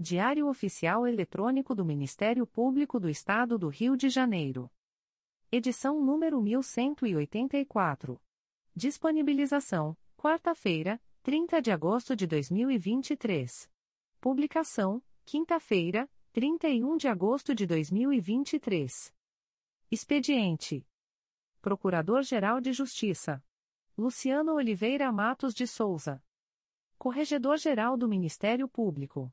Diário Oficial Eletrônico do Ministério Público do Estado do Rio de Janeiro. Edição número 1184. Disponibilização: quarta-feira, 30 de agosto de 2023. Publicação: quinta-feira, 31 de agosto de 2023. Expediente: Procurador-Geral de Justiça Luciano Oliveira Matos de Souza. Corregedor-Geral do Ministério Público.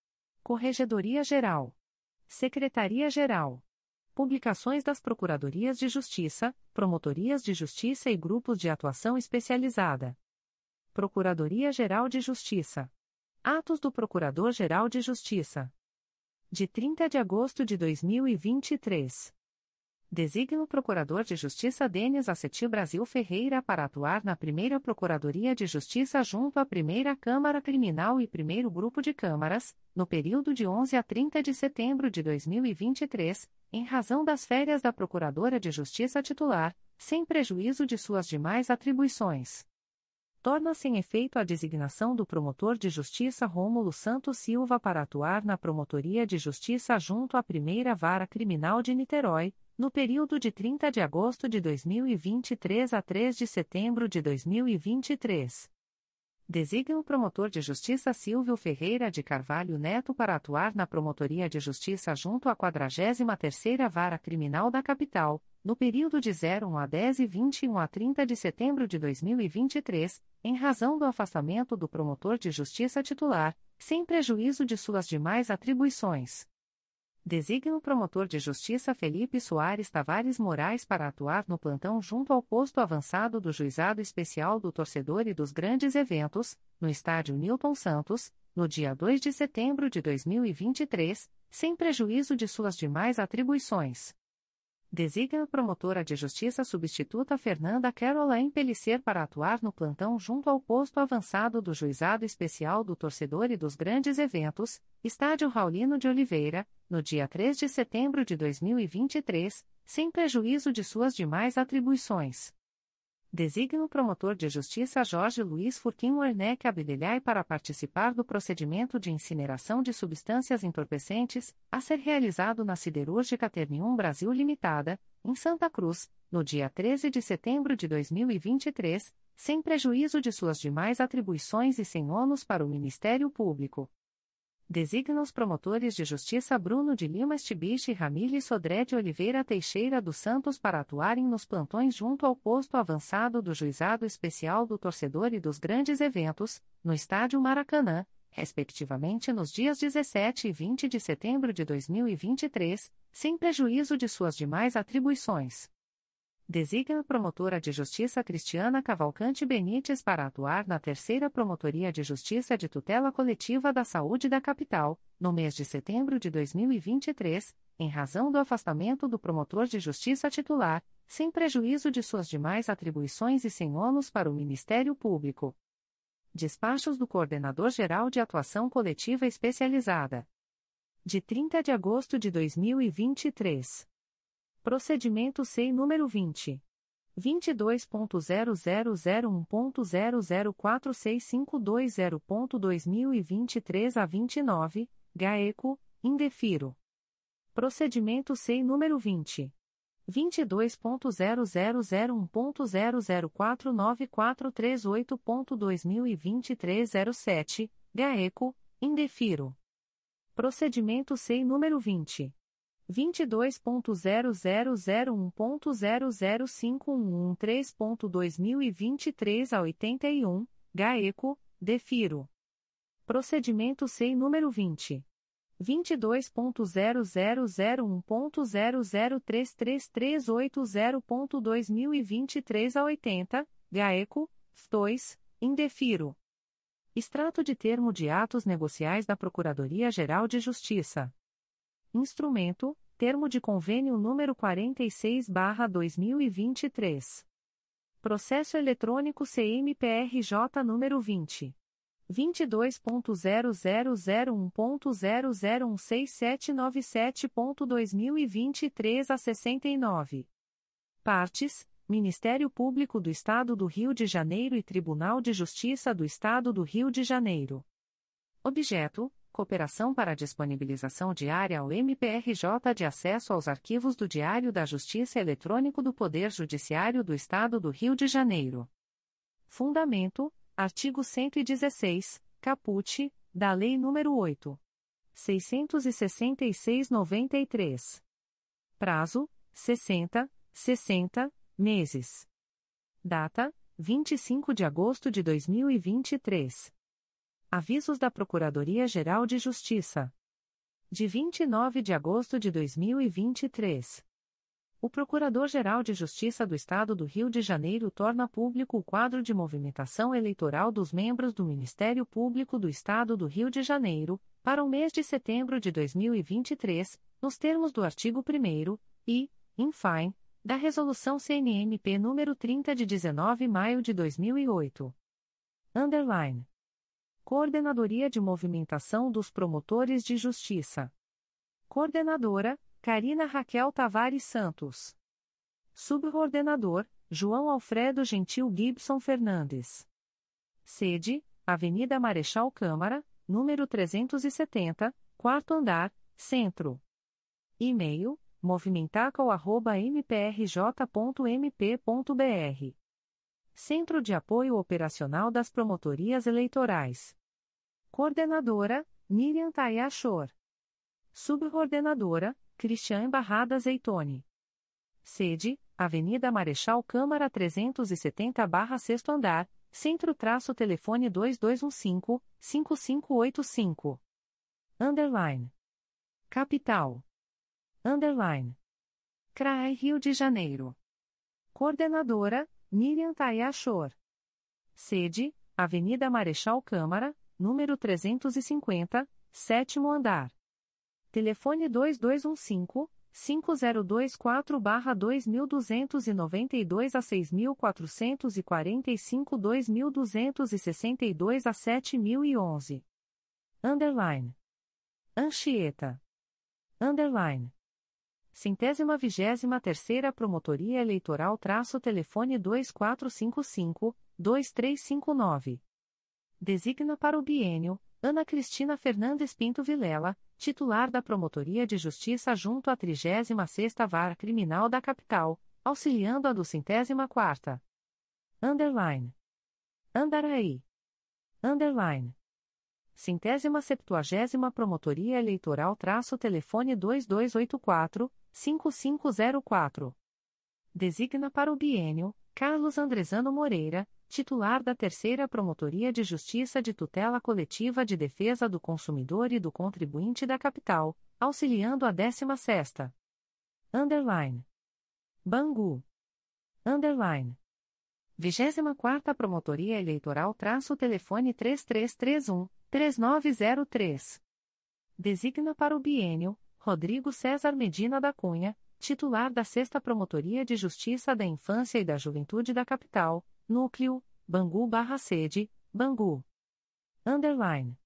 Corregedoria-Geral. Secretaria-Geral. Publicações das Procuradorias de Justiça, Promotorias de Justiça e Grupos de Atuação Especializada. Procuradoria-Geral de Justiça. Atos do Procurador-Geral de Justiça. De 30 de agosto de 2023. Designa o Procurador de Justiça Denis Acetil Brasil Ferreira para atuar na Primeira Procuradoria de Justiça junto à Primeira Câmara Criminal e Primeiro Grupo de Câmaras, no período de 11 a 30 de setembro de 2023, em razão das férias da Procuradora de Justiça titular, sem prejuízo de suas demais atribuições. Torna-se em efeito a designação do Promotor de Justiça Rômulo Santos Silva para atuar na Promotoria de Justiça junto à Primeira Vara Criminal de Niterói, no período de 30 de agosto de 2023 a 3 de setembro de 2023. Designa o promotor de justiça Silvio Ferreira de Carvalho Neto para atuar na Promotoria de Justiça junto à 43ª Vara Criminal da Capital, no período de 01 a 10 e 21 a 30 de setembro de 2023, em razão do afastamento do promotor de justiça titular, sem prejuízo de suas demais atribuições. Designa o promotor de justiça Felipe Soares Tavares Moraes para atuar no plantão junto ao posto avançado do Juizado Especial do Torcedor e dos Grandes Eventos, no estádio Newton Santos, no dia 2 de setembro de 2023, sem prejuízo de suas demais atribuições. Designa a promotora de justiça substituta Fernanda Caroline Pellicer para atuar no plantão junto ao posto avançado do Juizado Especial do Torcedor e dos Grandes Eventos, Estádio Raulino de Oliveira, no dia 3 de setembro de 2023, sem prejuízo de suas demais atribuições. Designa o promotor de justiça Jorge Luiz Furquim Werneck Abdelhai para participar do procedimento de incineração de substâncias entorpecentes, a ser realizado na Siderúrgica Ternium Brasil Limitada, em Santa Cruz, no dia 13 de setembro de 2023, sem prejuízo de suas demais atribuições e sem ônus para o Ministério Público. Designa os promotores de justiça Bruno de Lima Estibiche e Ramile Sodré de Oliveira Teixeira dos Santos para atuarem nos plantões junto ao posto avançado do Juizado Especial do Torcedor e dos Grandes Eventos, no Estádio Maracanã, respectivamente nos dias 17 e 20 de setembro de 2023, sem prejuízo de suas demais atribuições. Designa promotora de justiça Cristiana Cavalcante Benites para atuar na Terceira Promotoria de Justiça de Tutela Coletiva da Saúde da Capital, no mês de setembro de 2023, em razão do afastamento do promotor de justiça titular, sem prejuízo de suas demais atribuições e sem ônus para o Ministério Público. Despachos do Coordenador-Geral de Atuação Coletiva Especializada. De 30 de agosto de 2023. Procedimento SEI número 20. 22.0001.0046520.2023 a 29, GAECO, indefiro. Procedimento SEI número 20. 22.0001.0049438.2023 07, GAECO, indefiro. Procedimento SEI número 20. 22.0001.00511.2023 a 81, GAECO, defiro. Procedimento SEI número 20. 22.0001.0033380.2023 a 80, GAECO, 2, indefiro. Extrato de termo de atos negociais da Procuradoria-Geral de Justiça. Instrumento: Termo de Convênio número 46/2023. Processo eletrônico CMPRJ número 20 22.0001.0016797.2023 a 69. Partes: Ministério Público do Estado do Rio de Janeiro e Tribunal de Justiça do Estado do Rio de Janeiro. Objeto: Cooperação para a disponibilização diária ao MPRJ de acesso aos arquivos do Diário da Justiça Eletrônico do Poder Judiciário do Estado do Rio de Janeiro. Fundamento: Artigo 116, caput, da Lei nº 8. 666-93. Prazo: 60, 60 meses. Data: 25 de agosto de 2023. Avisos da Procuradoria-Geral de Justiça. De 29 de agosto de 2023. O Procurador-Geral de Justiça do Estado do Rio de Janeiro torna público o quadro de movimentação eleitoral dos membros do Ministério Público do Estado do Rio de Janeiro, para o mês de setembro de 2023, nos termos do artigo 1 e, in fine, da Resolução CNMP nº 30 de 19 de maio de 2008. Underline. Coordenadoria de Movimentação dos Promotores de Justiça. Coordenadora, Carina Raquel Tavares Santos. Subcoordenador, João Alfredo Gentil Gibson Fernandes. Sede, Avenida Marechal Câmara, número 370, quarto andar, Centro. E-mail, movimentacal.mprj.mp.br. Centro de Apoio Operacional das Promotorias Eleitorais. Coordenadora, Miriam Tayachor. Subcoordenadora, Cristian Barrada Zeitone. Sede, Avenida Marechal Câmara 370-6 andar, Centro-Telefone 2215-5585. Underline. Capital. Underline. CRAE Rio de Janeiro. Coordenadora, Miriam Tayachor. Sede, Avenida Marechal Câmara, número 350, sétimo andar. Telefone 2215 5024-2292 a 6445 2262 a 7011. Underline. Anchieta. Underline. Centésima vigésima terceira Promotoria Eleitoral traço telefone 2455-2359. Designa para o bienio, Ana Cristina Fernandes Pinto Vilela, titular da Promotoria de Justiça junto à 36ª Vara Criminal da Capital, auxiliando a do centésima quarta. Underline. Andaraí. Underline. Centésima septuagésima Promotoria Eleitoral traço telefone 2284-5504. Designa para o bienio, Carlos Andrezano Moreira, titular da Terceira Promotoria de Justiça de Tutela Coletiva de Defesa do Consumidor e do Contribuinte da Capital, auxiliando a 16ª. Underline. Bangu. underline. 24ª Promotoria Eleitoral traço telefone 3331 3903. Designa para o bienio Rodrigo César Medina da Cunha, titular da 6 Promotoria de Justiça da Infância e da Juventude da Capital, Núcleo, Bangu barra sede, Bangu. Underline.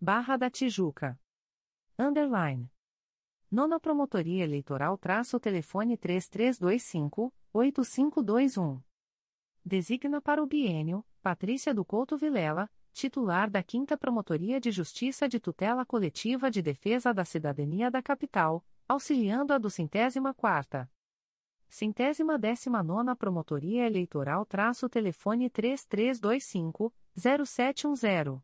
Barra da Tijuca. Underline. Nona Promotoria Eleitoral traço telefone 3325-8521. Designa para o bienio, Patrícia do Couto Vilela, titular da 5 Promotoria de Justiça de Tutela Coletiva de Defesa da Cidadania da Capital, auxiliando a do centésima quarta. Centésima décima nona Promotoria Eleitoral traço telefone 3325-0710.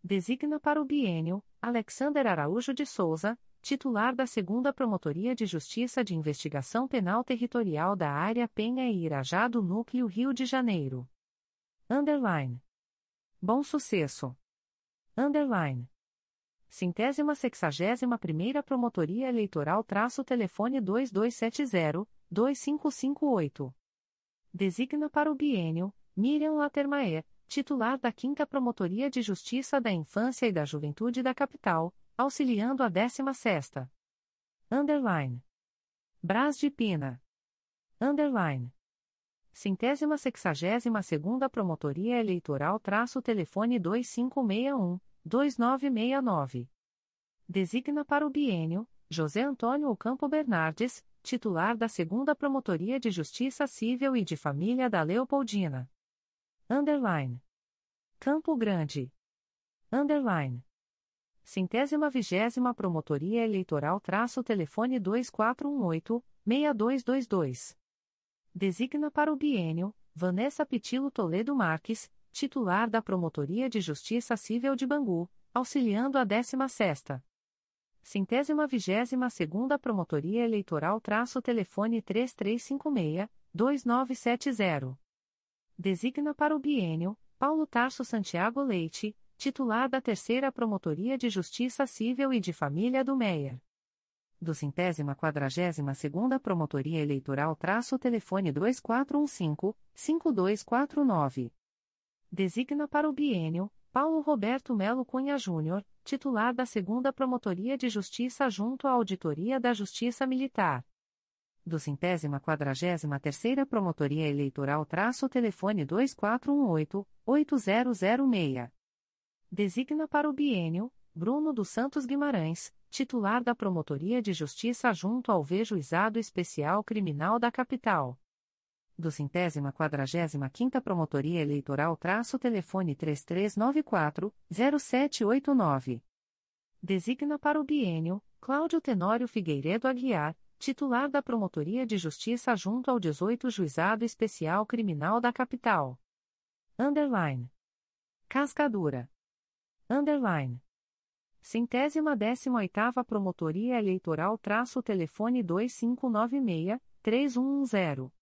Designa para o bienio, Alexander Araújo de Souza, titular da segunda Promotoria de Justiça de Investigação Penal Territorial da Área Penha e Irajá do Núcleo Rio de Janeiro. Underline. Bom Sucesso. Underline. Centésima sexagésima primeira Promotoria Eleitoral traço telefone 2270-2558. Designa para o bienio, Miriam Latermaer, titular da 5 Promotoria de Justiça da Infância e da Juventude da Capital, auxiliando a 16ª. Underline. Brás de Pina. Underline. Centésima sexagésima segunda Promotoria Eleitoral traço telefone 2561-2969. Designa para o bienio, José Antônio Ocampo Bernardes, titular da segunda Promotoria de Justiça Civil e de Família da Leopoldina. Underline. Campo Grande. Underline. Centésima vigésima Promotoria Eleitoral traço telefone 2418-6222. Designa para o bienio, Vanessa Pitilo Toledo Marques, titular da Promotoria de Justiça Civil de Bangu, auxiliando a 16ª. Centésima vigésima segunda Promotoria Eleitoral traço telefone 3356-2970. Designa para o bienio, Paulo Tarso Santiago Leite, titular da Terceira Promotoria de Justiça Civil e de Família do Meier do centésima quadragésima segunda Promotoria Eleitoral traço telefone 2415-5249. Designa para o bienio, Paulo Roberto Melo Cunha Júnior, titular da segunda Promotoria de Justiça junto à Auditoria da Justiça Militar. Do centésima quadragésima terceira Promotoria Eleitoral traço telefone 2418-8006. Designa para o bienio, Bruno dos Santos Guimarães, titular da Promotoria de Justiça junto ao V-Juizado Especial Criminal da Capital. Do centésima quadragésima quinta Promotoria Eleitoral traço telefone 3394-0789. Designa para o bienio, Cláudio Tenório Figueiredo Aguiar, titular da Promotoria de Justiça junto ao 18 Juizado Especial Criminal da Capital. Underline. Cascadura. Underline. Centésima décima oitava Promotoria Eleitoral traço telefone 2596-3110.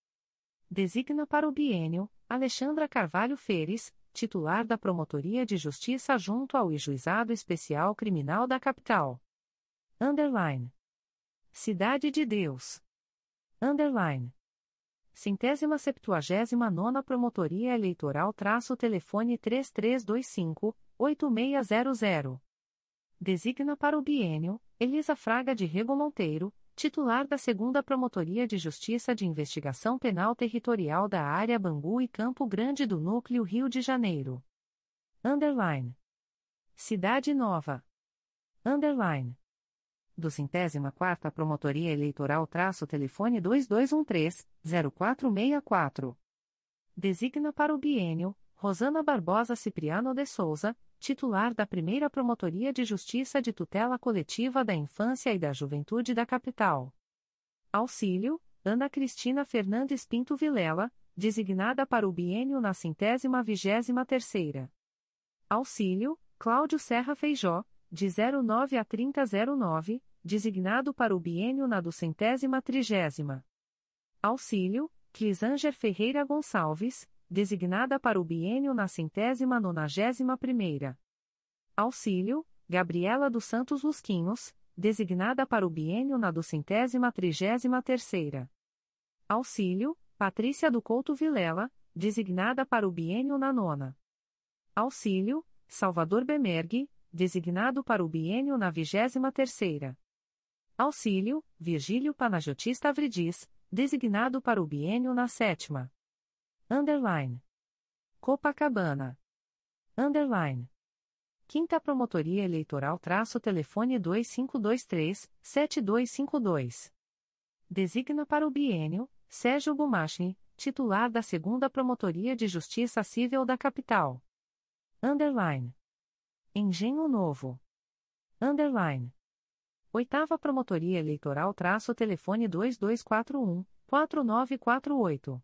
Designa para o bienio, Alexandra Carvalho Feres, titular da Promotoria de Justiça junto ao Juizado Especial Criminal da Capital. Underline. Cidade de Deus. Underline. Centésima septuagésima nona Promotoria Eleitoral traço telefone 3325-8600 designa para o bienio Elisa Fraga de Rego Monteiro, titular da Segunda Promotoria de Justiça de Investigação Penal Territorial da Área Bangu e Campo Grande do Núcleo Rio de Janeiro. Underline. Cidade Nova. Underline. Do centésima quarta Promotoria Eleitoral traço telefone 2213-0464. Designa para o bienio Rosana Barbosa Cipriano de Souza, titular da primeira Promotoria de Justiça de Tutela Coletiva da Infância e da Juventude da Capital. Auxílio, Ana Cristina Fernandes Pinto Vilela, designada para o biênio na centésima vigésima terceira. Auxílio, Cláudio Serra Feijó, de 09 a 3009, designado para o biênio na duzentésima trigésima. Auxílio, Clisanger Ferreira Gonçalves, designada para o biênio na centésima nonagésima primeira. Auxílio, Gabriela dos Santos Lusquinhos, designada para o biênio na duzentésima trigésima terceira. Auxílio, Patrícia do Couto Vilela, designada para o biênio na nona. Auxílio, Salvador Bemergue, designado para o biênio na vigésima terceira. Auxílio, Virgílio Panagotista Avridis, designado para o biênio na sétima. Underline. Copacabana. Underline. Quinta Promotoria Eleitoral traço telefone 2523-7252. Designa para o biênio, Sérgio Gumachni, titular da Segunda Promotoria de Justiça Civil da Capital. Underline. Engenho Novo. Underline. Oitava Promotoria Eleitoral traço telefone 2241-4948.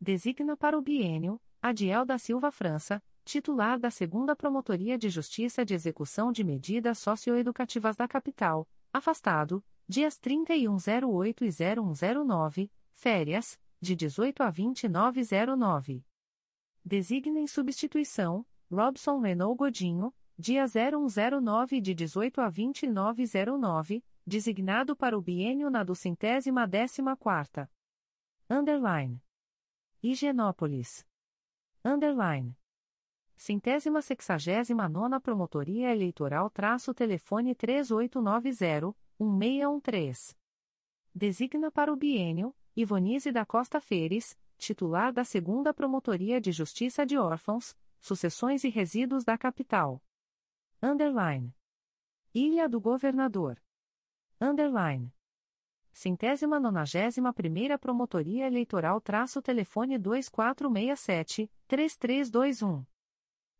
Designa para o biênio, Adiel da Silva França, titular da Segunda Promotoria de Justiça de Execução de Medidas Socioeducativas da Capital, afastado, dias 3108 e 0109, férias, de 18 a 2909. Designa em substituição, Robson Renault Godinho, dia 0109 de 18 a 2909, designado para o biênio na duzentésima décima quarta. Underline. Higienópolis. Underline. Centésima sexagésima nona Promotoria Eleitoral traço telefone 3890-1613. Designa para o biênio, Ivonise da Costa Feres, titular da segunda Promotoria de Justiça de Órfãos, Sucessões e Resíduos da Capital. Underline. Ilha do Governador. Underline. Centésima nonagésima primeira Promotoria Eleitoral traço telefone 2467-3321.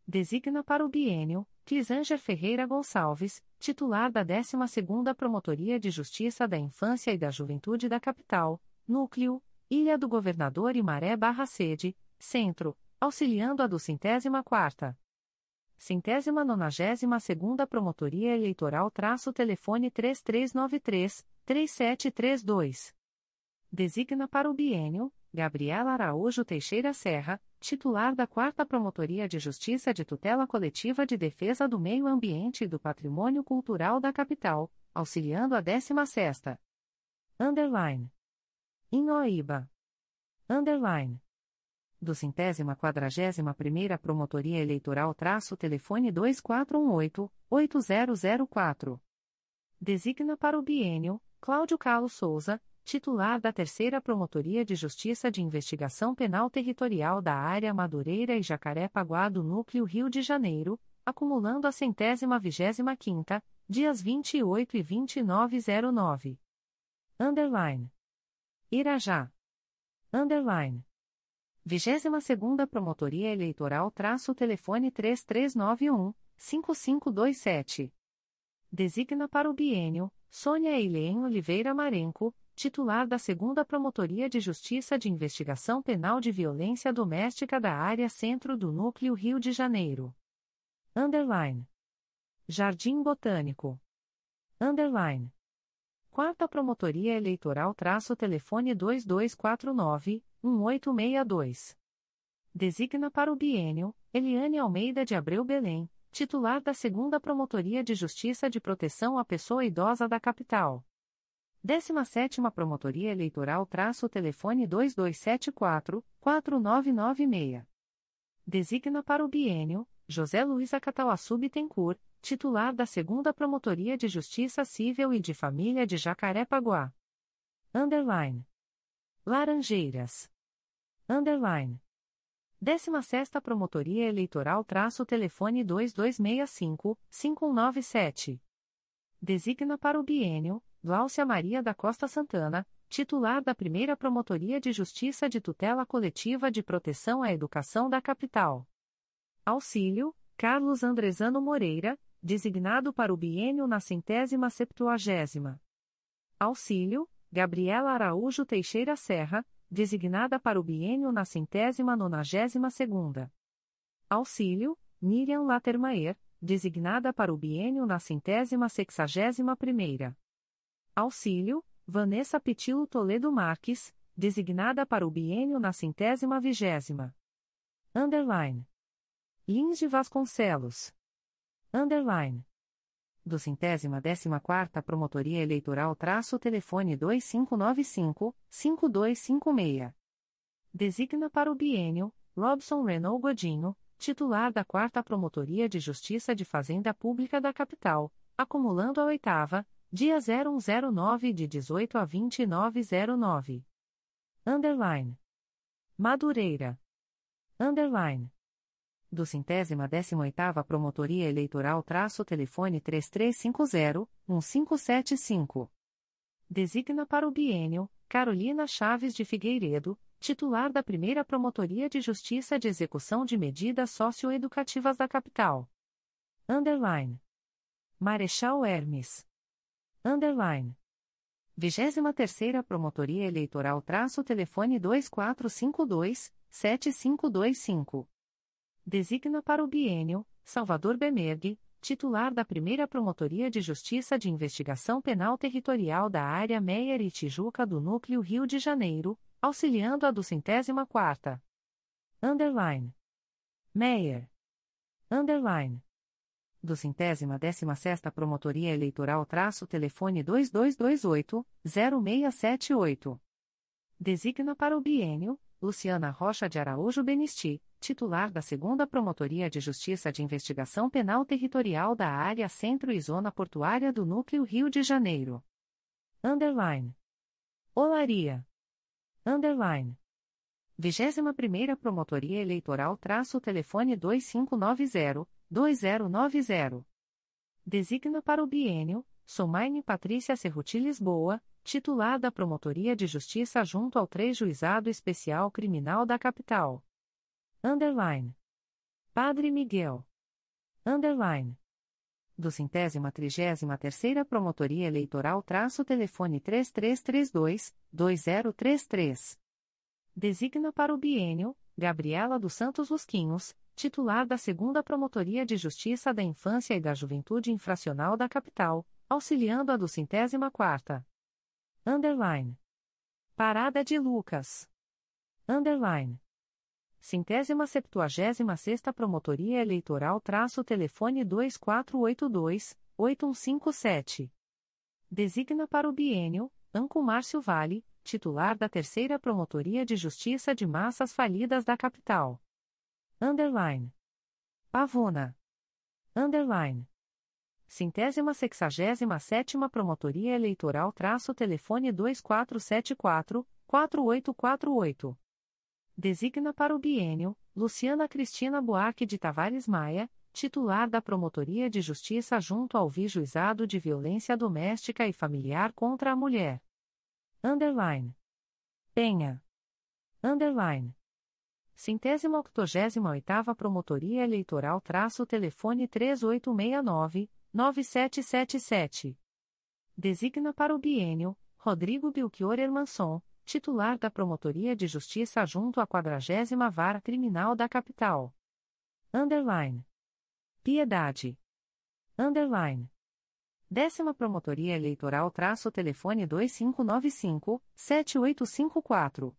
Designa para o biênio, Clisanger Ferreira Gonçalves, titular da 12ª Promotoria de Justiça da Infância e da Juventude da Capital, Núcleo, Ilha do Governador e Maré Barra Sede, Centro, auxiliando a do centésima quarta. Centésima nonagésima segunda Promotoria Eleitoral traço telefone 3393-3732. Designa para o biênio, Gabriela Araújo Teixeira Serra, titular da Quarta Promotoria de Justiça de Tutela Coletiva de Defesa do Meio Ambiente e do Patrimônio Cultural da Capital, auxiliando a 16ª. Underline. Inoíba. Underline do centésima quadragésima primeira Promotoria Eleitoral traço telefone 2418-8004. Designa para o biênio, Cláudio Carlos Souza, titular da Terceira Promotoria de Justiça de Investigação Penal Territorial da Área Madureira e Jacaré-Paguá do Núcleo Rio de Janeiro, acumulando a centésima vigésima quinta, dias 28 e 2909. Underline. Irajá. Underline. 22ª Promotoria Eleitoral traço telefone 3391-5527. Designa para o biênio, Sônia Eileen Oliveira Marenco, titular da 2 Promotoria de Justiça de Investigação Penal de Violência Doméstica da Área Centro do Núcleo Rio de Janeiro. Underline. Jardim Botânico. Underline. Quarta Promotoria Eleitoral traço telefone 2249-1862. Designa para o biênio, Eliane Almeida de Abreu Belém, titular da Segunda Promotoria de Justiça de Proteção à Pessoa Idosa da Capital. 17ª Promotoria Eleitoral traço telefone 2274-4996. Designa para o biênio, José Luiz Acatauaçu Bittencourt, titular da Segunda Promotoria de Justiça Civil e de Família de Jacaré-Paguá. Underline. Laranjeiras. Underline. 16 Promotoria Eleitoral traço telefone 2265-5197. Designa para o biênio, Gláucia Maria da Costa Santana, titular da Primeira Promotoria de Justiça de Tutela Coletiva de Proteção à Educação da Capital. Auxílio, Carlos Andrezano Moreira, designado para o biênio na centésima septuagésima. Auxílio, Gabriela Araújo Teixeira Serra, designada para o biênio na centésima nonagésima segunda. Auxílio, Miriam Latermaer, designada para o biênio na centésima sexagésima primeira. Auxílio, Vanessa Petilo Toledo Marques, designada para o biênio na centésima vigésima. Underline. Lins de Vasconcelos underline. Do centésima décima quarta Promotoria Eleitoral traço telefone 2595-5256. Designa para o biênio Robson Renault Godinho, titular da 4 Promotoria de Justiça de Fazenda Pública da Capital, acumulando a oitava, dia 0109 de 18 a 2909. Underline. Madureira. Underline. Do centésima décima oitava Promotoria Eleitoral traço telefone 3350-1575. Designa para o biênio, Carolina Chaves de Figueiredo, titular da primeira Promotoria de Justiça de Execução de Medidas Socioeducativas da Capital. Underline. Marechal Hermes. Underline. 23 Promotoria Eleitoral traço telefone 2452-7525. Designa para o biênio, Salvador Bemergue, titular da primeira Promotoria de Justiça de Investigação Penal Territorial da Área Meier e Tijuca do Núcleo Rio de Janeiro, auxiliando a do centésima quarta. Underline. Meyer. Underline. Do centésima décima sexta Promotoria Eleitoral traço telefone 2228-0678. Designa para o biênio, Luciana Rocha de Araújo Benisti, titular da segunda Promotoria de Justiça de Investigação Penal Territorial da Área Centro e Zona Portuária do Núcleo Rio de Janeiro. Underline. Olaria. Underline. 21ª Promotoria Eleitoral traço telefone 2590-2090. Designa para o biênio, Somaine Patrícia Cerruti Lisboa, titular da Promotoria de Justiça junto ao 3 Juizado Especial Criminal da Capital. Underline. Padre Miguel. Underline. Do centésima trigésima terceira Promotoria Eleitoral traço telefone 3332-2033. Designa para o biênio, Gabriela dos Santos Lusquinhos, titular da segunda Promotoria de Justiça da Infância e da Juventude Infracional da Capital, auxiliando a do centésima quarta. Underline. Parada de Lucas. Underline. Centésima septuagésima sexta Promotoria Eleitoral traço telefone 2482-8157. Designa para o biênio, Anco Márcio Vale, titular da Terceira Promotoria de Justiça de Massas Falidas da Capital. Underline. Pavona. Underline. Centésima sexagésima sétima Promotoria Eleitoral traço telefone 2474-4848. Designa para o biênio, Luciana Cristina Buarque de Tavares Maia, titular da Promotoria de Justiça junto ao Vijuizado de Violência Doméstica e Familiar contra a Mulher. Underline. Penha. Underline. Centésima octogésima oitava Promotoria Eleitoral traço telefone 3869-9777. Designa para o biênio, Rodrigo Belchior Hermanson, titular da Promotoria de Justiça junto à 40 Vara Criminal da Capital. Underline. Piedade. Underline. Décima Promotoria Eleitoral traço telefone 2595-7854.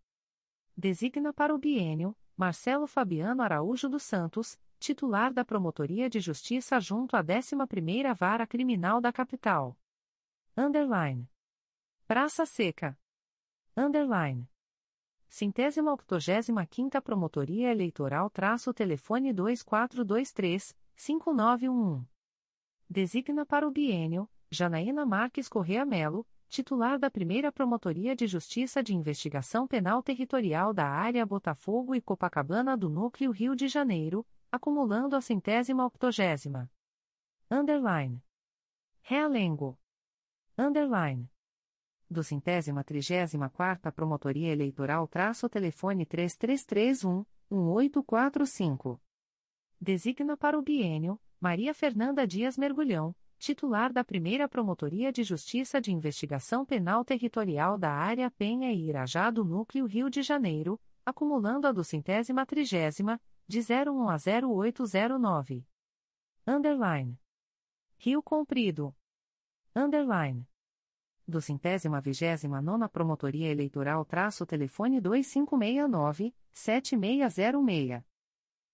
Designa para o biênio, Marcelo Fabiano Araújo dos Santos, titular da Promotoria de Justiça junto à 11ª Vara Criminal da Capital. Underline. Praça Seca. Underline. Centésima octogésima quinta Promotoria Eleitoral traço telefone 2423-5911. Designa para o biênio, Janaína Marques Correa Melo, titular da primeira Promotoria de Justiça de Investigação Penal Territorial da Área Botafogo e Copacabana do Núcleo Rio de Janeiro, acumulando a centésima octogésima. Underline. Realengo. Underline do centésima trigésima quarta Promotoria Eleitoral traço telefone 3331-1845. Designa para o biênio, Maria Fernanda Dias Mergulhão, titular da primeira Promotoria de Justiça de Investigação Penal Territorial da Área Penha e Irajá do Núcleo Rio de Janeiro, acumulando a do centésima trigésima, de 01 a 0809. Underline. Rio Comprido. Underline do centésima vigésima nona Promotoria Eleitoral traço telefone 2569-7606.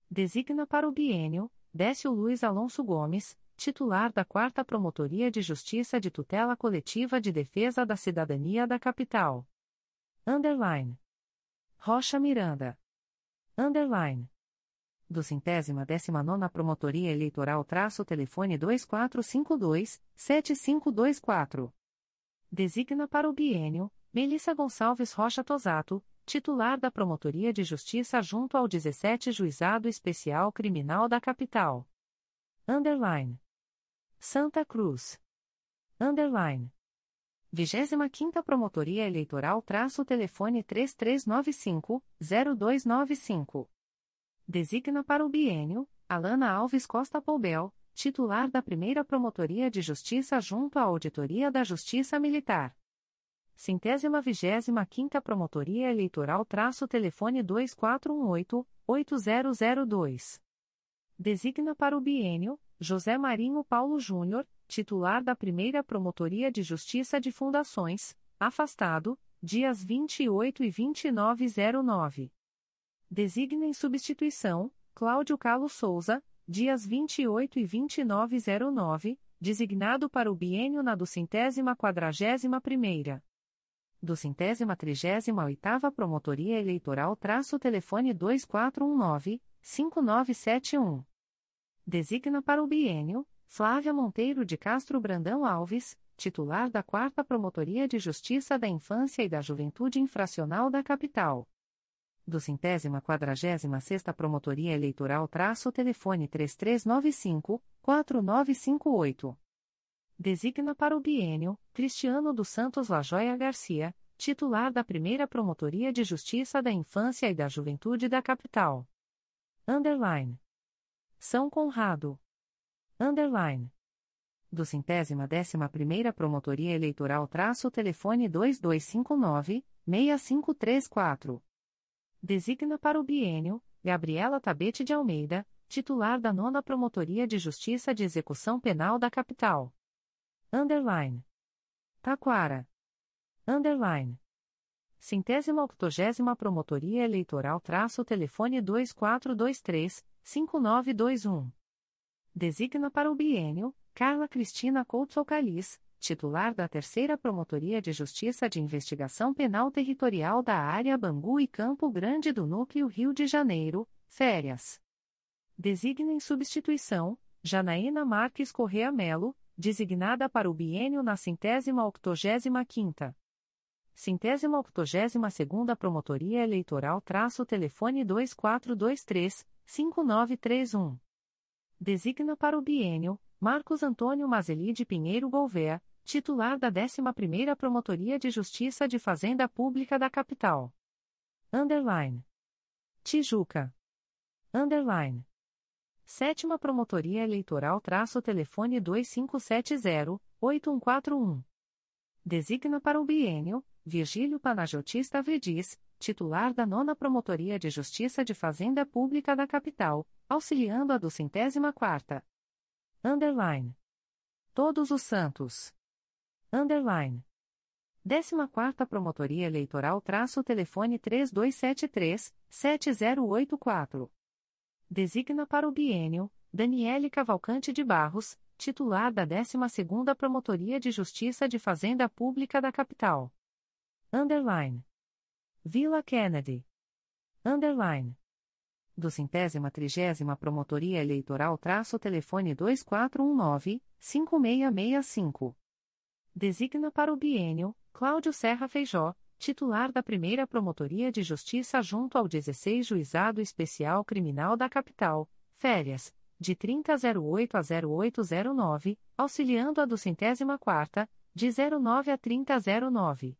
Designa para o biênio, Décio Luiz Alonso Gomes, titular da 4 Promotoria de Justiça de Tutela Coletiva de Defesa da Cidadania da Capital. Underline. Rocha Miranda. Underline. Do centésima décima nona Promotoria Eleitoral traço telefone 2452-7524. Designa para o bienio, Melissa Gonçalves Rocha Tosato, titular da Promotoria de Justiça junto ao 17 Juizado Especial Criminal da Capital. Underline. Santa Cruz. Underline. 25ª Promotoria Eleitoral traço telefone 3395-0295. Designa para o bienio, Alana Alves Costa Poubel, titular da primeira Promotoria de Justiça junto à Auditoria da Justiça Militar. Centésima vigésima quinta Promotoria Eleitoral traço telefone 2418-8002. Designa para o bienio, José Marinho Paulo Júnior, titular da primeira Promotoria de Justiça de Fundações, afastado, dias 28 e 2909. Designa em substituição, Cláudio Carlos Souza, dias 28 e 2909, designado para o biênio na duzentésima quadragésima primeira. Do centésima trigésima oitava Promotoria Eleitoral traço telefone 2419-5971. Designa para o biênio, Flávia Monteiro de Castro Brandão Alves, titular da 4 Promotoria de Justiça da Infância e da Juventude Infracional da Capital. Do centésima quadragésima sexta Promotoria Eleitoral traço telefone 3395-4958. Designa para o biênio, Cristiano dos Santos Lajoia Garcia, titular da primeira Promotoria de Justiça da Infância e da Juventude da Capital. Underline. São Conrado. Underline. Do centésima décima primeira Promotoria Eleitoral traço telefone 2259-6534. Designa para o biênio, Gabriela Tabete de Almeida, titular da nona Promotoria de Justiça de Execução Penal da Capital. Underline. Taquara. Underline. Centésima octogésima Promotoria Eleitoral traço telefone 2423-5921. Designa para o biênio, Carla Cristina Couto Caliz, titular da Terceira Promotoria de Justiça de Investigação Penal Territorial da Área Bangu e Campo Grande do Núcleo Rio de Janeiro, férias. Designa em substituição, Janaína Marques Correa Melo, designada para o biênio na centésima octogésima quinta. Centésima octogésima segunda Promotoria Eleitoral traço telefone 2423-5931. Designa para o biênio, Marcos Antônio Mazeli de Pinheiro Gouveia, titular da 11ª Promotoria de Justiça de Fazenda Pública da Capital. Underline. Tijuca. Underline. Sétima Promotoria Eleitoral traço telefone 2570-8141. Designa para o biênio, Virgílio Panagiotista Vedis, titular da nona Promotoria de Justiça de Fazenda Pública da Capital, auxiliando a do centésima quarta. Underline. Todos os Santos. Underline. Décima quarta Promotoria Eleitoral traço telefone 3273-7084. Designa para o biênio, Daniele Cavalcante de Barros, titular da 12ª Promotoria de Justiça de Fazenda Pública da Capital. Underline. Vila Kennedy. Underline. Do centésima trigésima Promotoria Eleitoral traço telefone 2419-5665. Designa para o biênio, Cláudio Serra Feijó, titular da primeira Promotoria de Justiça junto ao 16 Juizado Especial Criminal da Capital, férias, de 3008 a 0809, auxiliando a do centésima quarta, de 09 a 3009.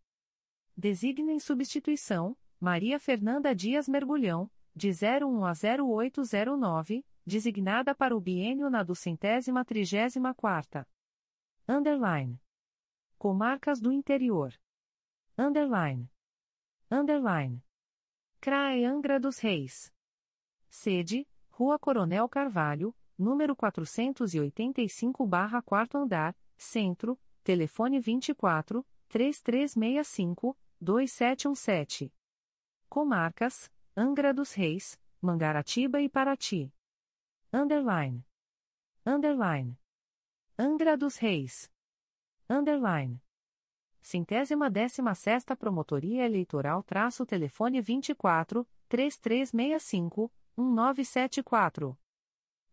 Designa em substituição, Maria Fernanda Dias Mergulhão, de 01 a 0809, designada para o biênio na duzentésima trigésima quarta. Underline. Comarcas do Interior. Underline. Underline. CRAE Angra dos Reis. Sede, Rua Coronel Carvalho, número 485 barra 4 andar, Centro, telefone 24 3365 2717. Comarcas, Angra dos Reis, Mangaratiba e Paraty. Underline. Underline. Angra dos Reis. Underline. Centésima décima sexta Promotoria Eleitoral traço telefone 24, 3365, 1974.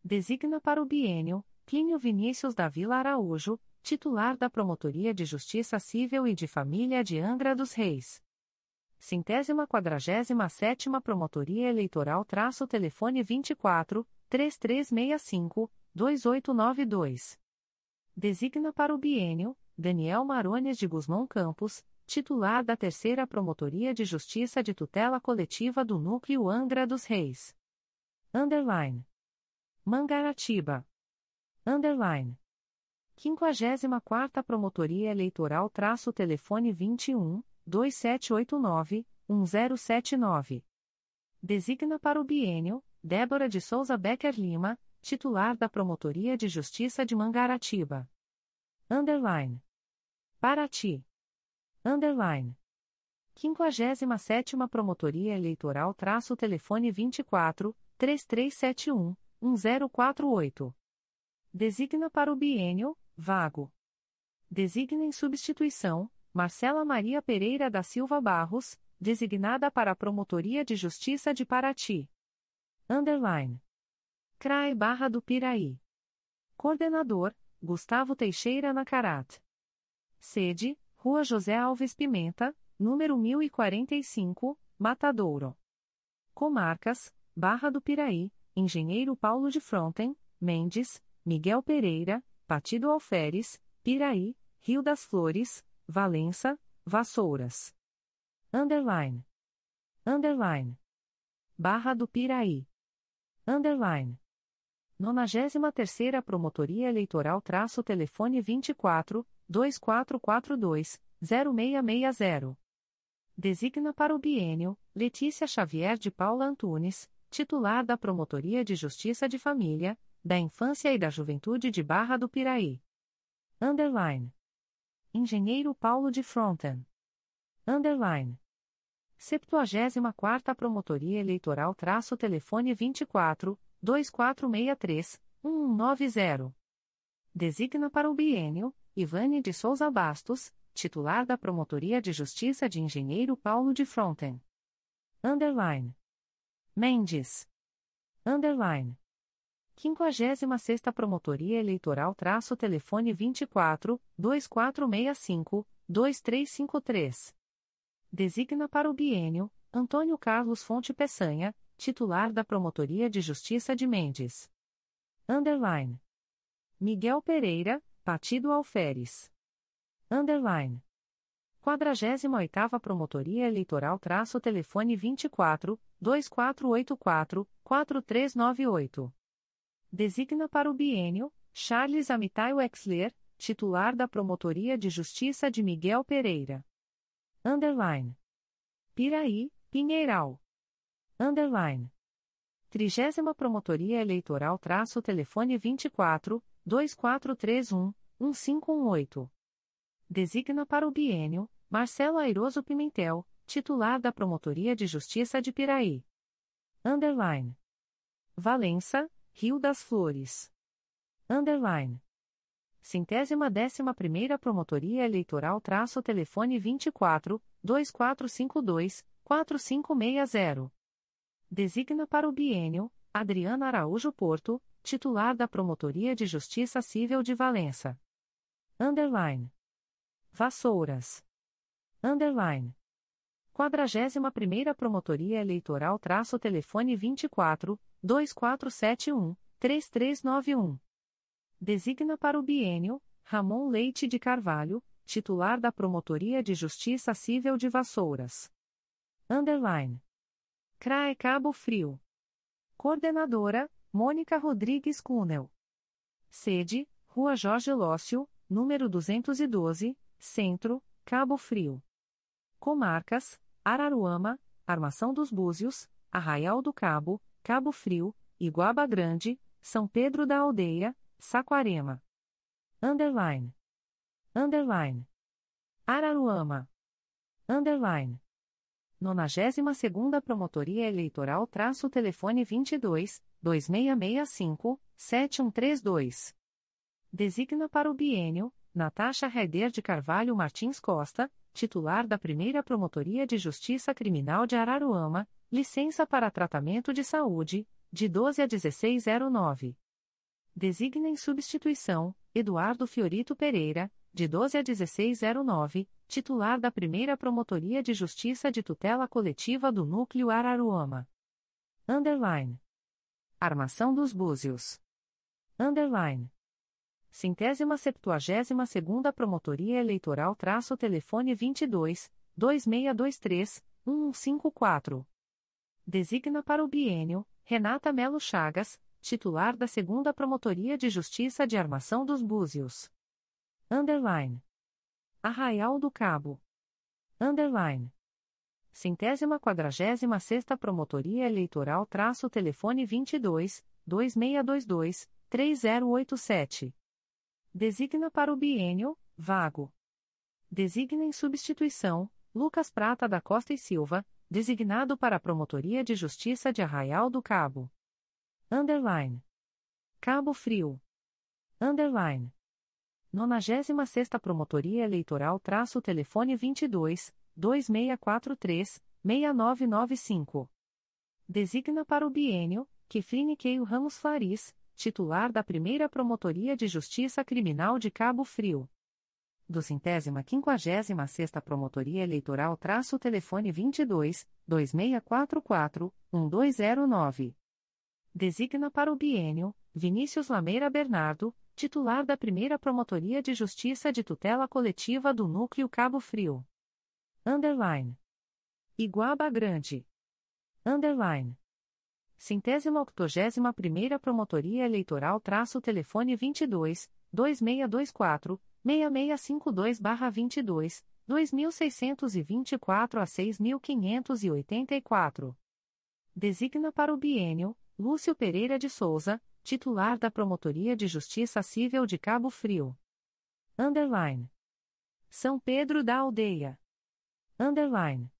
Designa para o bienio, Plínio Vinícius da Vila Araújo, titular da Promotoria de Justiça Civil e de Família de Angra dos Reis. Centésima quadragésima sétima Promotoria Eleitoral traço telefone 24, 3365, 2892. Designa para o bienio, Daniel Marones de Guzmão Campos, titular da Terceira Promotoria de Justiça de Tutela Coletiva do Núcleo Angra dos Reis. Underline. Mangaratiba. Underline. 54ª Promotoria Eleitoral traço telefone 21, 2789, 1079. Designa para o bienio, Débora de Souza Becker Lima, titular da Promotoria de Justiça de Mangaratiba. Underline. Paraty. Underline. 57ª Promotoria Eleitoral traço telefone 24, 3371, 1048. Designa para o bienio, vago. Designa em substituição, Marcela Maria Pereira da Silva Barros, designada para a Promotoria de Justiça de Paraty. Underline. CRAE Barra do Piraí. Coordenador, Gustavo Teixeira Nacarat. Sede, Rua José Alves Pimenta, número 1045, Matadouro. Comarcas, Barra do Piraí, Engenheiro Paulo de Fronten, Mendes, Miguel Pereira, Partido Alferes, Piraí, Rio das Flores, Valença, Vassouras. Underline. Underline. Barra do Piraí. Underline. 93ª Promotoria Eleitoral traço telefone 24, 2442, 0660. Designa para o bienio, Letícia Xavier de Paula Antunes, titular da Promotoria de Justiça de Família, da Infância e da Juventude de Barra do Piraí. Underline. Engenheiro Paulo de Fronten. Underline. 74ª Promotoria Eleitoral traço telefone 24, 2463, 1190. Designa para o bienio, Ivane de Souza Bastos, titular da Promotoria de Justiça de Engenheiro Paulo de Fronten. Underline. Mendes. Underline. 56 Promotoria Eleitoral traço telefone 24, 2465, 2353. Designa para o bienio, Antônio Carlos Fonte Peçanha, titular da Promotoria de Justiça de Mendes. Underline. Miguel Pereira, Partido Alferes. Underline. 48ª Promotoria Eleitoral traço telefone 24, 2484, 4398. Designa para o bienio, Charles Amitai Wexler, titular da Promotoria de Justiça de Miguel Pereira. Underline. Piraí, Pinheiral. Underline. Trigésima Promotoria Eleitoral traço telefone 24, 2431, 1518. Designa para o bienio, Marcelo Airoso Pimentel, titular da Promotoria de Justiça de Piraí. Underline. Valença, Rio das Flores. Underline. Centésima décima primeira Promotoria Eleitoral traço telefone 24, 2452, 4560. Designa para o bienio, Adriana Araújo Porto, titular da Promotoria de Justiça Civil de Valença. Underline. Vassouras. Underline. 41ª Promotoria Eleitoral traço telefone 24, 2471, 3391. Designa para o bienio, Ramon Leite de Carvalho, titular da Promotoria de Justiça Civil de Vassouras. Underline. CRAE Cabo Frio. Coordenadora, Mônica Rodrigues Cunel. Sede, Rua Jorge Lócio, número 212, Centro, Cabo Frio. Comarcas, Araruama, Armação dos Búzios, Arraial do Cabo, Cabo Frio, Iguaba Grande, São Pedro da Aldeia, Saquarema. Underline. Underline. Araruama. Underline. 92ª Promotoria Eleitoral traço telefone 22 2665 7132. Designa para o bienio Natasha Raider de Carvalho Martins Costa, titular da Primeira Promotoria de Justiça Criminal de Araruama, licença para tratamento de saúde, de 12 a 1609. Designa em substituição, Eduardo Fiorito Pereira, de 12 a 1609, titular da Primeira Promotoria de Justiça de Tutela Coletiva do Núcleo Araruama. Underline. Armação dos Búzios. Underline. Centésima septuagésima segunda Promotoria Eleitoral traço telefone 22, 2623, 1154. Designa para o bienio, Renata Melo Chagas, titular da segunda Promotoria de Justiça de Armação dos Búzios. Underline. Arraial do Cabo. Underline. Centésima quadragésima sexta Promotoria Eleitoral traço telefone 22, 2622, 3087. Designa para o bienio, vago. Designa em substituição, Lucas Prata da Costa e Silva, designado para a Promotoria de Justiça de Arraial do Cabo. Underline. Cabo Frio. Underline. 96 Promotoria Eleitoral traço telefone 22, 2643, 6995. Designa para o bienio, Kefrine Keio Ramos Faris, titular da primeira Promotoria de Justiça Criminal de Cabo Frio. Do centésima quinquagésima sexta Promotoria Eleitoral traço telefone 22, 2644, 1209. Designa para o bienio, Vinícius Lameira Bernardo, titular da primeira Promotoria de Justiça de Tutela Coletiva do Núcleo Cabo Frio. Underline. Iguaba Grande. Underline. Centésima octogésima primeira Promotoria Eleitoral traço telefone 22, 2624, 6652-22, 2624 a 6584. Designa para o bienio, Lúcio Pereira de Souza, titular da Promotoria de Justiça Civil de Cabo Frio. Underline. São Pedro da Aldeia. Underline.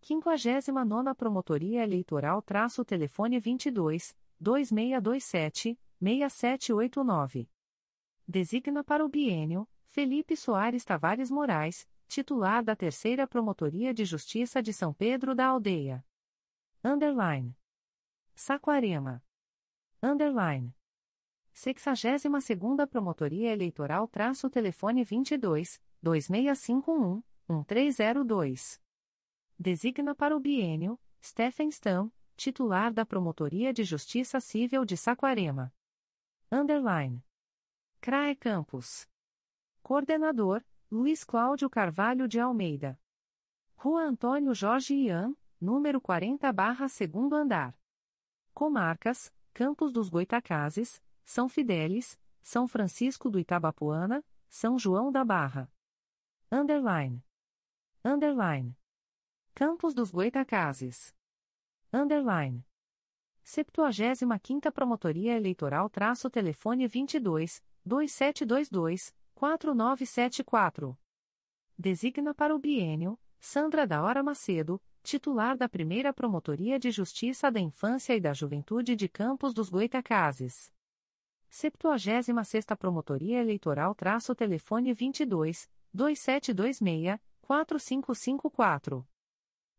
59 Promotoria Eleitoral traço telefone 22, 2627, 6789. Designa para o bienio, Felipe Soares Tavares Moraes, titular da Terceira Promotoria de Justiça de São Pedro da Aldeia. Underline. Saquarema. Underline. 62ª Promotoria Eleitoral traço telefone 22, 2651, 1302. Designa para o bienio, Stephen Stam, titular da Promotoria de Justiça Civil de Saquarema. Underline. CRAE Campos. Coordenador, Luiz Cláudio Carvalho de Almeida. Rua Antônio Jorge Ian, número 40 barra segundo andar. Comarcas, Campos dos Goitacazes, São Fidélis, São Francisco do Itabapuana, São João da Barra. Underline. Underline. Campos dos Goitacazes. Underline. 75 Promotoria Eleitoral traço telefone 22, 2722, 4974. Designa para o bienio, Sandra da Hora Macedo, titular da primeira Promotoria de Justiça da Infância e da Juventude de Campos dos Goitacazes. 76 Promotoria Eleitoral traço telefone 22, 2726, 4554.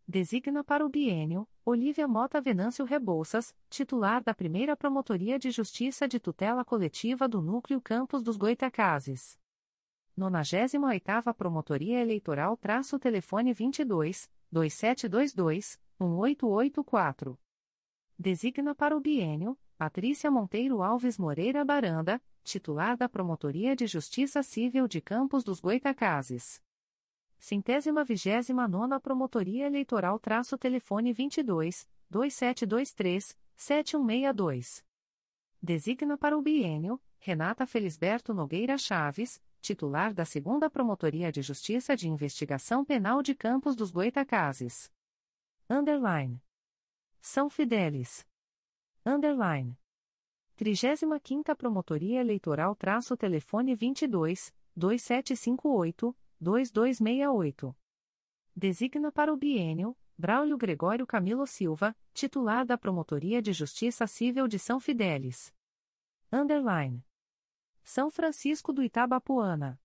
Designa para o bienio, Olívia Mota Venâncio Rebouças, titular da primeira Promotoria de Justiça de Tutela Coletiva do Núcleo Campos dos Goitacazes. 98ª Promotoria Eleitoral traço telefone 22, 2722, 1884. Designa para o bienio, Patrícia Monteiro Alves Moreira Baranda, titular da Promotoria de Justiça Civil de Campos dos Goitacazes. Centésima vigésima nona Promotoria Eleitoral traço telefone 22, 2723, 7162. Designa para o bienio, Renata Felisberto Nogueira Chaves, titular da segunda Promotoria de Justiça de Investigação Penal de Campos dos Goitacazes. Underline. São Fidélis. Underline. 35ª Promotoria Eleitoral traço telefone 22, 2758, 2268. Designa para o bienio, Braulio Gregório Camilo Silva, titular da Promotoria de Justiça Civil de São Fidélis. Underline. São Francisco do Itabapuana.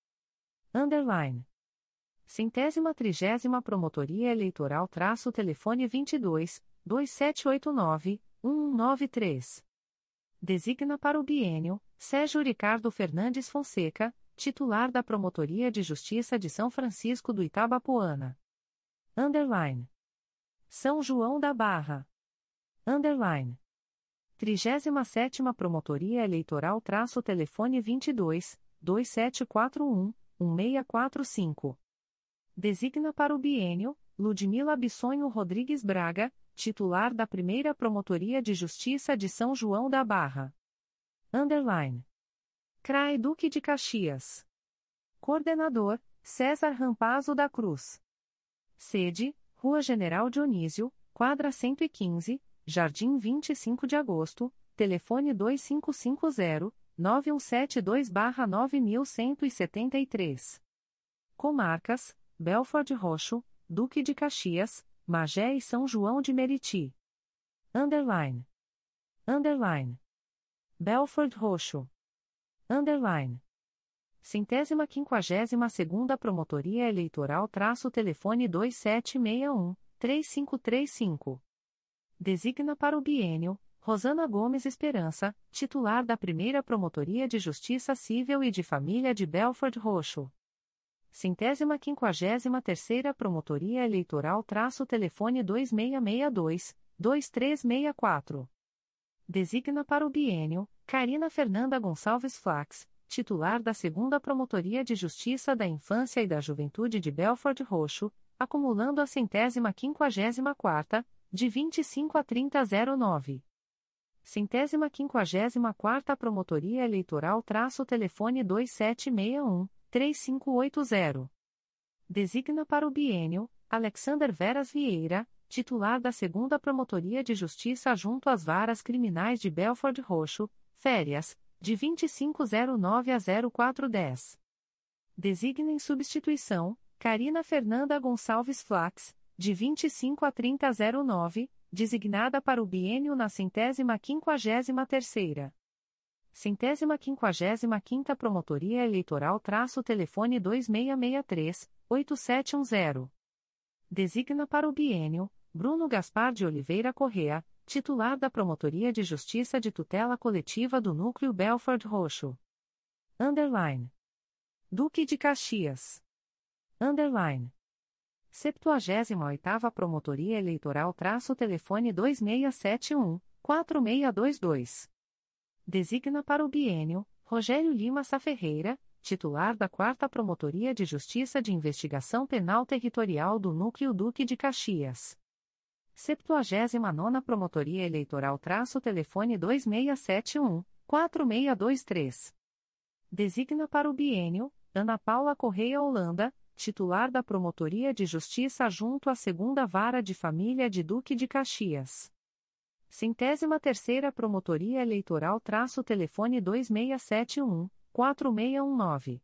underline. Centésima trigésima Promotoria Eleitoral traço telefone 22, 2789, 1193. Designa para o bienio, Sérgio Ricardo Fernandes Fonseca, titular da Promotoria de Justiça de São Francisco do Itabapoana. Underline. São João da Barra. Underline. 37 Promotoria Eleitoral traço telefone 22, 2741, 1645. Designa para o bienio, Ludmila Bissonho Rodrigues Braga, titular da Primeira Promotoria de Justiça de São João da Barra. Underline. CRAE Duque de Caxias. Coordenador, César Rampazo da Cruz. Sede, Rua General Dionísio, quadra 115, Jardim 25 de Agosto, telefone 250-9172-9173. Comarcas, Belford Roxo, Duque de Caxias, Magé e São João de Meriti. Underline. Underline. Belford Roxo. Underline. Centésima quinquagésima segunda Promotoria Eleitoral traço telefone 2761, 3535. Designa para o bienio, Rosana Gomes Esperança, titular da primeira Promotoria de Justiça Civil e de Família de Belford Roxo. Centésima quinquagésima terceira Promotoria Eleitoral traço telefone 2662, 2364. Designa para o bienio, Carina Fernanda Gonçalves Flax, titular da segunda Promotoria de Justiça da Infância e da Juventude de Belford Roxo, acumulando a centésima quinquagésima quarta, de 25 a 3009. Centésima quinquagésima quarta Promotoria Eleitoral traço telefone 2761, 3580. Designa para o bienio, Alexander Veras Vieira, titular da segunda Promotoria de Justiça junto às varas criminais de Belford Roxo, férias, de 2509 a 0410. Designa em substituição, Carina Fernanda Gonçalves Flax, de 25 a 3009, designada para o biênio na centésima quinquagésima terceira. Centésima quinquagésima quinta Promotoria Eleitoral traço telefone 2663, 8710. Designa para o biênio, Bruno Gaspar de Oliveira Correa, titular da Promotoria de Justiça de Tutela Coletiva do Núcleo Belford Roxo. Underline. Duque de Caxias. Underline. 78ª Promotoria Eleitoral traço telefone 2671, 4622. Designa para o bienio, Rogério Lima Saferreira, titular da 4 Promotoria de Justiça de Investigação Penal Territorial do Núcleo Duque de Caxias. 79 Promotoria Eleitoral traço telefone 2671, 4623. Designa para o bienio, Ana Paula Correia Holanda, titular da Promotoria de Justiça junto à Segunda Vara de Família de Duque de Caxias. Centésima terceira Promotoria Eleitoral traço telefone 2671, 4619.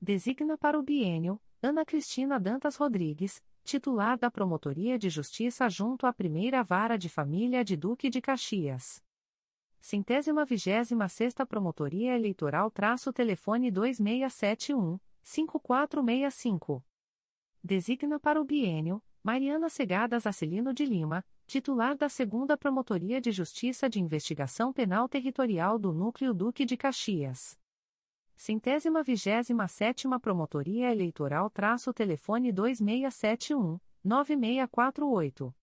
Designa para o bienio, Ana Cristina Dantas Rodrigues, titular da Promotoria de Justiça junto à Primeira Vara de Família de Duque de Caxias. Centésima vigésima sexta Promotoria Eleitoral traço telefone 2671, 5465. Designa para o bienio, Mariana Segadas Acilino de Lima, titular da Segunda Promotoria de Justiça de Investigação Penal Territorial do Núcleo Duque de Caxias. Centésima vigésima sétima Promotoria Eleitoral traço telefone 2671, 9648.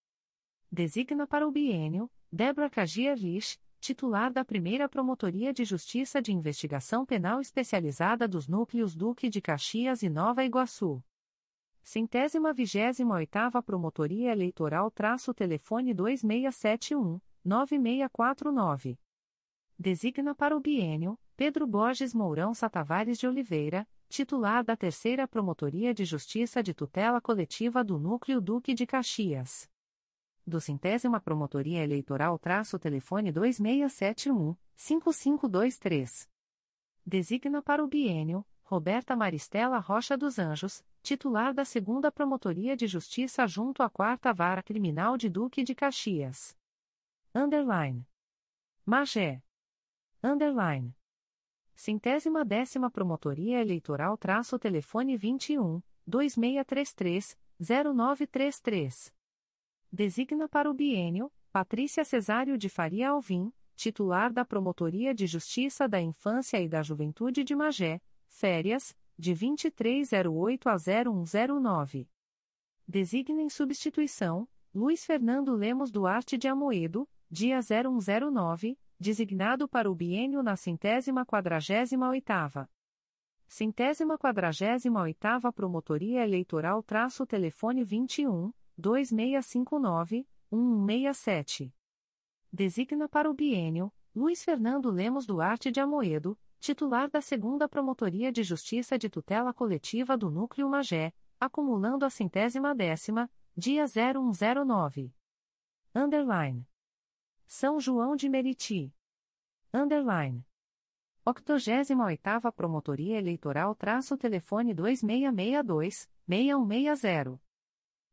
Designa para o bienio, Débora Cagia Rich, titular da primeira Promotoria de Justiça de Investigação Penal Especializada dos Núcleos Duque de Caxias e Nova Iguaçu. Centésima vigésima oitava Promotoria Eleitoral traço telefone 2671, 9649. Designa para o bienio, Pedro Borges Mourão Satavares de Oliveira, titular da Terceira Promotoria de Justiça de Tutela Coletiva do Núcleo Duque de Caxias. Do Centésima Promotoria Eleitoral traço telefone 2671, 5523. Designa para o bienio, Roberta Maristela Rocha dos Anjos, titular da Segunda Promotoria de Justiça junto à Quarta Vara Criminal de Duque de Caxias. Underline. Magé. Underline. Centésima décima Promotoria Eleitoral traço telefone 21, 2633, 0933. Designa para o bienio, Patrícia Cesário de Faria Alvim, titular da Promotoria de Justiça da Infância e da Juventude de Magé, férias, de 2308 a 0109. Designa em substituição, Luiz Fernando Lemos Duarte de Amoedo, dia 0109, designado para o biênio na centésima quadragésima oitava. Centésima quadragésima oitava Promotoria Eleitoral traço telefone 21, 2659, 1167. Designa para o biênio, Luiz Fernando Lemos Duarte de Amoedo, titular da segunda Promotoria de Justiça de Tutela Coletiva do Núcleo Magé, acumulando a centésima décima, dia 0109. Underline. São João de Meriti. Underline. 88ª Promotoria Eleitoral traço telefone 2662-6160.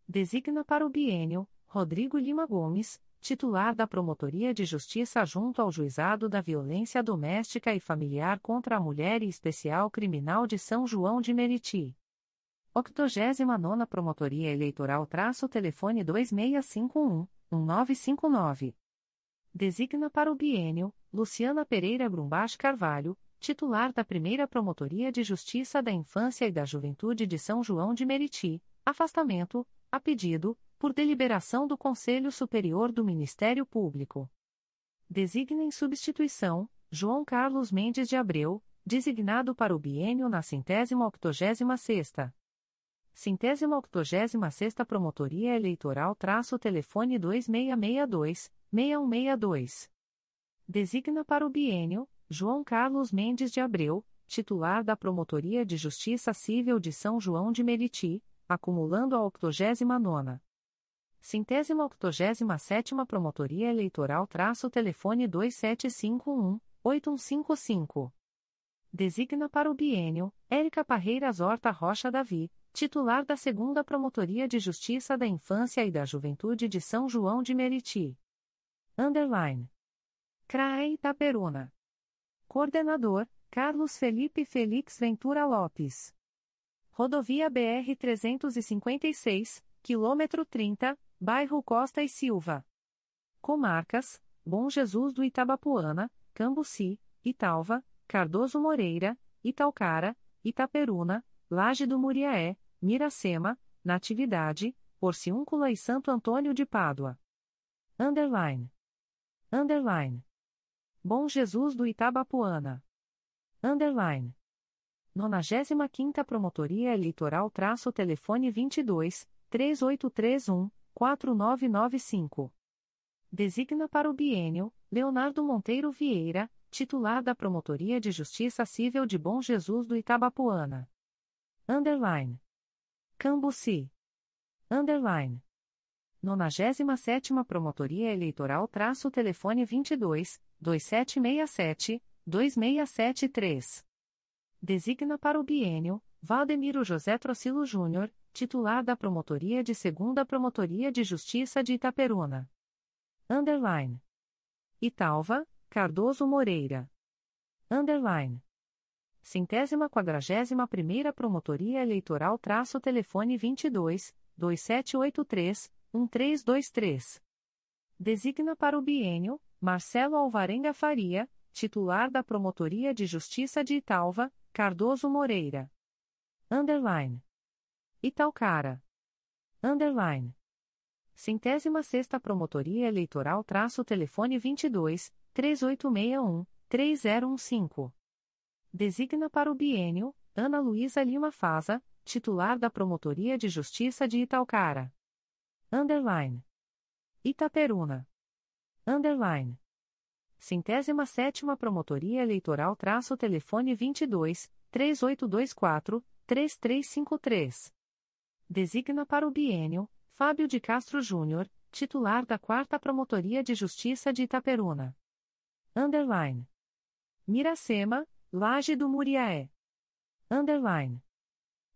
Designa para o biênio, Rodrigo Lima Gomes, titular da Promotoria de Justiça junto ao Juizado da Violência Doméstica e Familiar contra a Mulher e Especial Criminal de São João de Meriti. 89ª Promotoria Eleitoral traço telefone 2651-1959 designa para o biênio Luciana Pereira Grumbach Carvalho, titular da primeira Promotoria de Justiça da Infância e da Juventude de São João de Meriti, afastamento, a pedido, por deliberação do Conselho Superior do Ministério Público. Designa em substituição João Carlos Mendes de Abreu, designado para o biênio na centésima octogésima sexta. Centésima octogésima sexta Promotoria Eleitoral traço telefone 2662 6162. Designa para o biênio João Carlos Mendes de Abreu, titular da Promotoria de Justiça Civil de São João de Meriti, acumulando a 89ª. Centésima octogésima sétima Promotoria Eleitoral traço telefone 2751-8155. Designa para o biênio Érica Parreiras Horta Rocha Davi, titular da segunda Promotoria de Justiça da Infância e da Juventude de São João de Meriti. Underline. CRAE Itaperuna. Coordenador, Carlos Felipe Felix Ventura Lopes. Rodovia BR-356, quilômetro 30, bairro Costa e Silva. Comarcas, Bom Jesus do Itabapuana, Cambuci, Italva, Cardoso Moreira, Italcara, Itaperuna, Laje do Muriaé, Miracema, Natividade, Porciúncula e Santo Antônio de Pádua. Underline. Underline. Bom Jesus do Itabapuana. Underline. 95ª Promotoria Eleitoral traço telefone 22 3831 4995. Designa para o biênio Leonardo Monteiro Vieira, titular da Promotoria de Justiça Civil de Bom Jesus do Itabapuana. Underline. Cambuci. Underline. 97ª Promotoria Eleitoral traço telefone 22 2767 2673. Designa para o biênio Valdemiro José Trocilo Júnior, titular da Promotoria de Segunda Promotoria de Justiça de Itaperuna. Underline. Italva, Cardoso Moreira. Underline. Centésima quadragésima primeira Promotoria Eleitoral traço telefone 22 2783 1323. Designa para o biênio Marcelo Alvarenga Faria, titular da Promotoria de Justiça de Italva, Cardoso Moreira. Underline. Italcara. Underline. Centésima sexta Promotoria Eleitoral traço telefone 22 3861 3015. Designa para o biênio Ana Luísa Lima Faza, titular da Promotoria de Justiça de Italcara. Underline. Itaperuna. Underline. Centésima sétima Promotoria Eleitoral traço telefone 22 3824 3353. Designa para o biênio Fábio de Castro Júnior, titular da quarta Promotoria de Justiça de Itaperuna. Underline. Miracema, Laje do Muriaé. Underline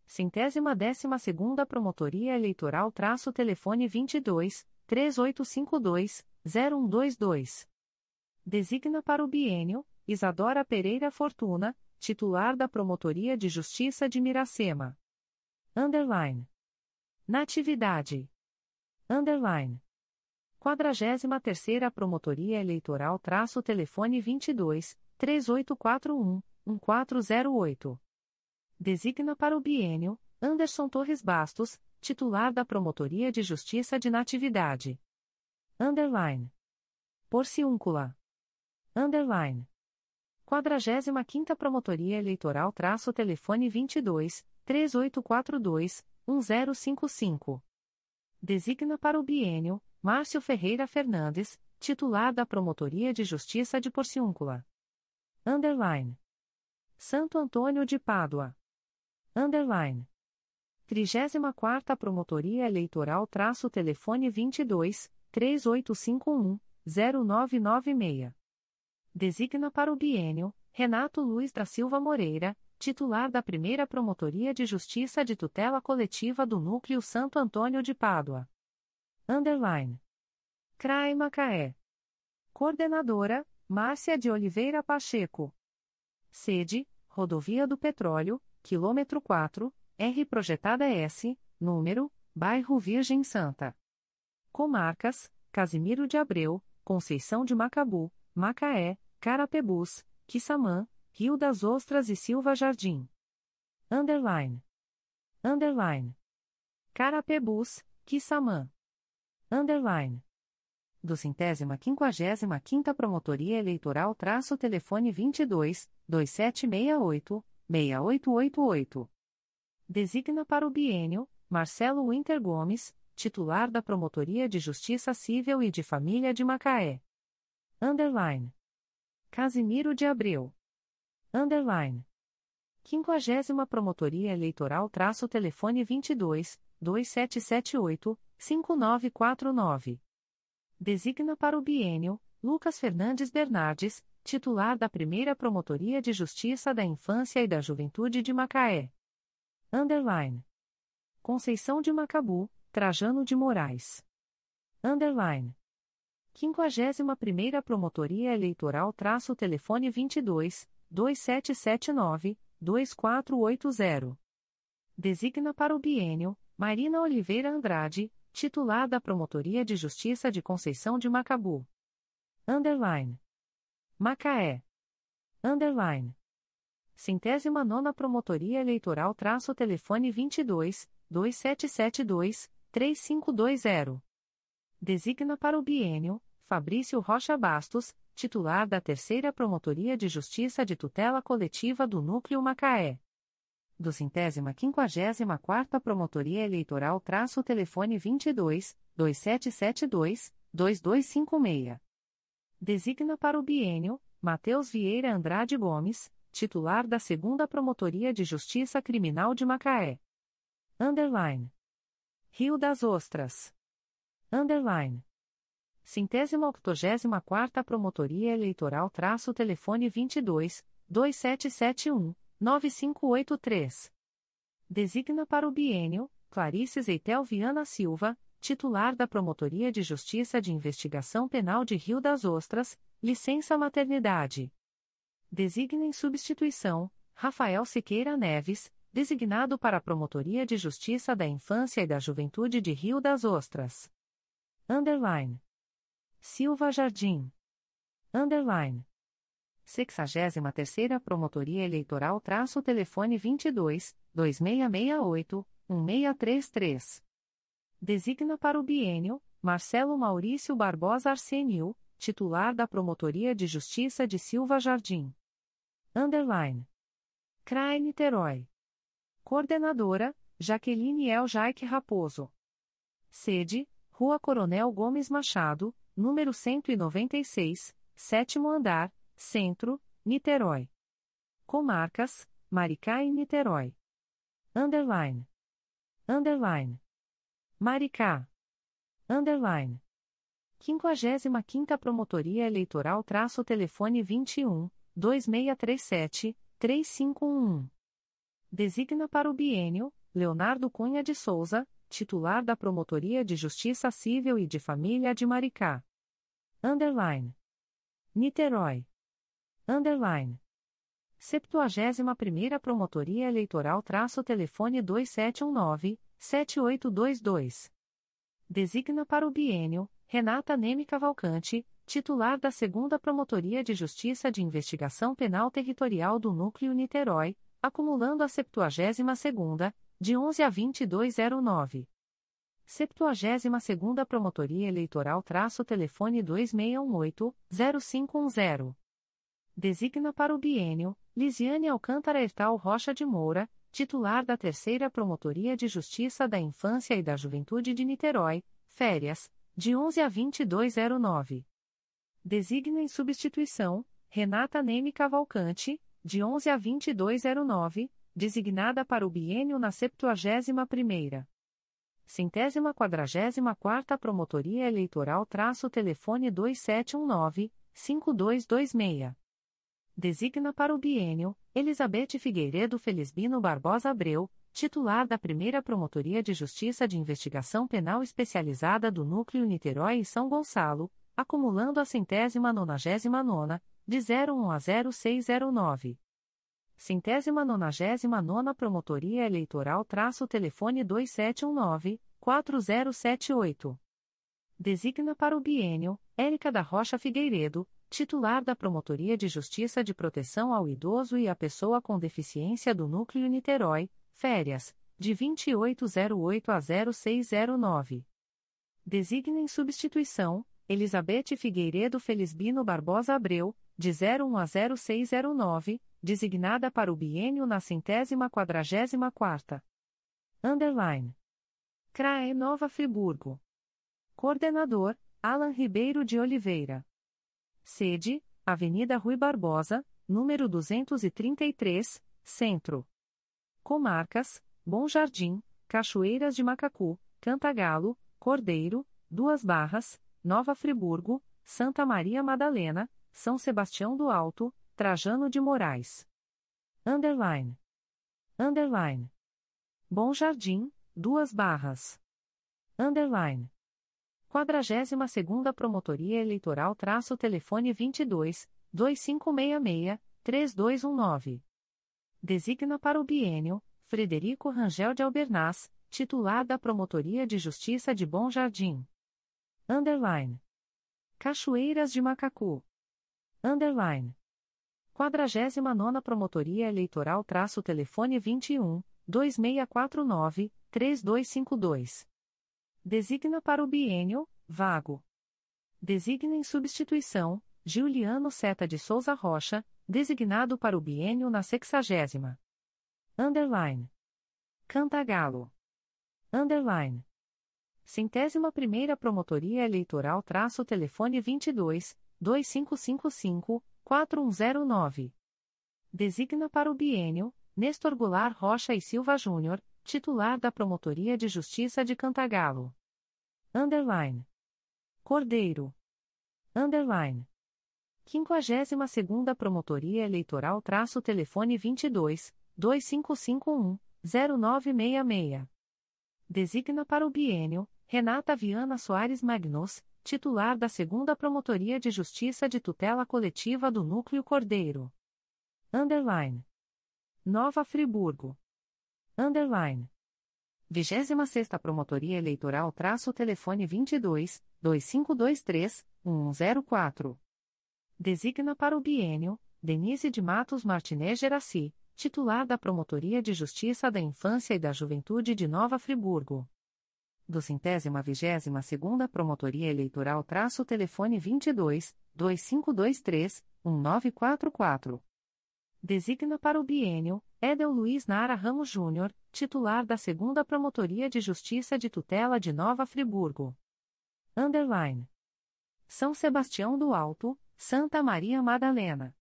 centésima décima segunda Promotoria Eleitoral traço telefone 22 3852 0122. Designa para o biênio Isadora Pereira Fortuna, titular da Promotoria de Justiça de Miracema. Underline. Natividade. Underline. 43ª Promotoria Eleitoral traço telefone 22 3841 1408. Designa para o bienio Anderson Torres Bastos, titular da Promotoria de Justiça de Natividade. Underline. Porciúncula. Underline. 45ª Promotoria Eleitoral traço telefone 22 3842 1055. Designa para o bienio Márcio Ferreira Fernandes, titular da Promotoria de Justiça de Porciúncula. Underline. Santo Antônio de Pádua. Underline. 34ª Promotoria Eleitoral traço telefone 22 3851 0996. Designa para o bienio Renato Luiz da Silva Moreira, titular da Primeira Promotoria de Justiça de Tutela Coletiva do Núcleo Santo Antônio de Pádua. Underline. CRAE Macaé. Coordenadora, Márcia de Oliveira Pacheco. Sede, Rodovia do Petróleo, quilômetro 4, R Projetada S, número, Bairro Virgem Santa. Comarcas, Casimiro de Abreu, Conceição de Macabu, Macaé, Carapebus, Quissamã, Rio das Ostras e Silva Jardim. Underline. Underline. Carapebus, Quissamã. Underline. Do centésima quinquagésima quinta Promotoria Eleitoral traço telefone 22 2768 6888. Designa para o bienio Marcelo Winter Gomes, titular da Promotoria de Justiça Civil e de Família de Macaé. Underline. Casimiro de Abreu. Underline. 50 Promotoria Eleitoral traço telefone 22 2778 5949. Designa para o bienio Lucas Fernandes Bernardes, titular da Primeira Promotoria de Justiça da Infância e da Juventude de Macaé. Underline. Conceição de Macabu, Trajano de Moraes. Underline. 51ª Promotoria Eleitoral traço telefone 22 2779 2480. Designa para o bienio Marina Oliveira Andrade, titular da Promotoria de Justiça de Conceição de Macabu. Underline. Macaé. Underline. Centésima nona Promotoria Eleitoral traço telefone 22 2772 3520. Designa para o bienio Fabrício Rocha Bastos, titular da Terceira Promotoria de Justiça de Tutela Coletiva do Núcleo Macaé. Do centésima quinquagésima quarta Promotoria Eleitoral traço telefone 22 2772 2256. Designa para o bienio Matheus Vieira Andrade Gomes, titular da Segunda Promotoria de Justiça Criminal de Macaé. Underline. Rio das Ostras. Underline. Centésima octogésima quarta Promotoria Eleitoral traço telefone 22 2771 9583. Designa para o bienio Clarice Zeitel Viana Silva, titular da Promotoria de Justiça de Investigação Penal de Rio das Ostras, licença maternidade. Designa em substituição Rafael Siqueira Neves, designado para a Promotoria de Justiça da Infância e da Juventude de Rio das Ostras. Underline. Silva Jardim. Underline. 63ª Promotoria Eleitoral traço telefone 22 2668 1633. Designa para o bienio Marcelo Maurício Barbosa Arsenio, titular da Promotoria de Justiça de Silva Jardim. Underline. CRAE Niterói. Coordenadora, Jaqueline El Raposo. Sede, Rua Coronel Gomes Machado, número 196, sétimo andar, Centro, Niterói. Comarcas, Maricá e Niterói. Underline. Underline. Maricá. Underline. 55ª Promotoria Eleitoral traço telefone 21 2637 3511. Designa para o bienio Leonardo Cunha de Souza, titular da Promotoria de Justiça Civil e de Família de Maricá. Underline. Niterói. Underline. 71ª Promotoria Eleitoral traço telefone 2719-7822. Designa para o bienio, Renata Neme Cavalcante, titular da 2 Promotoria de Justiça de Investigação Penal Territorial do Núcleo Niterói, acumulando a 72ª, de 11 a 2209. 72ª Promotoria Eleitoral traço telefone 2618-0510. Designa para o bienio, Lisiane Alcântara Ertal Rocha de Moura, titular da Terceira Promotoria de Justiça da Infância e da Juventude de Niterói, férias, de 11 a 2209. Designa em substituição, Renata Neme Cavalcante, de 11 a 2209, designada para o biênio na 71ª. Centésima quadragésima quarta Promotoria Eleitoral traço telefone 2719-5226. Designa para o biênio, Elizabeth Figueiredo Felizbino Barbosa Abreu, titular da primeira Promotoria de Justiça de Investigação Penal Especializada do Núcleo Niterói e São Gonçalo, acumulando a centésima nonagésima nona, de 01 a 0609. Centésima nonagésima nona Promotoria Eleitoral traço telefone 2719-4078. Designa para o biênio, Érica da Rocha Figueiredo, titular da Promotoria de Justiça de Proteção ao Idoso e à Pessoa com Deficiência do Núcleo Niterói, férias, de 2808 a 0609. Designa em substituição, Elizabeth Figueiredo Felizbino Barbosa Abreu, de 01 a 0609, designada para o biênio na centésima quadragésima quarta. Underline. CRAE Nova Friburgo. Coordenador, Alan Ribeiro de Oliveira. Sede, Avenida Rui Barbosa, número 233, Centro. Comarcas, Bom Jardim, Cachoeiras de Macacu, Cantagalo, Cordeiro, Duas Barras, Nova Friburgo, Santa Maria Madalena, São Sebastião do Alto, Trajano de Moraes. Underline. Underline. Bom Jardim, Duas Barras. Underline. 42ª Promotoria Eleitoral traço telefone 22 2566 3219. Designa para o biênio Frederico Rangel de Albernaz, titular da Promotoria de Justiça de Bom Jardim. Underline. Cachoeiras de Macacu. Underline. 49 Promotoria Eleitoral traço telefone 21 2649 3252. Designa para o biênio, vago. Designa em substituição, Giuliano Seta de Souza Rocha, designado para o biênio na sexagésima. Underline. Cantagalo. Underline. Centésima primeira Promotoria Eleitoral traço telefone 22 2555 4109. Designa para o biênio, Nestor Goulart Rocha e Silva Júnior, titular da Promotoria de Justiça de Cantagalo. Underline. Cordeiro. Underline. 52ª Promotoria Eleitoral traço telefone 22 2551 0966. Designa para o biênio, Renata Viana Soares Magnus, titular da 2 Promotoria de Justiça de Tutela Coletiva do Núcleo Cordeiro. Underline. Nova Friburgo. Underline. 26 Promotoria Eleitoral traço telefone 22 2523 104. Designa para o biênio, Denise de Matos Martinez Geraci, titular da Promotoria de Justiça da Infância e da Juventude de Nova Friburgo do centésima vigésima segunda Promotoria Eleitoral traço telefone 22 2523 1944. Designa para o biênio, Edel Luiz Nara Ramos Júnior, titular da segunda Promotoria de Justiça de Tutela de Nova Friburgo. Underline. São Sebastião do Alto, Santa Maria Madalena.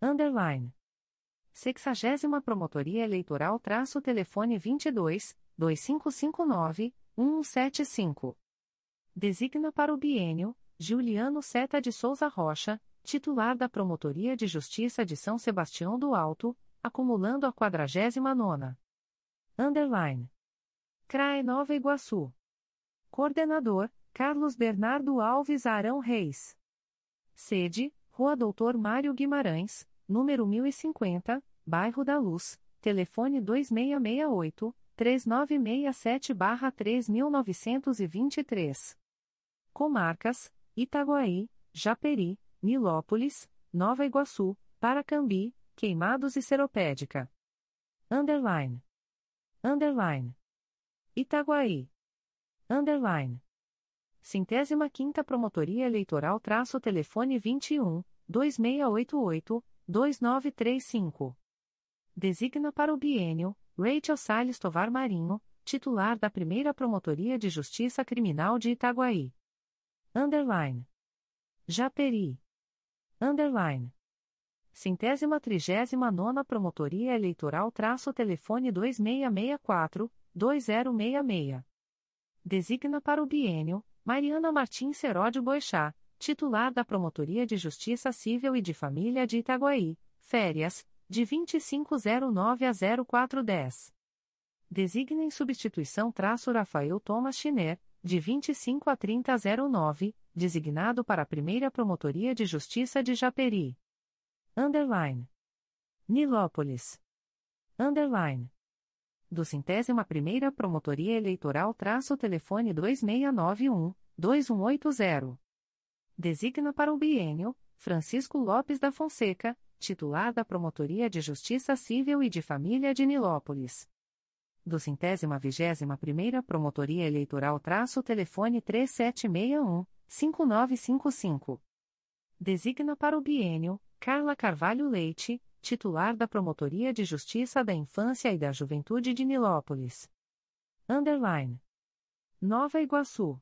Underline. Sexagésima Promotoria Eleitoral traço telefone 22 2559 175. Designa para o biênio Juliano Seta de Souza Rocha, titular da Promotoria de Justiça de São Sebastião do Alto, acumulando a 49ª. Underline. CRAE Nova Iguaçu. Coordenador, Carlos Bernardo Alves Arão Reis. Sede, Rua Doutor Mário Guimarães, número 1050, Bairro da Luz, telefone 2668 3967-3923. Comarcas: Itaguaí, Japeri, Nilópolis, Nova Iguaçu, Paracambi, Queimados e Seropédica. Underline. Underline. Itaguaí. Underline. Centésima quinta Promotoria Eleitoral traço telefone 21, 2688, 2935. Designa para o bienio, Rachel Salles Tovar Marinho, titular da primeira Promotoria de Justiça Criminal de Itaguaí. Underline. Japeri. Underline. Centésima trigésima nona Promotoria Eleitoral traço telefone 2664, 2066. Designa para o bienio, Mariana Martins Seródio Boixá, titular da Promotoria de Justiça Civil e de Família de Itaguaí, férias, de 2509 a 0410. Designa em substituição traço Rafael Thomas Schiner, de 25 a 3009, designado para a primeira Promotoria de Justiça de Japeri. Underline. Nilópolis. Underline. Do centésima primeira Promotoria Eleitoral traço telefone 2691, 2180. Designa para o bienio, Francisco Lopes da Fonseca, titular da Promotoria de Justiça Civil e de Família de Nilópolis. Do centésima vigésima primeira Promotoria Eleitoral traço telefone 3761, 5955. Designa para o bienio, Carla Carvalho Leite, titular da Promotoria de Justiça da Infância e da Juventude de Nilópolis. Underline. Nova Iguaçu.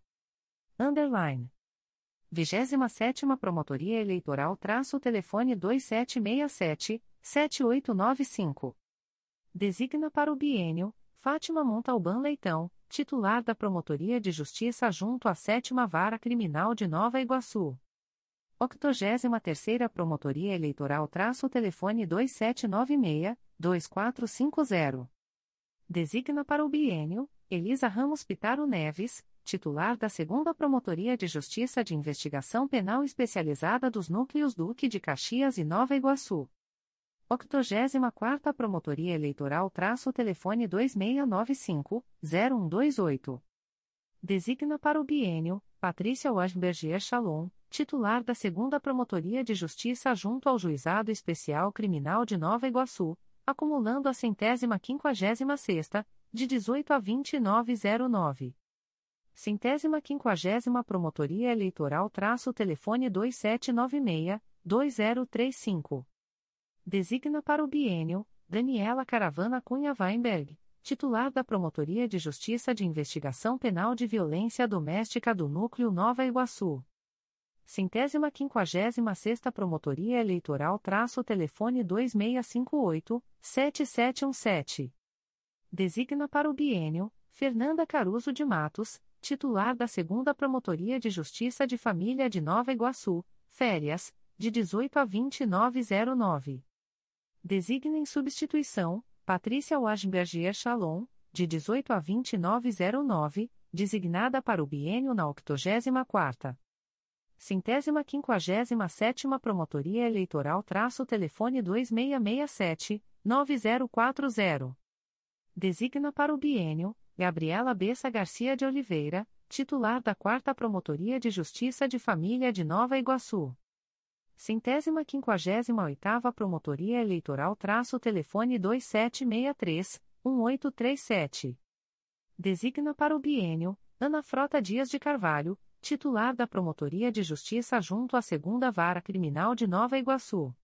Underline. 27 Promotoria Eleitoral traço telefone 2767-7895. Designa para o bienio, Fátima Montalbán Leitão, titular da Promotoria de Justiça junto à 7 Vara Criminal de Nova Iguaçu. 83ª Promotoria Eleitoral traço telefone 2796-2450. Designa para o bienio, Elisa Ramos Pitaro Neves, titular da 2 Promotoria de Justiça de Investigação Penal Especializada dos Núcleos Duque de Caxias e Nova Iguaçu. 84ª Promotoria Eleitoral traço telefone 2695-0128. Designa para o bienio, Patrícia Washberger Chalon, titular da 2 Promotoria de Justiça junto ao Juizado Especial Criminal de Nova Iguaçu, acumulando a centésima quinquagésima sexta, de 18 a 2909. Centésima quinquagésima Promotoria Eleitoral traço telefone 2796-2035. Designa para o bienio, Daniela Caravana Cunha Weinberg, titular da Promotoria de Justiça de Investigação Penal de Violência Doméstica do Núcleo Nova Iguaçu. Centésima quinquagésima sexta Promotoria Eleitoral traço telefone 2658-7717. Designa para o bienio, Fernanda Caruso de Matos, titular da segunda Promotoria de Justiça de Família de Nova Iguaçu, férias, de 18 a 2909. Designa em substituição, Patrícia Washberger Chalon, de 18 a 2909, designada para o bienio na 84ª. Centésima quinquagésima sétima Promotoria Eleitoral traço telefone 2667-9040. Designa para o bienio, Gabriela Bessa Garcia de Oliveira, titular da 4 Promotoria de Justiça de Família de Nova Iguaçu. Centésima quinquagésima oitava Promotoria Eleitoral traço telefone 2763-1837. Designa para o bienio, Ana Frota Dias de Carvalho, titular da Promotoria de Justiça junto à Segunda Vara Criminal de Nova Iguaçu.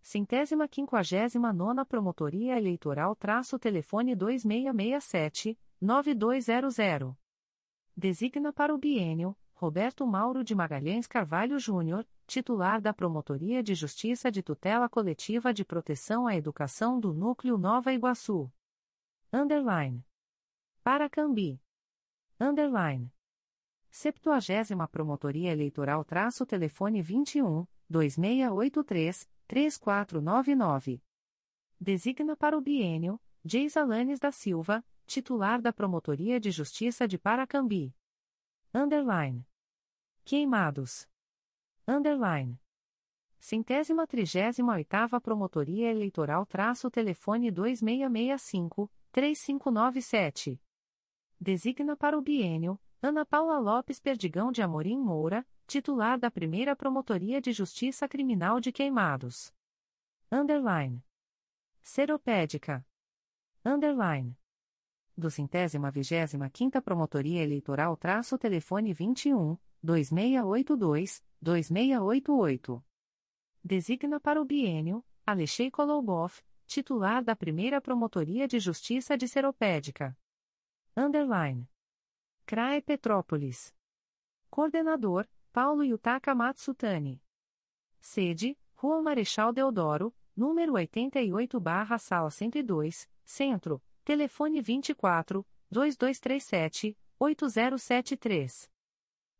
Centésima quinquagésima nona Promotoria Eleitoral traço telefone 2667-9200. Designa para o bienio, Roberto Mauro de Magalhães Carvalho Júnior, titular da Promotoria de Justiça de Tutela Coletiva de Proteção à Educação do Núcleo Nova Iguaçu. Underline. Paracambi. Underline. 70 Promotoria Eleitoral traço telefone 21 2683 3499. Designa para o bienio Geis Alanes da Silva, titular da Promotoria de Justiça de Paracambi. Underline. Queimados. Underline. Centésima trigésima oitava Promotoria Eleitoral traço telefone 2665, 3597. Designa para o bienio, Ana Paula Lopes Perdigão de Amorim Moura, titular da primeira Promotoria de Justiça Criminal de Queimados. Underline. Seropédica. Underline. Do centésima vigésima quinta Promotoria Eleitoral traço telefone 21, 2682, 2688. Designa para o bienio, Alexei Kolobov, titular da primeira Promotoria de Justiça de Seropédica. Underline. CRAE Petrópolis. Coordenador, Paulo Yutaka Matsutani. Sede, Rua Marechal Deodoro, número 88 barra Sala 102, Centro, telefone 24, 2237, 8073.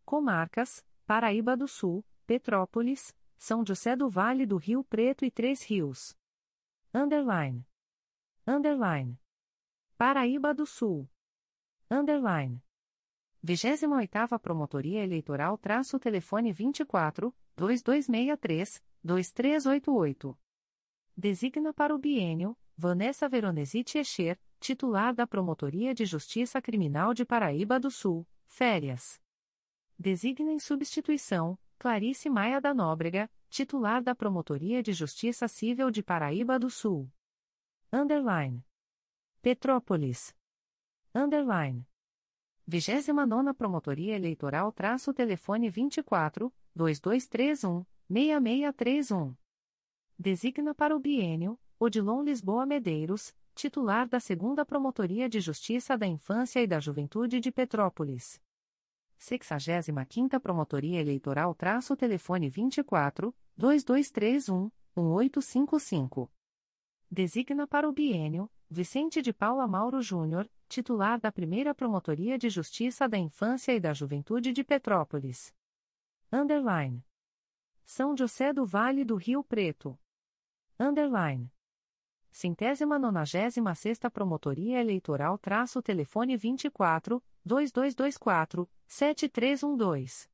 Comarcas, Paraíba do Sul, Petrópolis, são José do Vale do Rio Preto e Três Rios. Underline. Underline. Paraíba do Sul. Underline. 28ª Promotoria Eleitoral traço telefone 24 2263 2388. Designa para o bienio Vanessa Veronesi Echer, titular da Promotoria de Justiça Criminal de Paraíba do Sul, férias. Designa em substituição Clarice Maia da Nóbrega, titular da Promotoria de Justiça Civil de Paraíba do Sul. Underline. Petrópolis. Underline. 29 Promotoria Eleitoral traço telefone 24 2231 6631. Designa para o bienio Odilon Lisboa Medeiros, titular da 2 Promotoria de Justiça da Infância e da Juventude de Petrópolis. 65ª Promotoria Eleitoral traço telefone 24 2231 1855. Designa para o bienio Vicente de Paula Mauro Júnior, titular da Primeira Promotoria de Justiça da Infância e da Juventude de Petrópolis. Underline. São José do Vale do Rio Preto. Underline. Centésima nonagésima sexta Promotoria Eleitoral traço telefone 24 2224 7312.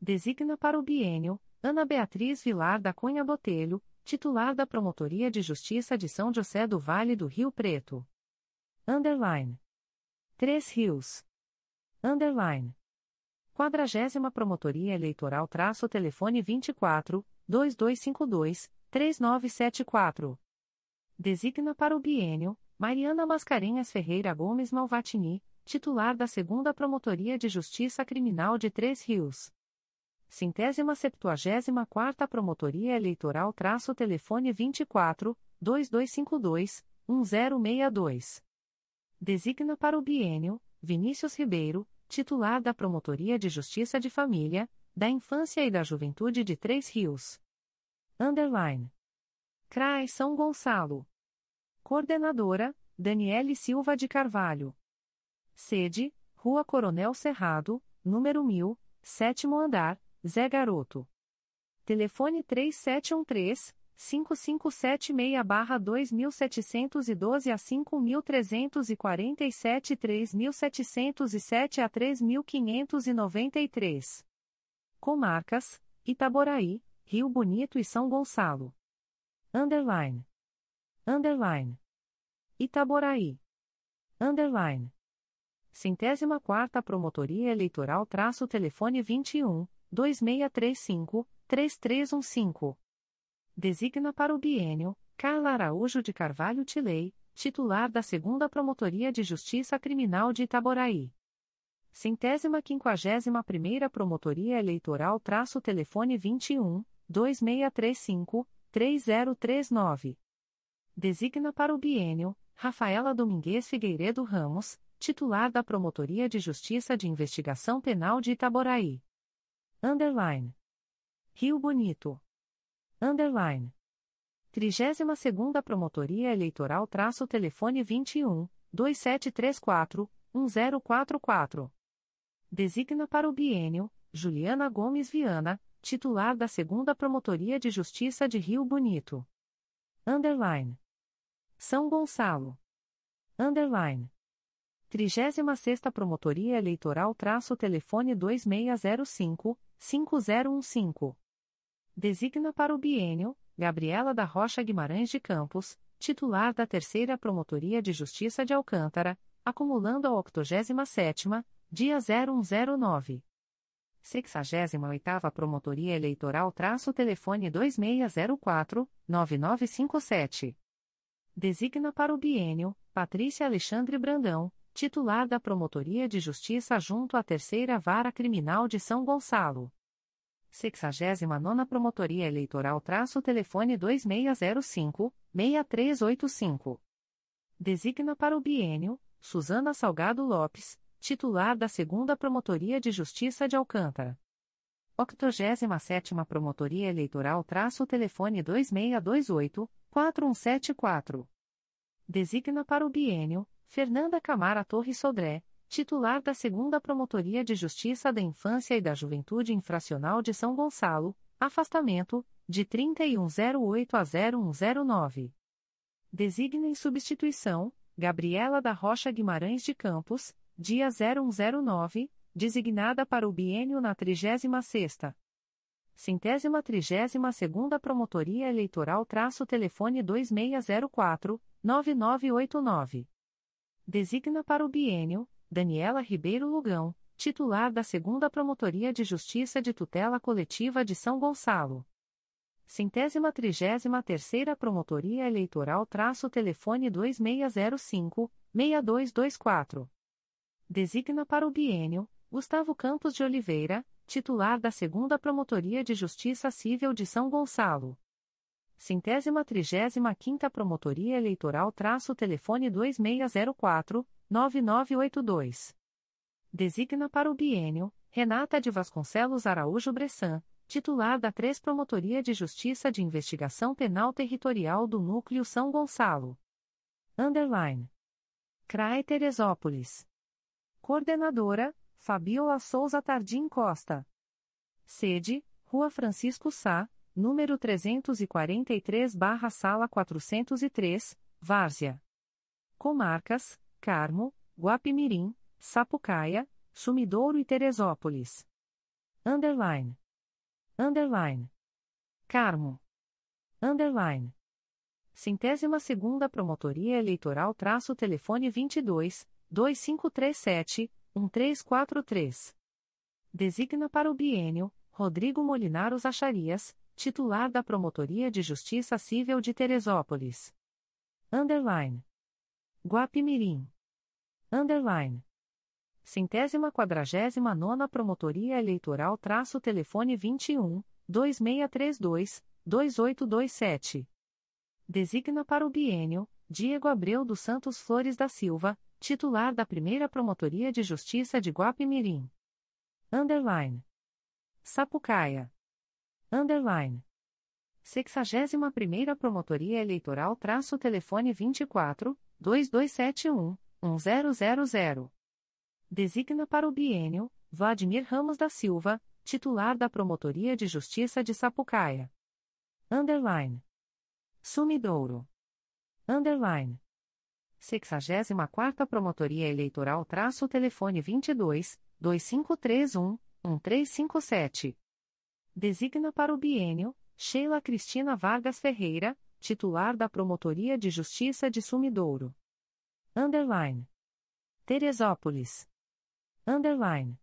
Designa para o bienio Ana Beatriz Vilar da Cunha Botelho, titular da Promotoria de Justiça de São José do Vale do Rio Preto. Underline. Três Rios. Underline. Quadragésima Promotoria Eleitoral traço telefone 24 2252 3974. Designa para o bienio Mariana Mascarenhas Ferreira Gomes Malvatini, titular da Segunda Promotoria de Justiça Criminal de Três Rios. Centésima septuagésima quarta Promotoria Eleitoral traço telefone 24 2252 1062. Designa para o bienio Vinícius Ribeiro, titular da Promotoria de Justiça de Família, da Infância e da Juventude de Três Rios. Underline. CRAE São Gonçalo. Coordenadora, Daniele Silva de Carvalho. Sede, Rua Coronel Cerrado, número 1000, sétimo andar, Zé Garoto. Telefone 3713 5576-2712 a 5347 3707 a 3593. Comarcas, Itaboraí, Rio Bonito e São Gonçalo. Underline. Underline. Itaboraí. Underline. Centésima quarta Promotoria Eleitoral traço telefone 21 2635 3315. Designa para o bienio Carla Araújo de Carvalho Tilei, titular da Segunda Promotoria de Justiça Criminal de Itaboraí. Centésima quinquagésima primeira Promotoria Eleitoral traço telefone 21 2635 3039. Designa para o bienio Rafaela Domingues Figueiredo Ramos, titular da Promotoria de Justiça de Investigação Penal de Itaboraí. Underline. Rio Bonito. Underline. 32 Promotoria Eleitoral traço telefone 21 2734 1044. Designa para o bienio Juliana Gomes Viana, titular da 2 Promotoria de Justiça de Rio Bonito. Underline. São Gonçalo. Underline. 36 Promotoria Eleitoral traço telefone 2605 5015. Designa para o biênio Gabriela da Rocha Guimarães de Campos, titular da Terceira Promotoria de Justiça de Alcântara, acumulando a 87ª, dia 0109. 68ª Promotoria Eleitoral traço telefone 2604-9957. Designa para o biênio, Patrícia Alexandre Brandão, titular da Promotoria de Justiça junto à Terceira Vara Criminal de São Gonçalo. 69ª Promotoria Eleitoral traço telefone 2605-6385. Designa para o biênio, Suzana Salgado Lopes, titular da 2 Promotoria de Justiça de Alcântara. 87ª Promotoria Eleitoral traço telefone 2628-4174. Designa para o biênio, Fernanda Camara Torres Sodré, titular da 2 Promotoria de Justiça da Infância e da Juventude Infracional de São Gonçalo, afastamento, de 3108 a 0109. Designa em substituição, Gabriela da Rocha Guimarães de Campos, dia 0109, designada para o biênio na 36ª. Centésima trigésima segunda Promotoria Eleitoral traço telefone 2604-9989. Designa para o biênio, Daniela Ribeiro Lugão, titular da Segunda Promotoria de Justiça de Tutela Coletiva de São Gonçalo. Centésima trigésima terceira Promotoria Eleitoral traço telefone 2605-6224. Designa para o biênio, Gustavo Campos de Oliveira, titular da Segunda Promotoria de Justiça Civil de São Gonçalo. Centésima trigésima quinta Promotoria Eleitoral traço telefone 2604 9982. Designa para o biênio Renata de Vasconcelos Araújo Bressan, titular da 3 Promotoria de Justiça de Investigação Penal Territorial do Núcleo São Gonçalo. Underline. CRAE Teresópolis. Coordenadora, Fabiola Souza Tardim Costa. Sede, Rua Francisco Sá, número 343-Sala 403, Várzea. Comarcas, Carmo, Guapimirim, Sapucaia, Sumidouro e Teresópolis. Underline. Underline. Carmo. Underline. Centésima segunda Promotoria Eleitoral traço telefone 22 2537 1343. Designa para o biênio Rodrigo Molinaros Acharias, titular da Promotoria de Justiça Civil de Teresópolis. Underline. Guapimirim. Underline. Centésima quadragésima nona Promotoria Eleitoral traço telefone 21, 2632, 2827. Designa para o biênio, Diego Abreu dos Santos Flores da Silva, titular da Primeira Promotoria de Justiça de Guapimirim. Underline. Sapucaia. Underline. 61 Primeira Promotoria Eleitoral traço telefone 24, 2271, 1000. Designa para o biênio, Vladimir Ramos da Silva, titular da Promotoria de Justiça de Sapucaia. Underline. Sumidouro. Underline. 64ª Promotoria Eleitoral traço telefone 22, 2531, 1357. Designa para o biênio, Sheila Cristina Vargas Ferreira, titular da Promotoria de Justiça de Sumidouro. Underline. Teresópolis. Underline.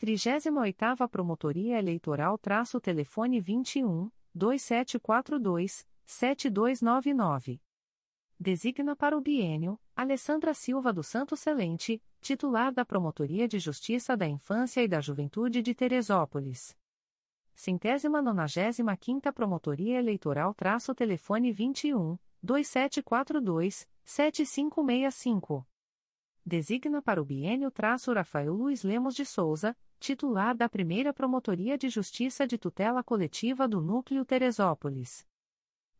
38ª Promotoria Eleitoral traço telefone 21, 2742, 7299. Designa para o biênio, Alessandra Silva do Santo Celente, titular da Promotoria de Justiça da Infância e da Juventude de Teresópolis. Centésima nonagésima quinta Promotoria Eleitoral traço telefone 21, 2742, 7565. Designa para o biênio traço Rafael Luiz Lemos de Souza, titular da Primeira Promotoria de Justiça de Tutela Coletiva do Núcleo Teresópolis.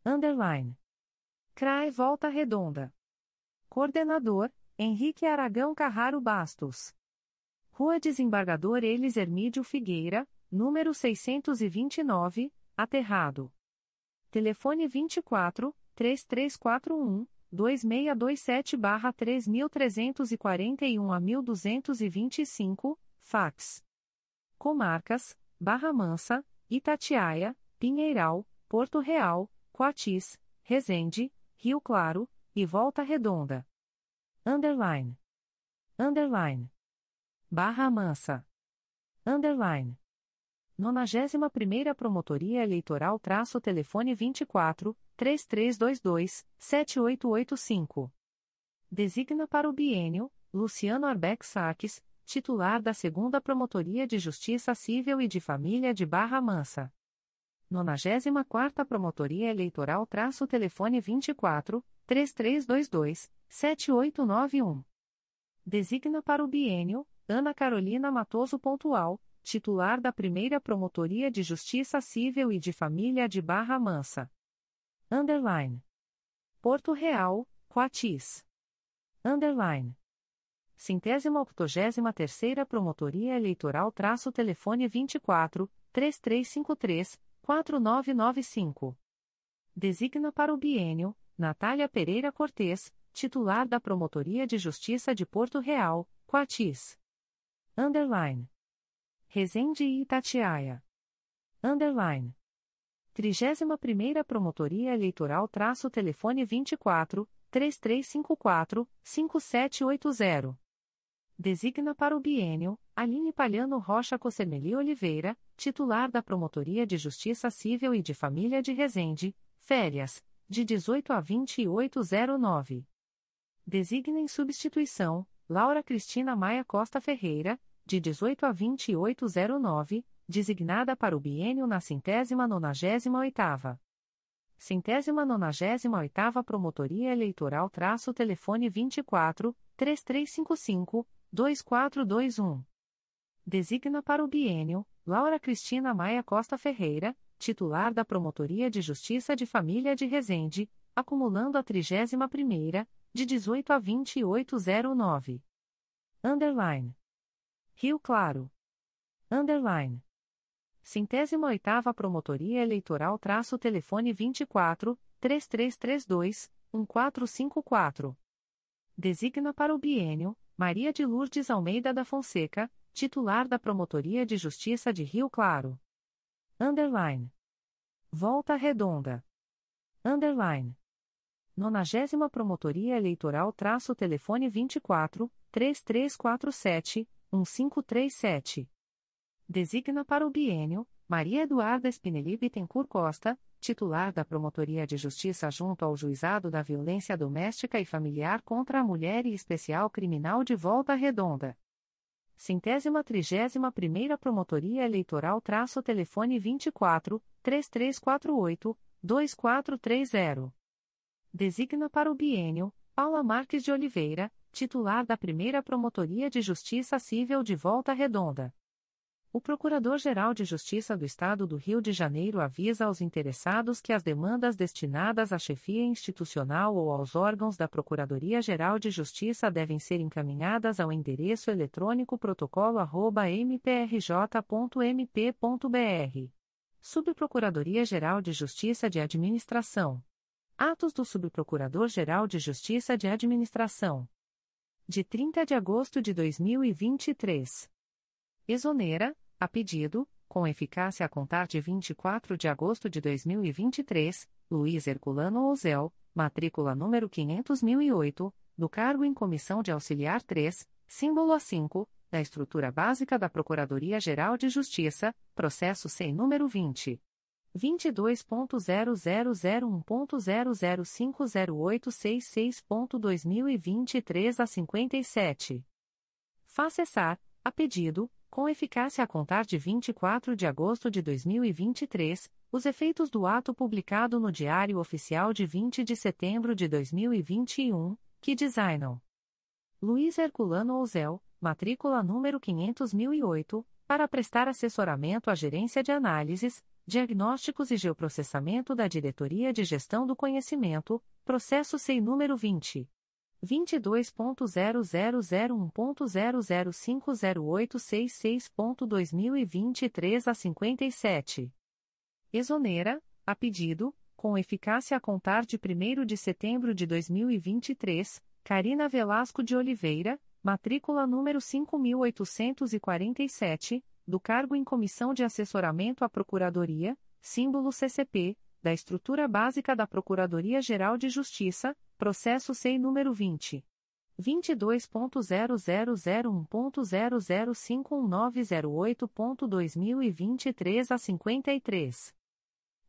Underline. CRAE Volta Redonda. Coordenador, Henrique Aragão Carraro Bastos. Rua Desembargador Elis Hermídio Figueira, número 629, Aterrado. Telefone 24 3341 2627-3341 a 1225, fax. Comarcas, Barra Mansa, Itatiaia, Pinheiral, Porto Real, Coatis, Resende, Rio Claro, e Volta Redonda. Underline. Underline. Barra Mansa. Underline. 91ª Promotoria Eleitoral traço telefone 24 3322 7885. Designa para o bienio Luciano Arbex Saques, titular da 2 Promotoria de Justiça Civil e de Família de Barra Mansa. 94ª Promotoria Eleitoral traço telefone 24 3322 7891. Designa para o bienio Ana Carolina Matoso Pontual, titular da Primeira Promotoria de Justiça Civil e de Família de Barra Mansa. Underline. Porto Real, Coatis. Underline. Centésima octogésima terceira Promotoria Eleitoral traço telefone 24 3353 4995. Designa para o bienio Natália Pereira Cortes, titular da Promotoria de Justiça de Porto Real, Coatis. Underline. Resende e Itatiaia. Underline. 31ª Promotoria Eleitoral traço telefone 24 3354 5780. Designa para o bienio Aline Palhano Rocha Cossemeli Oliveira, titular da Promotoria de Justiça Civil e de Família de Resende, férias, de 18 a 2809. Designa em substituição, Laura Cristina Maia Costa Ferreira, de 18 a 2809, designada para o biênio na centésima nonagésima oitava. Centésima nonagésima oitava Promotoria Eleitoral traço telefone 24 3355 2421. Designa para o biênio, Laura Cristina Maia Costa Ferreira, titular da Promotoria de Justiça de Família de Resende, acumulando a 31ª, de 18 a 2809. Underline. Rio Claro. Underline. Centésima oitava Promotoria Eleitoral traço telefone 24 3332 1454. Designa para o biênio Maria de Lourdes Almeida da Fonseca, titular da Promotoria de Justiça de Rio Claro. Underline. Volta Redonda. Underline. Nonagésima Promotoria Eleitoral traço telefone 24 3347 1537. Designa para o biênio Maria Eduarda Spinelli Bittencourt Costa, titular da Promotoria de Justiça junto ao Juizado da Violência Doméstica e Familiar contra a Mulher e Especial Criminal de Volta Redonda. Centésima trigésima primeira Promotoria Eleitoral traço telefone 24 3348 2430. Designa para o biênio Paula Marques de Oliveira, titular da primeira Promotoria de Justiça Civil de Volta Redonda. O Procurador-Geral de Justiça do Estado do Rio de Janeiro avisa aos interessados que as demandas destinadas à chefia institucional ou aos órgãos da Procuradoria-Geral de Justiça devem ser encaminhadas ao endereço eletrônico protocolo@mprj.mp.br. Subprocuradoria-Geral de Justiça de Administração. Atos do Subprocurador-Geral de Justiça de Administração. De 30 de agosto de 2023. Exonera, a pedido, com eficácia a contar de 24 de agosto de 2023, Luiz Herculano Ozel, matrícula número 500.008, do cargo em Comissão de Auxiliar 3, símbolo A5, da estrutura básica da Procuradoria-Geral de Justiça, processo sem número 20. 22.0001.0050866.2023 a 57. Faz cessar, a pedido, com eficácia a contar de 24 de agosto de 2023, os efeitos do ato publicado no Diário Oficial de 20 de setembro de 2021, que designam Luiz Herculano Ouzel, matrícula número 500.008, para prestar assessoramento à gerência de análises, diagnósticos e geoprocessamento da Diretoria de Gestão do Conhecimento, processo SEI número 20. 22.0001.0050866.2023 a 57. Exonera, a pedido, com eficácia a contar de 1 de setembro de 2023, Carina Velasco de Oliveira, matrícula número 5847, do cargo em Comissão de Assessoramento à Procuradoria, símbolo CCP, da estrutura básica da Procuradoria-Geral de Justiça, processo SEI número 20. 22.0001.0051908.2023 a 53.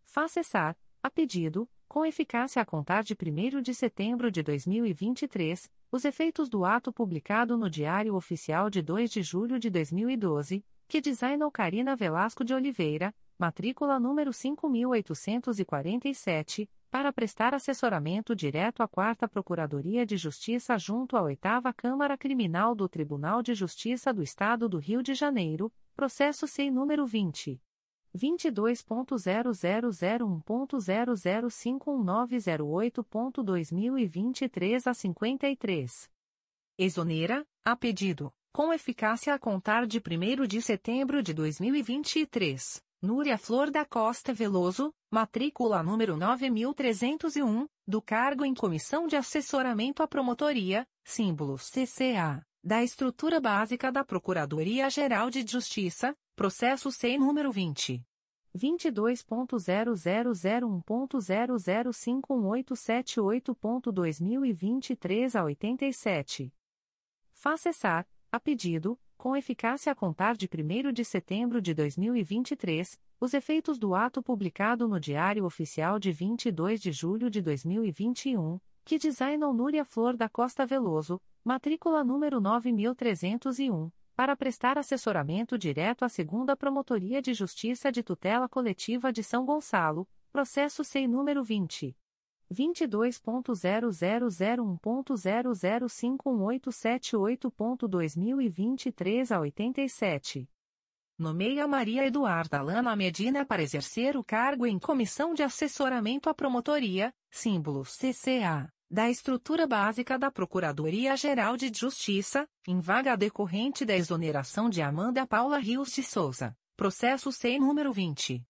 Faça cessar, a pedido, com eficácia a contar de 1 de setembro de 2023, os efeitos do ato publicado no Diário Oficial de 2 de julho de 2012, que designou Karina Velasco de Oliveira, matrícula número 5847, para prestar assessoramento direto à 4 Procuradoria de Justiça junto à 8 Câmara Criminal do Tribunal de Justiça do Estado do Rio de Janeiro, processo SEI número 20. 22.0001.0051908.2023 a 53. Exonera, a pedido, com eficácia a contar de 1 de setembro de 2023 Núria Flor da Costa Veloso, matrícula número 9301, do cargo em Comissão de Assessoramento à Promotoria, símbolo CCA, da Estrutura Básica da Procuradoria-Geral de Justiça, processo SEI número 20. 22.0001.0051878.2023 a 87. Faça cessar, a pedido, com eficácia a contar de 1 de setembro de 2023, os efeitos do ato publicado no Diário Oficial de 22 de julho de 2021, que designou Núria Flor da Costa Veloso, matrícula número 9301, para prestar assessoramento direto à Segunda Promotoria de Justiça de Tutela Coletiva de São Gonçalo, processo SEI número 20. 22.0001.0051878.2023 a 87. Nomeia Maria Eduarda Lana Medina para exercer o cargo em Comissão de Assessoramento à Promotoria, símbolo CCA, da Estrutura Básica da Procuradoria-Geral de Justiça, em vaga decorrente da exoneração de Amanda Paula Rios de Souza, processo SEI número 20.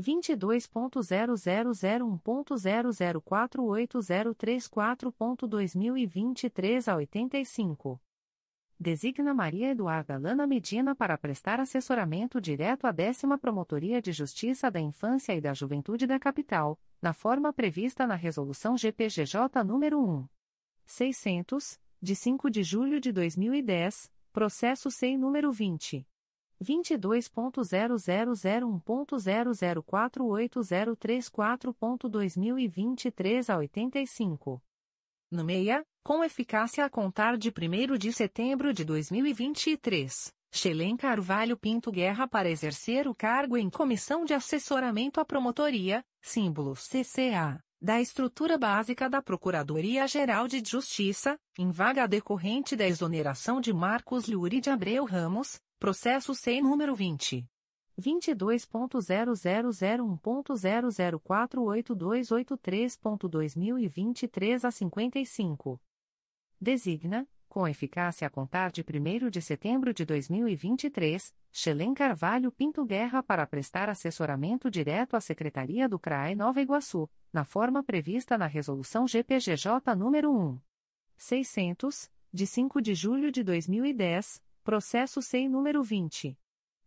22.0001.0048034.2023 a 85. Designa Maria Eduarda Lana Medina para prestar assessoramento direto à décima Promotoria de Justiça da Infância e da Juventude da Capital, na forma prevista na Resolução GPGJ nº 1. 600, de 5 de julho de 2010, processo SEI número 20. 22.0001.0048034.2023 a 85. No meia, com eficácia a contar de 1 de setembro de 2023, Xelen Carvalho Pinto Guerra para exercer o cargo em Comissão de Assessoramento à Promotoria, símbolo CCA, da Estrutura Básica da Procuradoria-Geral de Justiça, em vaga decorrente da exoneração de Marcos Luri de Abreu Ramos, Processo SEI número 20. 22.0001.0048283.2023 a 55. Designa, com eficácia a contar de 1 de setembro de 2023, Xelen Carvalho Pinto Guerra para prestar assessoramento direto à Secretaria do CRAE Nova Iguaçu, na forma prevista na Resolução GPGJ nº 1. 600, de 5 de julho de 2010, Processo SEI número 20.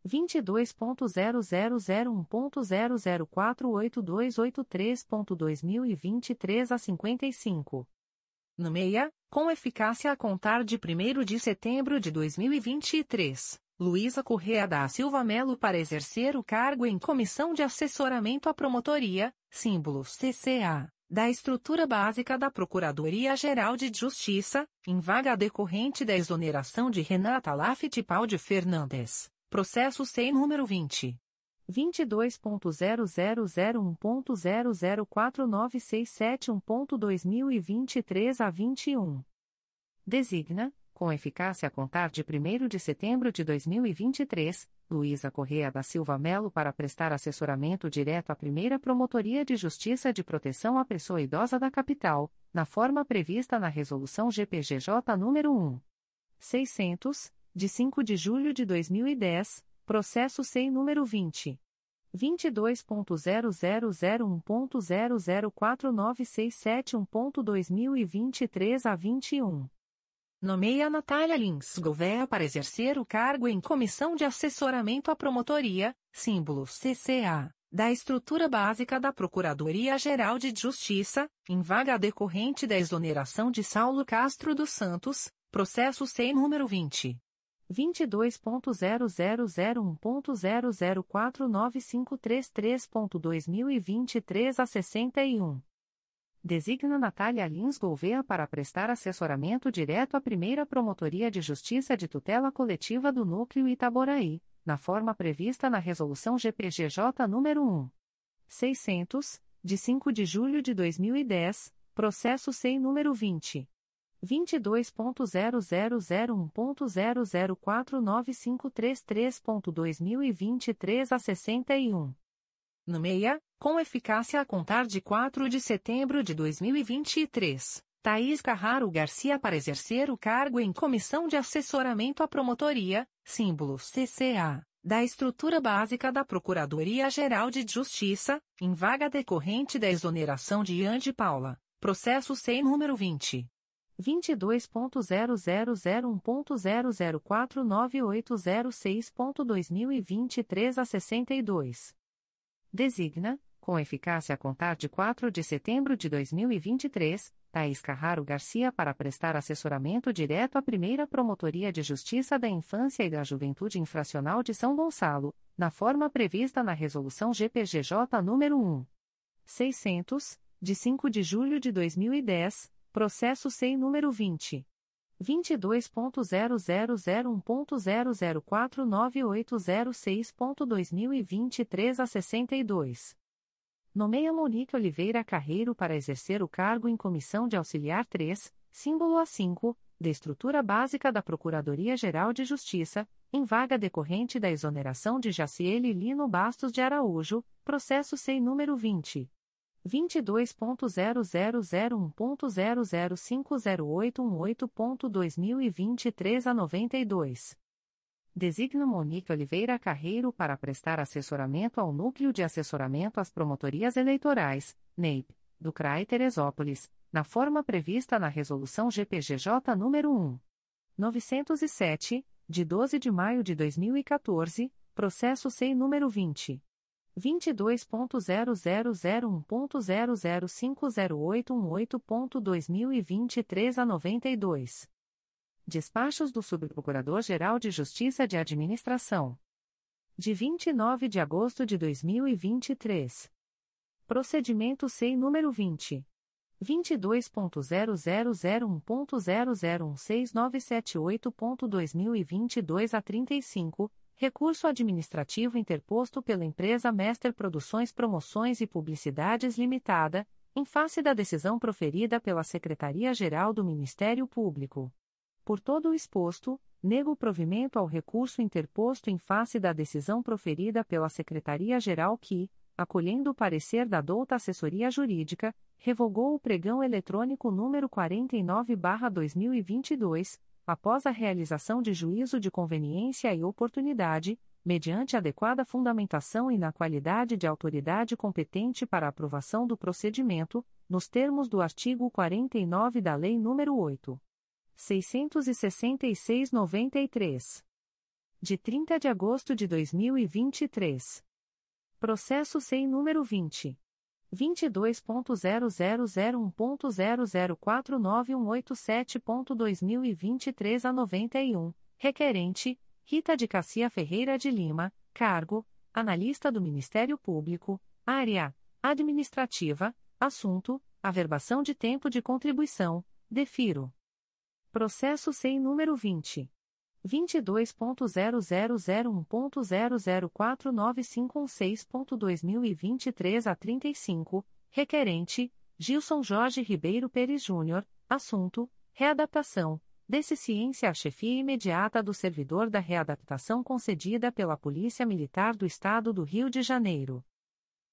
22.0001.0048283.2023 a 55. No meia, com eficácia a contar de 1 de setembro de 2023, Luísa Correa da Silva Melo para exercer o cargo em Comissão de Assessoramento à Promotoria, símbolo CCA da estrutura básica da Procuradoria-Geral de Justiça, em vaga decorrente da exoneração de Renata Lafitipaldi Fernandes, processo SEI número 20. 22.0001.0049671.2023 a 21. Designa, com eficácia a contar de 1 de setembro de 2023, Luísa Correa da Silva Melo para prestar assessoramento direto à primeira Promotoria de Justiça de Proteção à Pessoa Idosa da Capital, na forma prevista na Resolução GPGJ nº 1. 600, de 5 de julho de 2010, processo SEI número 20. 22.0001.0049671.2023 a 21. Nomeia Natália Lins Gouveia para exercer o cargo em Comissão de Assessoramento à Promotoria, símbolo CCA, da estrutura básica da Procuradoria-Geral de Justiça, em vaga decorrente da exoneração de Saulo Castro dos Santos, processo sem número 20. 22.0001.0049533.2023 a 61. Designa Natália Lins Gouveia para prestar assessoramento direto à primeira Promotoria de Justiça de Tutela Coletiva do Núcleo Itaboraí, na forma prevista na Resolução GPGJ nº 1. 600, de 5 de julho de 2010, processo SEI número 20. 22.0001.0049533.2023 a 61. No meia, com eficácia a contar de 4 de setembro de 2023. Thaís Carraro Garcia para exercer o cargo em Comissão de Assessoramento à Promotoria, símbolo CCA, da estrutura básica da Procuradoria-Geral de Justiça, em vaga decorrente da exoneração de Ian de Paula, processo sem número 20. 22.0001.0049806.2023 a 62. Designa, com eficácia a contar de 4 de setembro de 2023, Thaís Carraro Garcia para prestar assessoramento direto à primeira Promotoria de Justiça da Infância e da Juventude Infracional de São Gonçalo, na forma prevista na Resolução GPGJ nº 1. 600, de 5 de julho de 2010, processo SEI número 20. 22.0001.0049806.2023 a 62. Nomeia Monique Oliveira Carreiro para exercer o cargo em Comissão de Auxiliar 3, símbolo A5, da estrutura básica da Procuradoria-Geral de Justiça, em vaga decorrente da exoneração de Jaciele Lino Bastos de Araújo, processo SEI número 20. 22.0001.0050818.2023 a 92. Designa Monique Oliveira Carreiro para prestar assessoramento ao Núcleo de Assessoramento às Promotorias Eleitorais, NEIP, do CRAE Teresópolis, na forma prevista na Resolução GPGJ nº 1. 907, de 12 de maio de 2014, processo SEI número 20. 22.0001.0050818.2023 a 92. Despachos do Subprocurador-Geral de Justiça de Administração. De 29 de agosto de 2023. Procedimento SEI número 20. 22.0001.0016978.2022 a 35, recurso administrativo interposto pela empresa Master Produções Promoções e Publicidades Limitada, em face da decisão proferida pela Secretaria-Geral do Ministério Público. Por todo o exposto, nego provimento ao recurso interposto em face da decisão proferida pela Secretaria-Geral que, acolhendo o parecer da douta assessoria jurídica, revogou o pregão eletrônico número 49/2022, após a realização de juízo de conveniência e oportunidade, mediante adequada fundamentação e na qualidade de autoridade competente para aprovação do procedimento, nos termos do artigo 49 da Lei nº 8. 666-93. De 30 de agosto de 2023. Processo SEI número 20. 22.0001.0049187.2023 a 91, requerente, Rita de Cassia Ferreira de Lima, cargo, analista do Ministério Público, área, administrativa, assunto, averbação de tempo de contribuição, defiro. Processo sem número 20. 22.0001.0049516.2023 a 35, requerente, Gilson Jorge Ribeiro Pérez Júnior, assunto, readaptação, deficiência à chefia imediata do servidor da readaptação concedida pela Polícia Militar do Estado do Rio de Janeiro.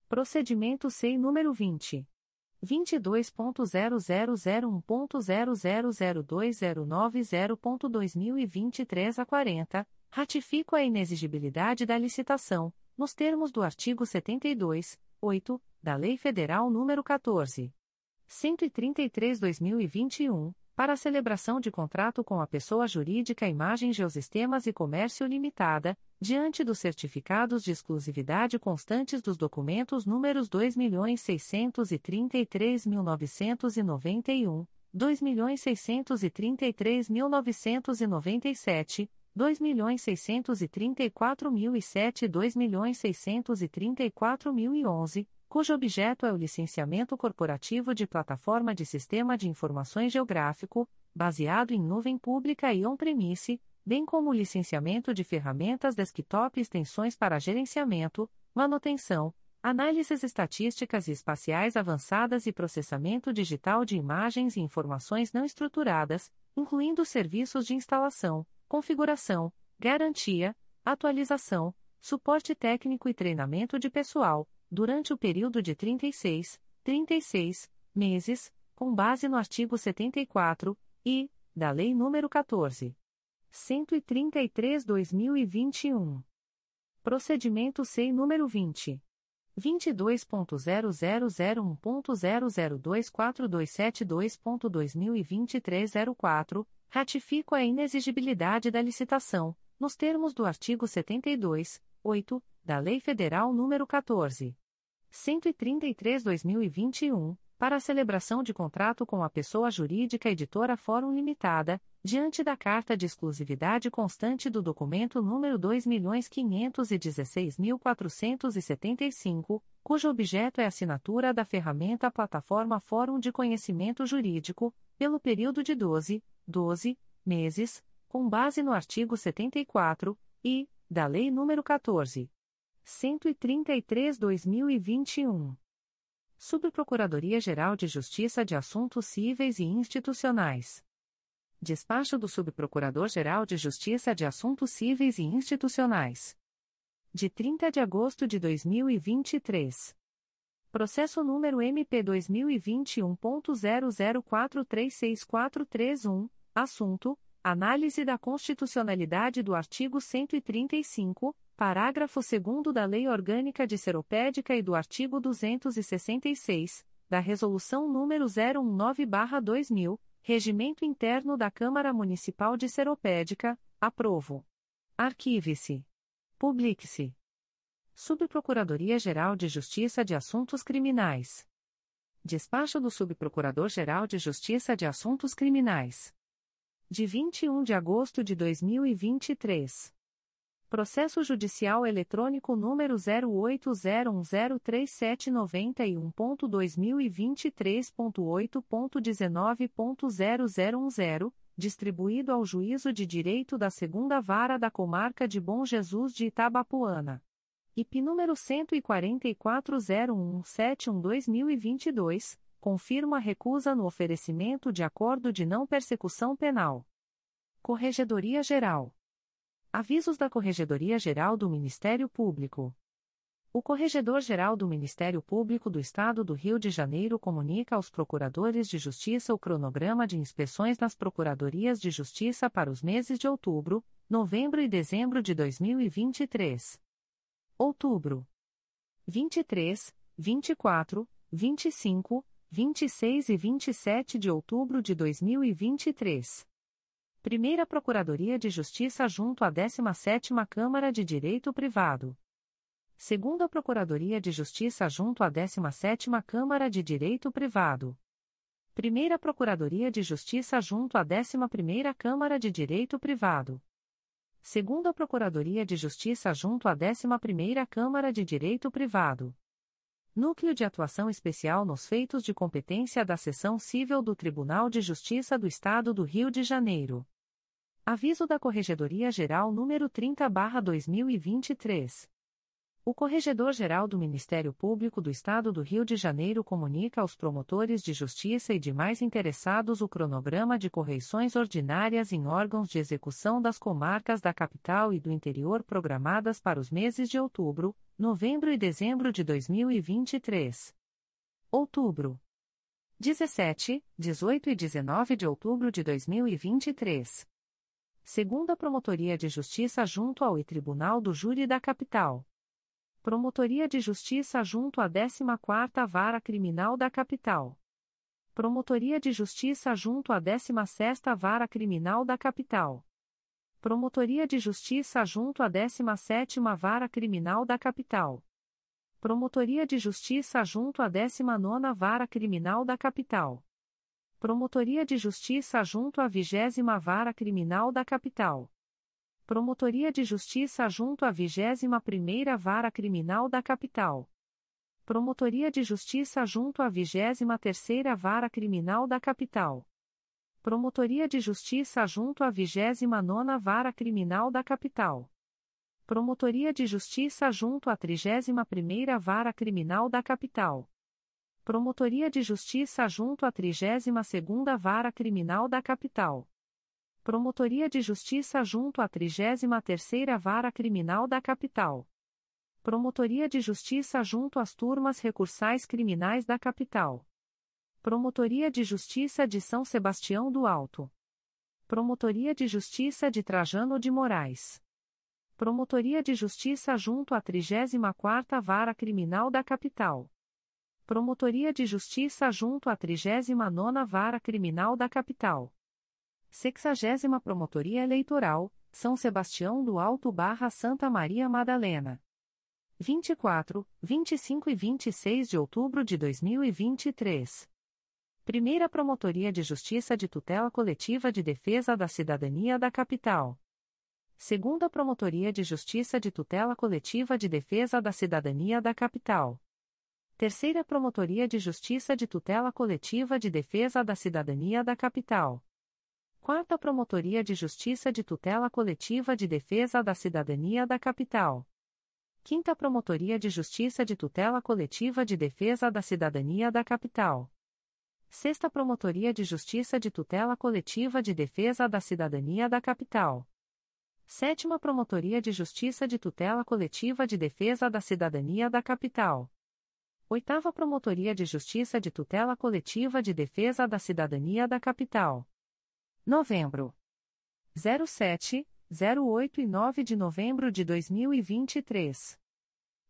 Procedimento SEI número 20. 22.0001.0002090.2023 a 40, ratifico a inexigibilidade da licitação, nos termos do artigo 72, 8, da Lei Federal nº 14. 133-2021, para celebração de contrato com a pessoa jurídica Imagem Geosistemas e Comércio Limitada, diante dos certificados de exclusividade constantes dos documentos números 2.633.991, 2.633.997, 2.634.007 e 2.634.011, cujo objeto é o licenciamento corporativo de plataforma de Sistema de Informações Geográfico, baseado em nuvem pública e on-premise, bem como o licenciamento de ferramentas desktop e extensões para gerenciamento, manutenção, análises estatísticas e espaciais avançadas e processamento digital de imagens e informações não estruturadas, incluindo serviços de instalação, configuração, garantia, atualização, suporte técnico e treinamento de pessoal, durante o período de 36, 36 meses, com base no artigo 74 e da Lei nº 14. 133/2021. Procedimento SEI número 20 22.0001.0024272.2023 04, ratifico a inexigibilidade da licitação, nos termos do artigo 72, 8, da Lei Federal nº 14. 133/2021 para a celebração de contrato com a pessoa jurídica editora Fórum Limitada, diante da carta de exclusividade constante do documento número 2.516.475, cujo objeto é assinatura da ferramenta Plataforma Fórum de Conhecimento Jurídico, pelo período de 12, 12 meses, com base no artigo 74 e da Lei nº 14. 133/2021. Subprocuradoria-Geral de Justiça de Assuntos Cíveis e Institucionais. Despacho do Subprocurador-Geral de Justiça de Assuntos Cíveis e Institucionais. De 30 de agosto de 2023. Processo número MP 2021.00436431, assunto: Análise da constitucionalidade do artigo 135 Parágrafo 2 da Lei Orgânica de Seropédica e do artigo 266, da Resolução nº 019-2000, Regimento Interno da Câmara Municipal de Seropédica, aprovo. Arquive-se. Publique-se. Subprocuradoria-Geral de Justiça de Assuntos Criminais. Despacho do Subprocurador-Geral de Justiça de Assuntos Criminais. De 21 de agosto de 2023. Processo Judicial Eletrônico número 0803791.2023.8.19.0010, distribuído ao Juízo de Direito da Segunda Vara da Comarca de Bom Jesus de Itabapuana. IP número 14401712 confirma recusa no oferecimento de acordo de não persecução penal. Corregedoria Geral. Avisos da Corregedoria Geral do Ministério Público. O Corregedor-Geral do Ministério Público do Estado do Rio de Janeiro comunica aos procuradores de justiça o cronograma de inspeções nas procuradorias de justiça para os meses de outubro, novembro e dezembro de 2023. Outubro: 23, 24, 25, 26 e 27 de outubro de 2023. Primeira Procuradoria de Justiça junto à 17ª Câmara de Direito Privado. Segunda Procuradoria de Justiça junto à 17ª Câmara de Direito Privado. Primeira Procuradoria de Justiça junto à 11ª Câmara de Direito Privado. Segunda Procuradoria de Justiça junto à 11ª Câmara de Direito Privado. Núcleo de Atuação Especial nos Feitos de Competência da Seção Civil do Tribunal de Justiça do Estado do Rio de Janeiro. Aviso da Corregedoria Geral número 30/2023. O Corregedor-Geral do Ministério Público do Estado do Rio de Janeiro comunica aos promotores de justiça e demais interessados o cronograma de correições ordinárias em órgãos de execução das comarcas da capital e do interior programadas para os meses de outubro, novembro e dezembro de 2023. Outubro 17, 18 e 19 de outubro de 2023 segunda Promotoria de Justiça junto ao Tribunal do Júri da Capital. Promotoria de Justiça junto à 14ª Vara Criminal da Capital. Promotoria de Justiça junto à 16ª Vara Criminal da Capital. Promotoria de Justiça junto à 17ª Vara Criminal da Capital. Promotoria de Justiça junto à 19ª Vara Criminal da Capital. Promotoria de Justiça junto à 20 Vara Criminal da Capital. Promotoria de Justiça junto à 21ª Vara Criminal da Capital. Promotoria de Justiça junto à 23ª Vara Criminal da Capital. Promotoria de Justiça junto à 29ª Vara Criminal da Capital. Promotoria de Justiça junto à 31ª Vara Criminal da Capital. Promotoria de Justiça junto à 32ª Vara Criminal da Capital. Promotoria de Justiça junto à 33ª Vara Criminal da Capital. Promotoria de Justiça junto às turmas recursais criminais da Capital. Promotoria de Justiça de São Sebastião do Alto. Promotoria de Justiça de Trajano de Moraes. Promotoria de Justiça junto à 34ª Vara Criminal da Capital. Promotoria de Justiça junto à 39ª Vara Criminal da Capital. 60 Promotoria Eleitoral, São Sebastião do Alto barra Santa Maria Madalena. 24, 25 e 26 de outubro de 2023. Primeira Promotoria de Justiça de Tutela Coletiva de Defesa da Cidadania da Capital. Segunda Promotoria de Justiça de Tutela Coletiva de Defesa da Cidadania da Capital. Terceira Promotoria de Justiça de Tutela Coletiva de Defesa da Cidadania da Capital. Quarta Promotoria de Justiça de Tutela Coletiva de Defesa da Cidadania da Capital. Quinta Promotoria de Justiça de Tutela Coletiva de Defesa da Cidadania da Capital. Sexta Promotoria de Justiça de Tutela Coletiva de Defesa da Cidadania da Capital. Sétima Promotoria de Justiça de Tutela Coletiva de Defesa da Cidadania da Capital. Oitava Promotoria de Justiça de Tutela Coletiva de Defesa da Cidadania da Capital. Novembro. 07, 08 e 9 de novembro de 2023.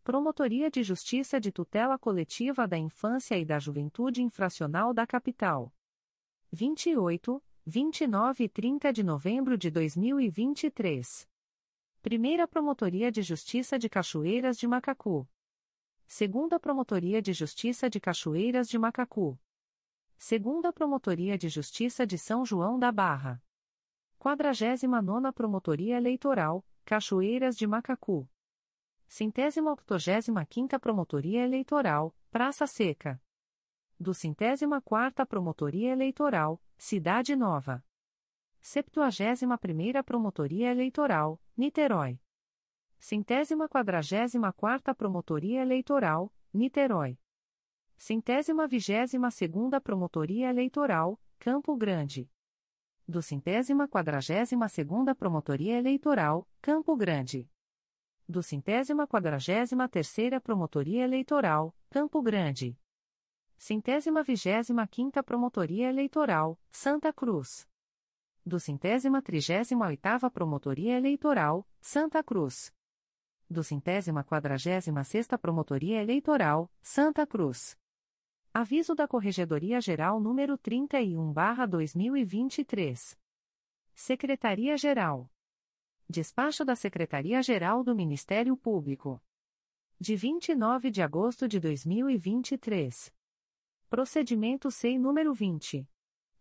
Promotoria de Justiça de Tutela Coletiva da Infância e da Juventude Infracional da Capital. 28, 29 e 30 de novembro de 2023. Primeira Promotoria de Justiça de Cachoeiras de Macacu. Segunda Promotoria de Justiça de Cachoeiras de Macacu. Segunda Promotoria de Justiça de São João da Barra. 49 Promotoria Eleitoral, Cachoeiras de Macacu. Centésima octogésima quinta Promotoria Eleitoral, Praça Seca. Do centésima quarta Promotoria Eleitoral, Cidade Nova. Septuagésima primeira Promotoria Eleitoral, Niterói. Centésima quadragésima quarta Promotoria Eleitoral, Niterói. Centésima vigésima segunda Promotoria Eleitoral, Campo Grande. Do centésima quadragésima segunda Promotoria Eleitoral, Campo Grande do centésima quadragésima terceira Promotoria Eleitoral, Campo Grande. Centésima vigésima quinta Promotoria Eleitoral, Santa Cruz. Do centésima trigésima oitava Promotoria Eleitoral, Santa Cruz. Do centésima quadragésima sexta Promotoria Eleitoral, Santa Cruz. Aviso da Corregedoria Geral número 31 barra 2023. Secretaria-Geral. Despacho da Secretaria-Geral do Ministério Público. De 29 de agosto de 2023. Procedimento SEI número 20.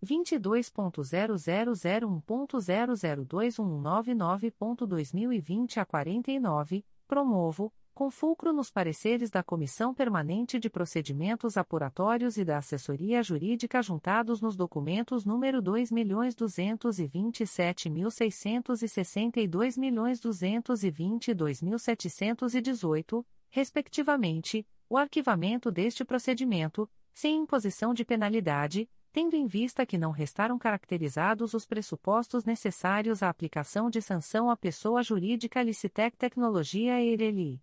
22.0001.0021199.2020 a 49, promovo, com fulcro nos pareceres da Comissão Permanente de Procedimentos Apuratórios e da Assessoria Jurídica juntados nos documentos número 2.227.662 e 2.222.718, respectivamente, o arquivamento deste procedimento, sem imposição de penalidade, tendo em vista que não restaram caracterizados os pressupostos necessários à aplicação de sanção à pessoa jurídica Licitec Tecnologia Eireli.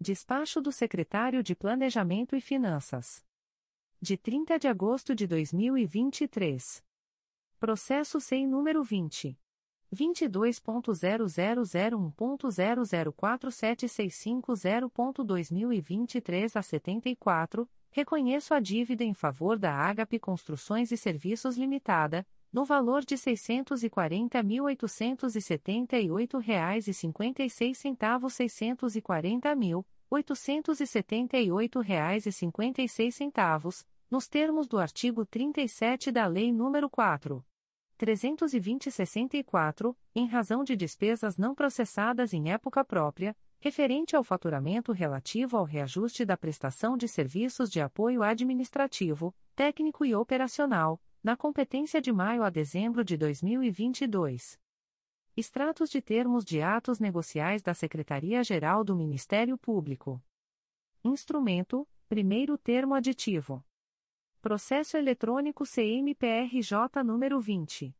Despacho do Secretário de Planejamento e Finanças. De 30 de agosto de 2023. Processo SEI número 20. 22.0001.0047650.2023 a 74, reconheço a dívida em favor da Agape Construções e Serviços Limitada, no valor de R$ 640.878,56 R$ 640.878,56, nos termos do artigo 37 da Lei nº 4. 320-64, em razão de despesas não processadas em época própria, referente ao faturamento relativo ao reajuste da prestação de serviços de apoio administrativo, técnico e operacional, na competência de maio a dezembro de 2022. Extratos de termos de atos negociais da Secretaria-Geral do Ministério Público. Instrumento: primeiro termo aditivo. Processo eletrônico CMPRJ número 20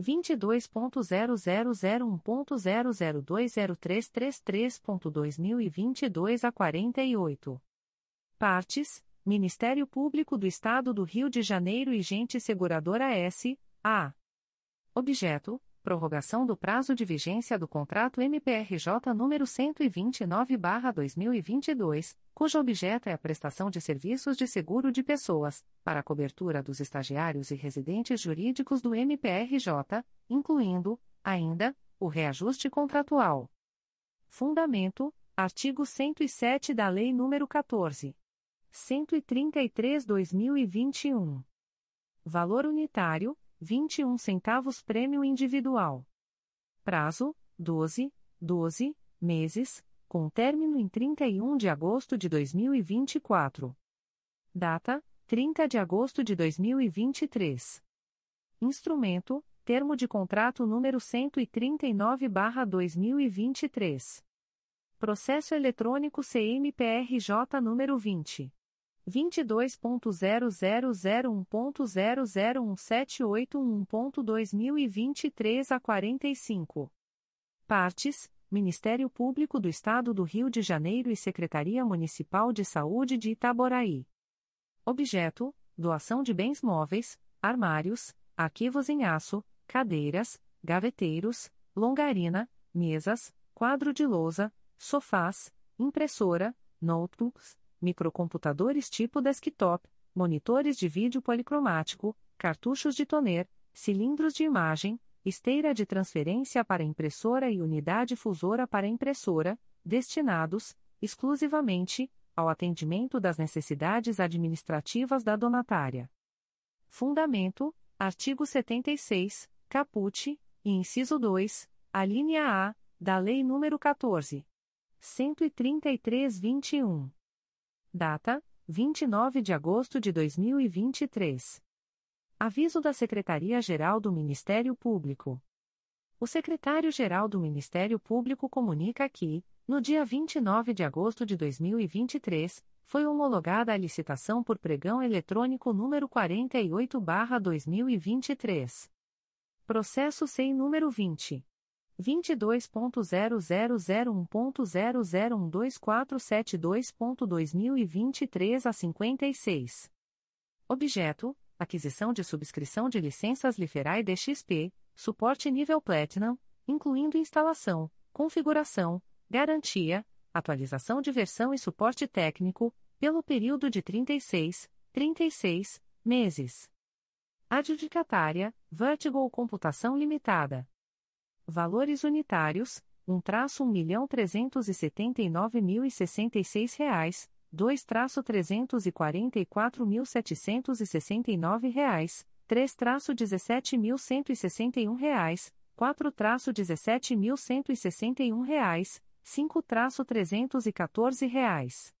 22.0001.0020333.2022 a 48. Partes: Ministério Público do Estado do Rio de Janeiro e Gente Seguradora S. A. Objeto: prorrogação do prazo de vigência do contrato MPRJ número 129/2022, cujo objeto é a prestação de serviços de seguro de pessoas, para a cobertura dos estagiários e residentes jurídicos do MPRJ, incluindo, ainda, o reajuste contratual. Fundamento: artigo 107 da Lei nº 14. 133/2021. Valor unitário: 21 centavos prêmio individual. Prazo: 12, 12 meses, com término em 31 de agosto de 2024. Data: 30 de agosto de 2023. Instrumento: Termo de contrato número 139/2023. Processo eletrônico CMPRJ número 20 22.0001.0017881.2023 a 45. Partes: Ministério Público do Estado do Rio de Janeiro e Secretaria Municipal de Saúde de Itaboraí. Objeto: doação de bens móveis, armários, arquivos em aço, cadeiras, gaveteiros, longarina, mesas, quadro de lousa, sofás, impressora, notebooks microcomputadores tipo desktop, monitores de vídeo policromático, cartuchos de toner, cilindros de imagem, esteira de transferência para impressora e unidade fusora para impressora, destinados, exclusivamente, ao atendimento das necessidades administrativas da donatária. Fundamento: artigo 76, caput, e inciso 2, a linha A, da Lei nº 14. 133-21. Data: 29 de agosto de 2023. Aviso da Secretaria-Geral do Ministério Público. O secretário-geral do Ministério Público comunica que, no dia 29 de agosto de 2023, foi homologada a licitação por pregão eletrônico número 48/2023. Processo SEI número 20 22.0001.0012472.2023 a 56. Objeto: aquisição de subscrição de licenças Liferai DXP, suporte nível Platinum, incluindo instalação, configuração, garantia, atualização de versão e suporte técnico, pelo período de 36, 36 meses. Adjudicatária: Vertigo Computação Limitada. Valores unitários, um traço um milhão trezentos e setenta e nove mil e sessenta e seis reais, dois traço trezentos e quarenta e quatro mil setecentos e sessenta e nove reais, três traço dezessete mil cento e sessenta e um reais, quatro traço dezessete mil cento e sessenta e um reais, cinco traço trezentos e quatorze reais.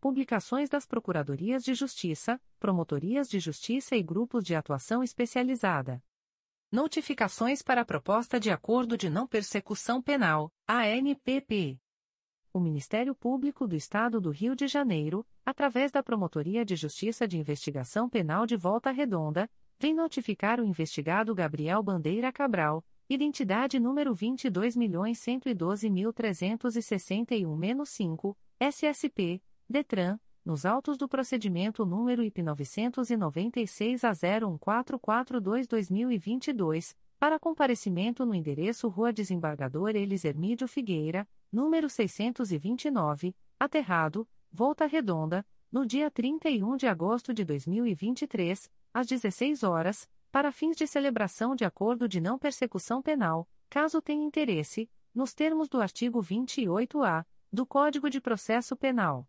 Publicações das Procuradorias de Justiça, Promotorias de Justiça e Grupos de Atuação Especializada. Notificações para a Proposta de Acordo de Não Persecução Penal, ANPP. O Ministério Público do Estado do Rio de Janeiro, através da Promotoria de Justiça de Investigação Penal de Volta Redonda, vem notificar o investigado Gabriel Bandeira Cabral, identidade número 22.112.361-5, SSP, DETRAN, nos autos do procedimento número IP 996 a 01442-2022, para comparecimento no endereço Rua Desembargador Elis Hermídio Figueira, número 629, Aterrado, Volta Redonda, no dia 31 de agosto de 2023, às 16 horas, para fins de celebração de acordo de não persecução penal, caso tenha interesse, nos termos do artigo 28-A do Código de Processo Penal.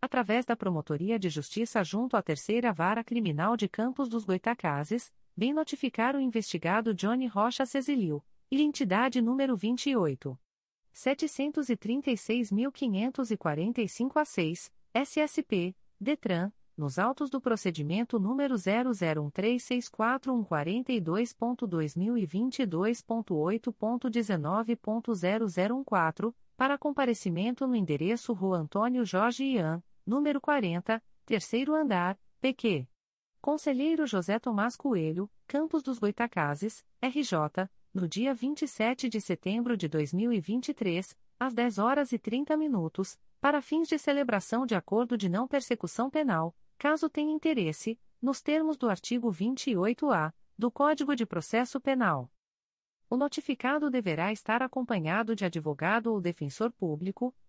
através da Promotoria de Justiça junto à Terceira Vara Criminal de Campos dos Goitacazes, vem notificar o investigado Johnny Rocha Cezilio, identidade número 28. 736.545 a 6, SSP, DETRAN, nos autos do procedimento número 001364142.2022.8.19.0014, para comparecimento no endereço Rua Antônio Jorge Ian, número 40, terceiro andar, PQ. Conselheiro José Tomás Coelho, Campos dos Goitacazes, RJ, no dia 27 de setembro de 2023, às 10 horas e 30 minutos, para fins de celebração de acordo de não persecução penal, caso tenha interesse, nos termos do artigo 28-A do Código de Processo Penal. O notificado deverá estar acompanhado de advogado ou defensor público,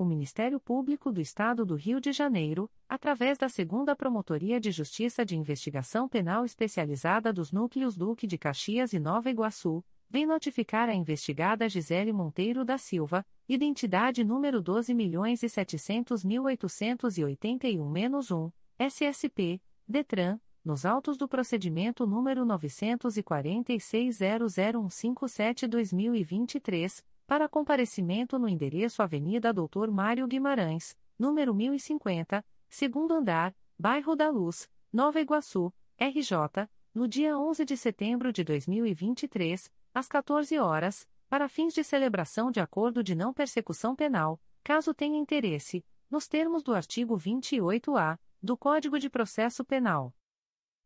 O Ministério Público do Estado do Rio de Janeiro, através da Segunda Promotoria de Justiça de Investigação Penal Especializada dos Núcleos Duque de Caxias e Nova Iguaçu, vem notificar a investigada Gisele Monteiro da Silva, identidade número 12.700.881-1, SSP, DETRAN, nos autos do procedimento número 946.00157-2023, para comparecimento no endereço Avenida Doutor Mário Guimarães, número 1050, segundo andar, Bairro da Luz, Nova Iguaçu, RJ, no dia 11 de setembro de 2023, às 14 horas, para fins de celebração de acordo de não persecução penal, caso tenha interesse, nos termos do artigo 28-A do Código de Processo Penal.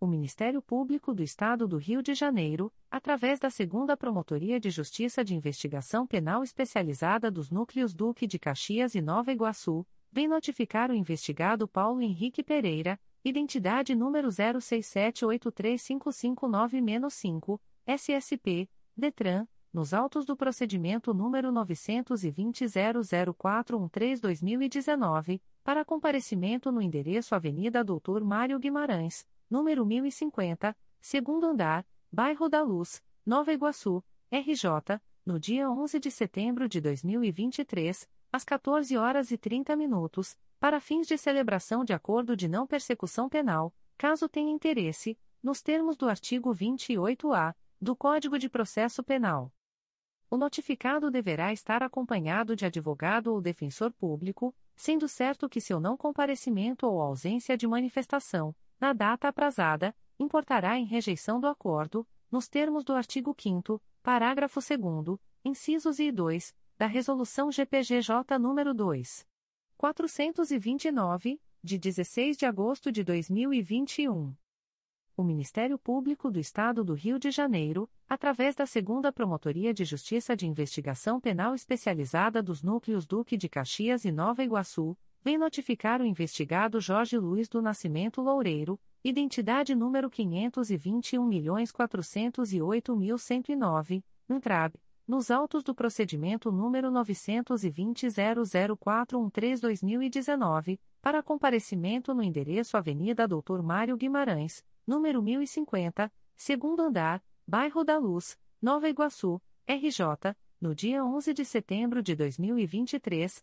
O Ministério Público do Estado do Rio de Janeiro, através da Segunda Promotoria de Justiça de Investigação Penal Especializada dos Núcleos Duque de Caxias e Nova Iguaçu, vem notificar o investigado Paulo Henrique Pereira, identidade número 06783559-5, SSP, DETRAN, nos autos do procedimento número 920.00413-2019, para comparecimento no endereço Avenida Doutor Mário Guimarães número 1050, segundo andar, Bairro da Luz, Nova Iguaçu, RJ, no dia 11 de setembro de 2023, às 14 horas e 30 minutos, para fins de celebração de acordo de não persecução penal, caso tenha interesse, nos termos do artigo 28-A do Código de Processo Penal. O notificado deverá estar acompanhado de advogado ou defensor público, sendo certo que seu não comparecimento ou ausência de manifestação, na data aprazada, importará em rejeição do acordo, nos termos do artigo 5 parágrafo 2 incisos e 2, da Resolução GPGJ nº 2. 429, de 16 de agosto de 2021. O Ministério Público do Estado do Rio de Janeiro, através da Segunda Promotoria de Justiça de Investigação Penal Especializada dos Núcleos Duque de Caxias e Nova Iguaçu, vem notificar o investigado Jorge Luiz do Nascimento Loureiro, identidade número 521.408.109, Intrab, nos autos do procedimento número 920.00413-2019, para comparecimento no endereço Avenida Doutor Mário Guimarães, número 1050, segundo andar, Bairro da Luz, Nova Iguaçu, RJ, no dia 11 de setembro de 2023,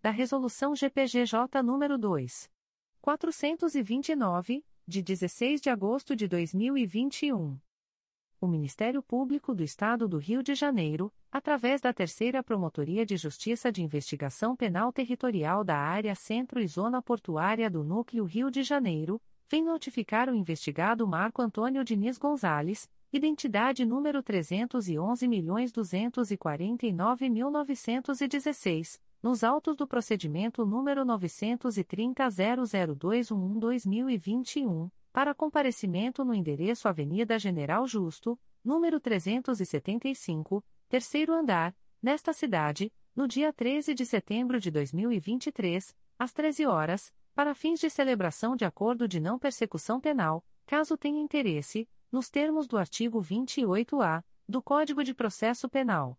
da Resolução GPGJ nº 2. 429, de 16 de agosto de 2021. O Ministério Público do Estado do Rio de Janeiro, através da Terceira Promotoria de Justiça de Investigação Penal Territorial da Área Centro e Zona Portuária do Núcleo Rio de Janeiro, vem notificar o investigado Marco Antônio Diniz Gonzalez, identidade número 311.249.916, nos autos do procedimento número 930.00211-2021 para comparecimento no endereço Avenida General Justo, número 375, terceiro andar, nesta cidade, no dia 13 de setembro de 2023, às 13 horas, para fins de celebração de acordo de não persecução penal, caso tenha interesse, nos termos do artigo 28-A do Código de Processo Penal.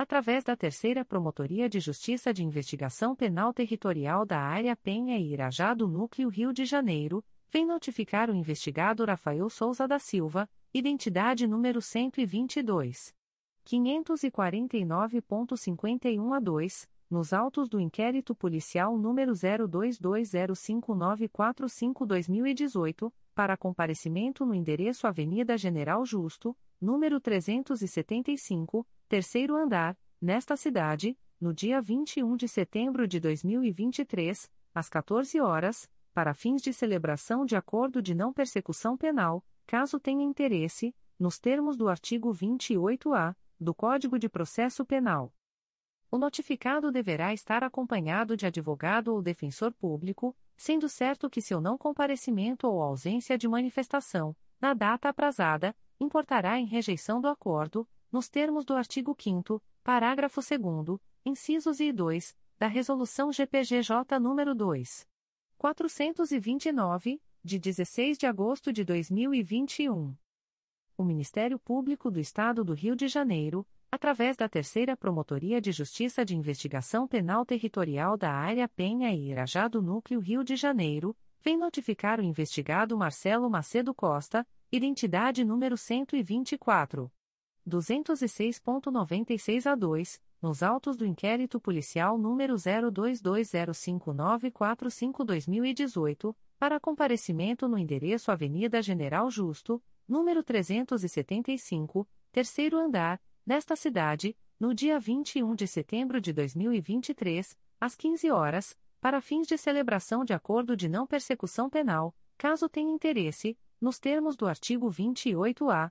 através da Terceira Promotoria de Justiça de Investigação Penal Territorial da Área Penha e Irajá do Núcleo Rio de Janeiro, vem notificar o investigado Rafael Souza da Silva, identidade número 122. 549.51 a 2, nos autos do inquérito policial número 02205945-2018, para comparecimento no endereço Avenida General Justo, número 375, terceiro andar, nesta cidade, no dia 21 de setembro de 2023, às 14 horas, para fins de celebração de acordo de não persecução penal, caso tenha interesse, nos termos do artigo 28-A do Código de Processo Penal. O notificado deverá estar acompanhado de advogado ou defensor público, sendo certo que seu não comparecimento ou ausência de manifestação, na data aprazada, importará em rejeição do acordo, nos termos do artigo 5 parágrafo 2 incisos e 2, da Resolução GPGJ nº 2. 429, de 16 de agosto de 2021. O Ministério Público do Estado do Rio de Janeiro, através da Terceira Promotoria de Justiça de Investigação Penal Territorial da Área Penha e Irajá do Núcleo Rio de Janeiro, vem notificar o investigado Marcelo Macedo Costa, identidade número 124. 206.96 a 2, nos autos do inquérito policial número 02205945-2018, para comparecimento no endereço Avenida General Justo, número 375, terceiro andar, nesta cidade, no dia 21 de setembro de 2023, às 15 horas, para fins de celebração de acordo de não persecução penal, caso tenha interesse, nos termos do artigo 28-A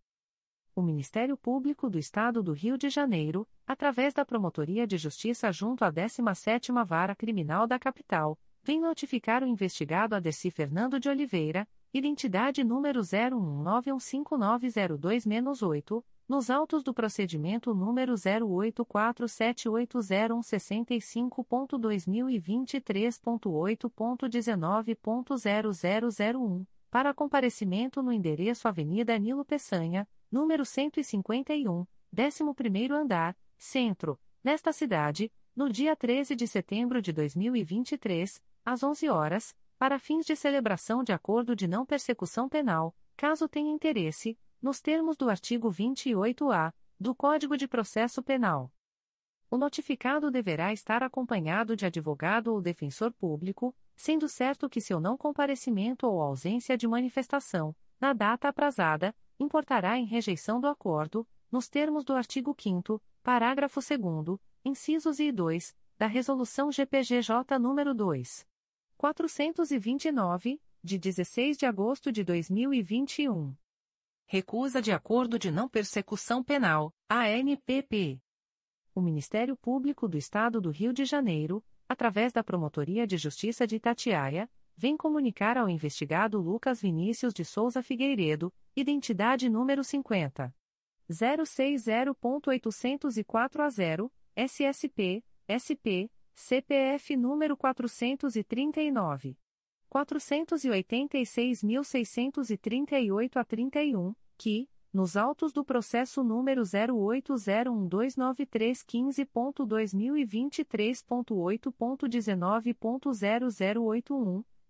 O Ministério Público do Estado do Rio de Janeiro, através da Promotoria de Justiça junto à 17ª Vara Criminal da Capital, vem notificar o investigado Adeci Fernando de Oliveira, identidade número 01915902-8, nos autos do procedimento número 084780165.2023.8.19.0001, para comparecimento no endereço Avenida Nilo Peçanha, número 151, 11º andar, Centro, nesta cidade, no dia 13 de setembro de 2023, às 11 horas, para fins de celebração de acordo de não persecução penal, caso tenha interesse, nos termos do artigo 28-A do Código de Processo Penal. O notificado deverá estar acompanhado de advogado ou defensor público, sendo certo que seu não comparecimento ou ausência de manifestação, na data aprazada, importará em rejeição do acordo, nos termos do artigo 5 parágrafo 2 incisos e 2, da Resolução GPGJ nº 2. 429, de 16 de agosto de 2021. Recusa de Acordo de Não Persecução Penal, ANPP. O Ministério Público do Estado do Rio de Janeiro, através da Promotoria de Justiça de Itatiaia, vem comunicar ao investigado Lucas Vinícius de Souza Figueiredo, identidade número 50. 060.804 a 0, SSP, SP, CPF número 439. 486.638 a 31, que, nos autos do processo número 080129315.2023.8.19.0081,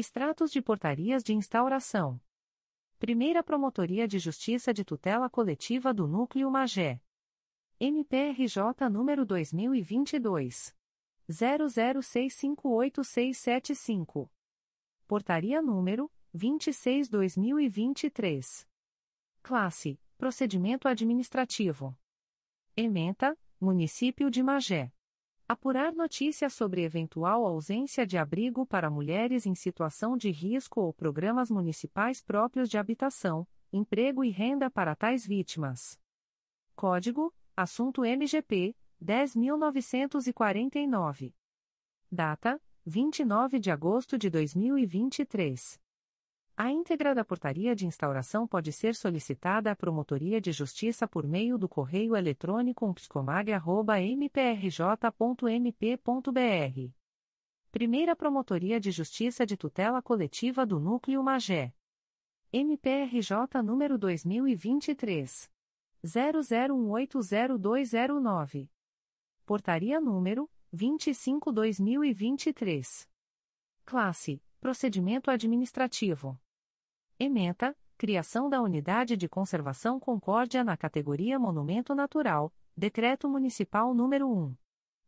Extratos de portarias de instauração. Primeira Promotoria de Justiça de Tutela Coletiva do Núcleo Magé. MPRJ número 2022 00658675. Portaria número 26/2023. Classe: Procedimento administrativo. Ementa: Município de Magé. Apurar notícias sobre eventual ausência de abrigo para mulheres em situação de risco ou programas municipais próprios de habitação, emprego e renda para tais vítimas. Código Assunto MGP 10.949. Data: 29 de agosto de 2023. A íntegra da portaria de instauração pode ser solicitada à Promotoria de Justiça por meio do correio eletrônico psicomag.mprj.mp.br. Primeira Promotoria de Justiça de Tutela Coletiva do Núcleo Magé. MPRJ número 2023 00180209. Portaria número 25/2023. Classe: Procedimento administrativo. Ementa: Criação da Unidade de Conservação Concórdia na categoria Monumento Natural. Decreto Municipal número 1.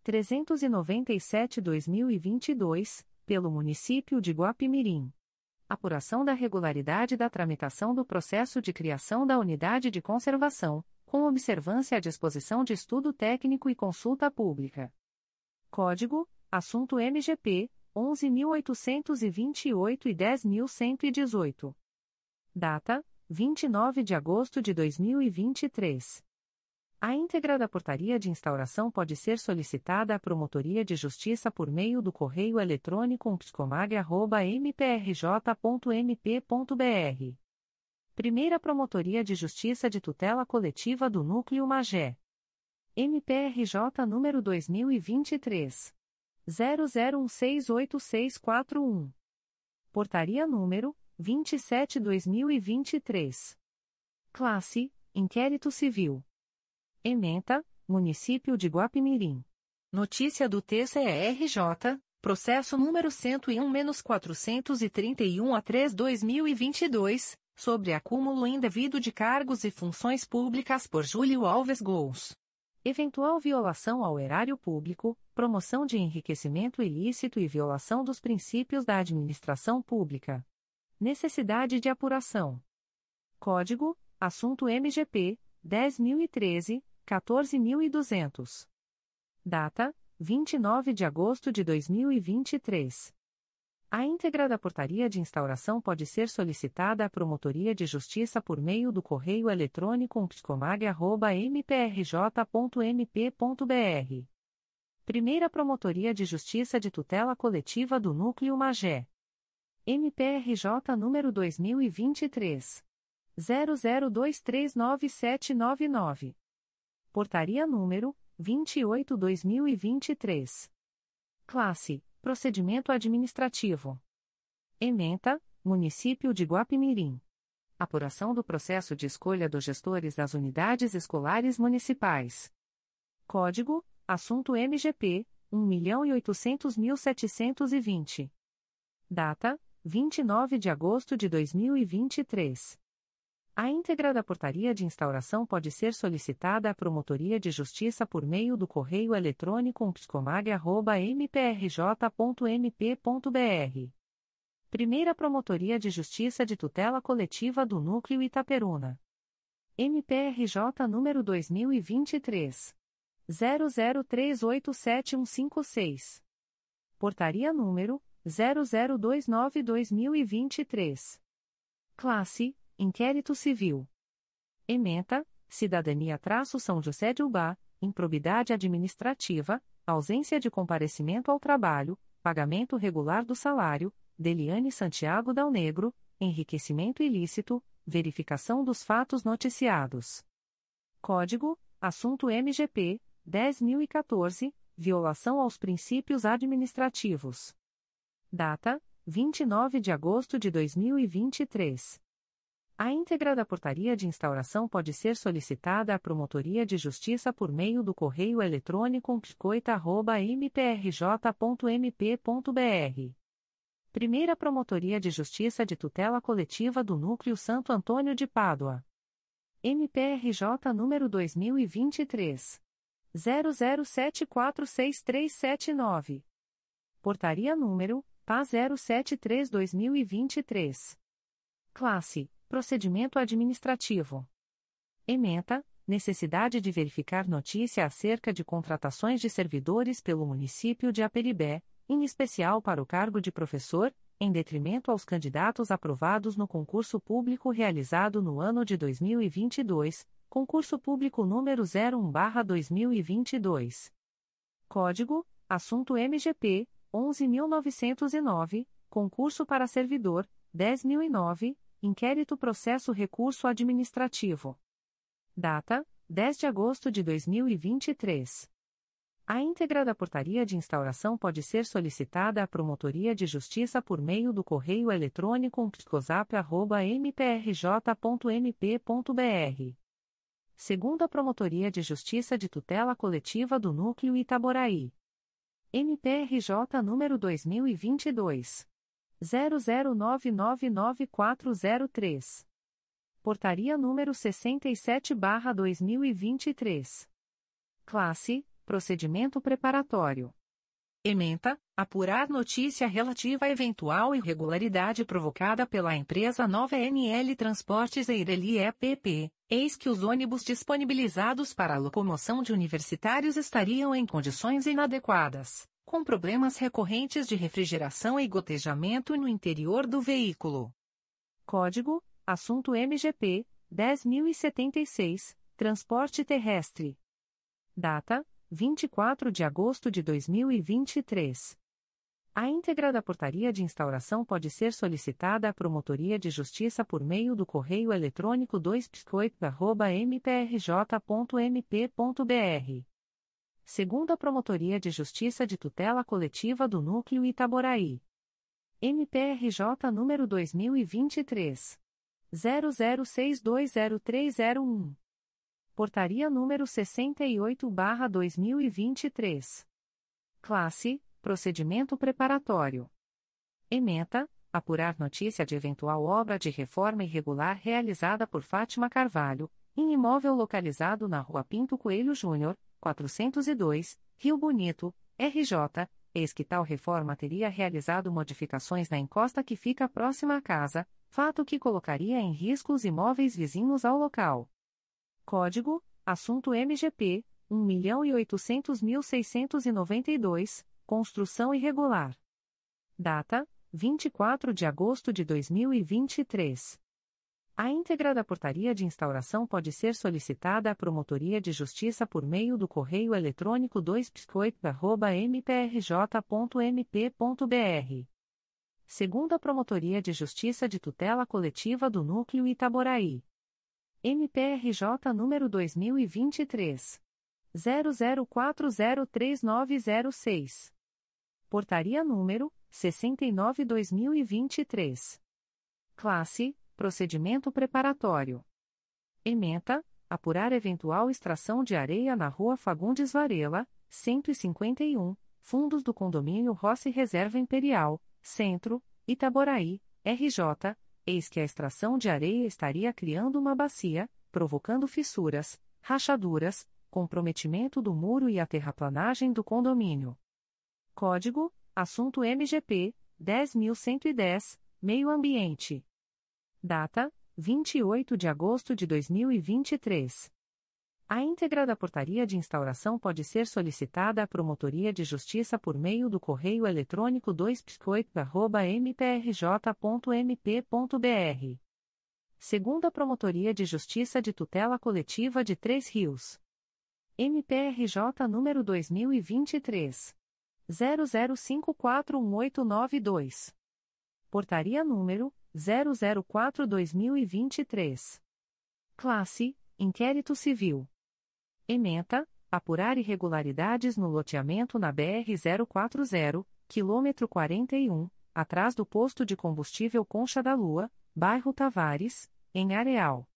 397/2022, pelo município de Guapimirim apuração da regularidade da tramitação do processo de criação da unidade de conservação, com observância à disposição de estudo técnico e consulta pública. Código: Assunto MGP 11.828 e 10.118. Data: 29 de agosto de 2023. A íntegra da portaria de instauração pode ser solicitada à Promotoria de Justiça por meio do correio eletrônico psicomag.mprj.mp.br. Primeira Promotoria de Justiça de Tutela Coletiva do Núcleo Magé. MPRJ número 2023. 00168641. Portaria número 27-2023. Classe: Inquérito Civil. Ementa, Município de Guapimirim. Notícia do TCRJ, processo número 101-431 a 3-2022, sobre acúmulo indevido de cargos e funções públicas por Júlio Alves Gous. Eventual violação ao erário público, promoção de enriquecimento ilícito e violação dos princípios da administração pública. Necessidade de apuração. Código: Assunto MGP 10.013 14.200. Data: 29 de agosto de 2023. A íntegra da portaria de instauração pode ser solicitada à Promotoria de Justiça por meio do correio eletrônico psicomag.mprj.mp.br. Primeira Promotoria de Justiça de Tutela Coletiva do Núcleo Magé. MPRJ número 2023 00239799. Portaria número 28/2023. Classe: Procedimento administrativo. Ementa: Município de Guapimirim. Apuração do processo de escolha dos gestores das unidades escolares municipais. Código: Assunto MGP 1.800.720. Data: 29 de agosto de 2023. A íntegra da portaria de instauração pode ser solicitada à Promotoria de Justiça por meio do correio eletrônico psicomag.mprj.mp.br. Primeira Promotoria de Justiça de Tutela Coletiva do Núcleo Itaperuna. MPRJ número 2023. 00387156. Portaria número 0029-2023. Classe: Inquérito Civil. Ementa: Cidadania-São José de Ubá, improbidade administrativa, ausência de comparecimento ao trabalho, pagamento regular do salário, Deliane Santiago Dal Negro, enriquecimento ilícito, verificação dos fatos noticiados. Código: Assunto MGP 10014, violação aos princípios administrativos. Data: 29 de agosto de 2023. A íntegra da portaria de instauração pode ser solicitada à Promotoria de Justiça por meio do correio eletrônico psicoita.mprj.mp.br. Primeira Promotoria de Justiça de Tutela Coletiva do Núcleo Santo Antônio de Pádua. MPRJ número 2023 00746379. Portaria número PA 073/2023. Classe: Procedimento administrativo. Ementa: Necessidade de verificar notícia acerca de contratações de servidores pelo município de Aperibé, em especial para o cargo de professor, em detrimento aos candidatos aprovados no concurso público realizado no ano de 2022, concurso público número 01/2022. Código: Assunto MGP 11.909, concurso para servidor, 10.009, inquérito processo recurso administrativo. Data: 10 de agosto de 2023. A íntegra da portaria de instauração pode ser solicitada à Promotoria de Justiça por meio do correio eletrônico psicosap.mprj.mp.br. Segundo a Promotoria de Justiça de Tutela Coletiva do Núcleo Itaboraí. MPRJ número 2022 00999403. Portaria número 67/2023. Classe: Procedimento preparatório. Ementa: apurar notícia relativa à eventual irregularidade provocada pela empresa Nova NL Transportes Eireli EPP. Eis que os ônibus disponibilizados para a locomoção de universitários estariam em condições inadequadas, com problemas recorrentes de refrigeração e gotejamento no interior do veículo. Código: Assunto MGP 10076, Transporte terrestre. Data: 24 de agosto de 2023. A íntegra da portaria de instauração pode ser solicitada à Promotoria de Justiça por meio do correio eletrônico 2piscoit.mprj.mp.br. Segunda Promotoria de Justiça de Tutela Coletiva do Núcleo Itaboraí. MPRJ número 2023. 00620301. Portaria número 68/2023. Classe: Procedimento preparatório. Ementa: apurar notícia de eventual obra de reforma irregular realizada por Fátima Carvalho, em imóvel localizado na Rua Pinto Coelho Júnior, 402, Rio Bonito, RJ. Eis que tal reforma teria realizado modificações na encosta que fica próxima à casa, fato que colocaria em risco os imóveis vizinhos ao local. Código: Assunto MGP 1.800.692, Construção Irregular. Data: 24 de agosto de 2023. A íntegra da portaria de instauração pode ser solicitada à Promotoria de Justiça por meio do correio eletrônico 2 mprj.mp.br Segunda Promotoria de Justiça de Tutela Coletiva do Núcleo Itaboraí. MPRJ número 2023 00403906. Portaria número 69/2023. Classe: Procedimento preparatório. Ementa: apurar eventual extração de areia na Rua Fagundes Varela, 151, fundos do condomínio Rossi Reserva Imperial Centro, Itaboraí, RJ, eis que a extração de areia estaria criando uma bacia, provocando fissuras, rachaduras, comprometimento do muro e a terraplanagem do condomínio. Código: Assunto MGP 10110, Meio Ambiente. Data: 28 de agosto de 2023. A íntegra da portaria de instauração pode ser solicitada à Promotoria de Justiça por meio do correio eletrônico 2piscoit.mprj.mp.br. Segunda Promotoria de Justiça de Tutela Coletiva de Três Rios. MPRJ número 2023. 00541892. Portaria número 004-2023. Classe: Inquérito Civil. Ementa, apurar irregularidades no loteamento na BR-040, quilômetro 41, atrás do posto de combustível Concha da Lua, bairro Tavares, em Areal.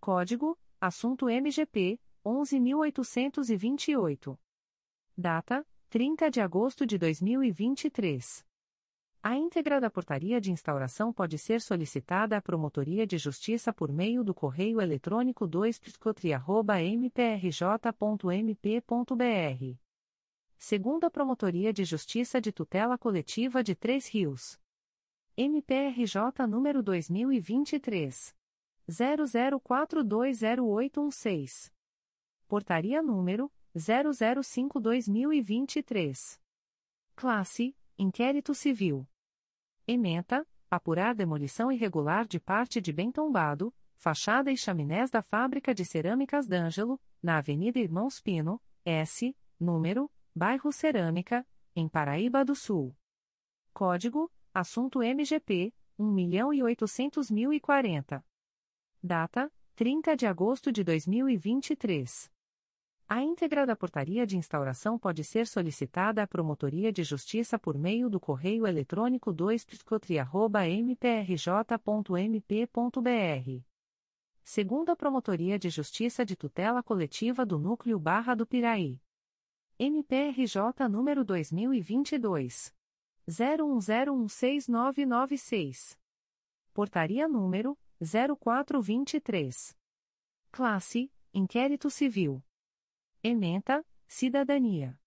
Código: Assunto MGP 11828. Data: 30 de agosto de 2023. A íntegra da portaria de instauração pode ser solicitada à Promotoria de Justiça por meio do correio eletrônico 2 mprj.mp.br. Segunda Promotoria de Justiça de Tutela Coletiva de Três Rios. MPRJ número 2023. 00420816. Portaria número 005-2023. Classe Inquérito Civil. Ementa, apurar demolição irregular de parte de bem tombado, fachada e chaminés da fábrica de cerâmicas D'Angelo, na Avenida Irmãos Pino, S, número, bairro Cerâmica, em Paraíba do Sul. Código, assunto MGP, 1.800.040. Data, 30 de agosto de 2023. A íntegra da portaria de instauração pode ser solicitada à Promotoria de Justiça por meio do correio eletrônico 2 mprj.mp.br. Segunda Promotoria de Justiça de Tutela Coletiva do Núcleo Barra do Piraí. MPRJ número 2022. 01016996. Portaria número 0423. Classe: Inquérito Civil. Ementa, Cidadania.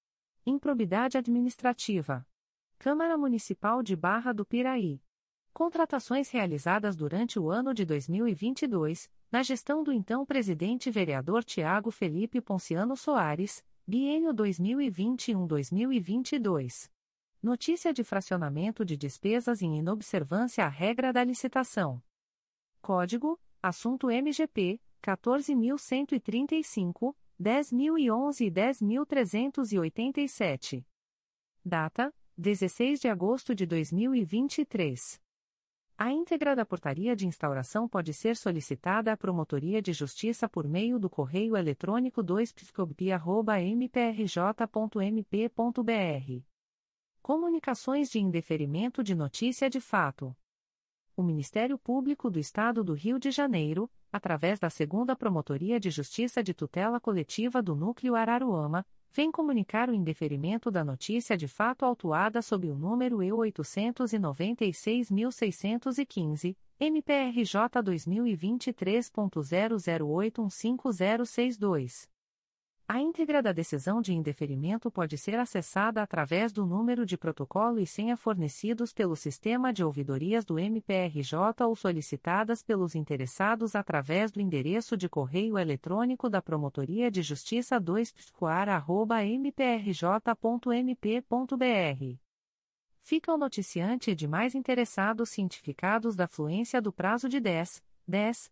Improbidade Administrativa. Câmara Municipal de Barra do Piraí. Contratações realizadas durante o ano de 2022, na gestão do então presidente vereador Tiago Felipe Ponciano Soares, biênio 2021-2022. Notícia de fracionamento de despesas em inobservância à regra da licitação. Código: Assunto MGP 14135 10.011 e 10.387. Data: 16 de agosto de 2023. A íntegra da portaria de instauração pode ser solicitada à Promotoria de Justiça por meio do correio eletrônico 2 mprj.mp.br. Comunicações de indeferimento de notícia de fato. O Ministério Público do Estado do Rio de Janeiro, através da Segunda Promotoria de Justiça de Tutela Coletiva do Núcleo Araruama, vem comunicar o indeferimento da notícia de fato autuada sob o número E 896.615, MPRJ 2023.00815062. A íntegra da decisão de indeferimento pode ser acessada através do número de protocolo e senha fornecidos pelo sistema de ouvidorias do MPRJ ou solicitadas pelos interessados através do endereço de correio eletrônico da Promotoria de Justiça 2 mprj.mp.br. Fica o noticiante e demais interessados cientificados da fluência do prazo de 10, 10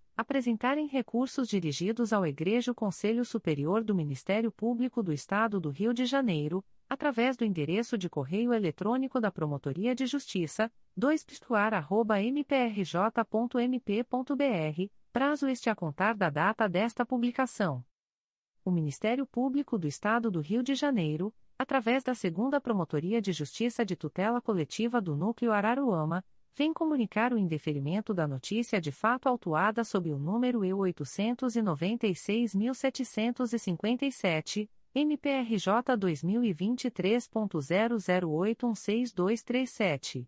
apresentarem recursos dirigidos ao Egrejo Conselho Superior do Ministério Público do Estado do Rio de Janeiro, através do endereço de correio eletrônico da Promotoria de Justiça, 2 mprj.mp.br, prazo este a contar da data desta publicação. O Ministério Público do Estado do Rio de Janeiro, através da Segunda Promotoria de Justiça de Tutela Coletiva do Núcleo Araruama, vem comunicar o indeferimento da notícia de fato autuada sob o número E 896.757, MPRJ 2023.00816237.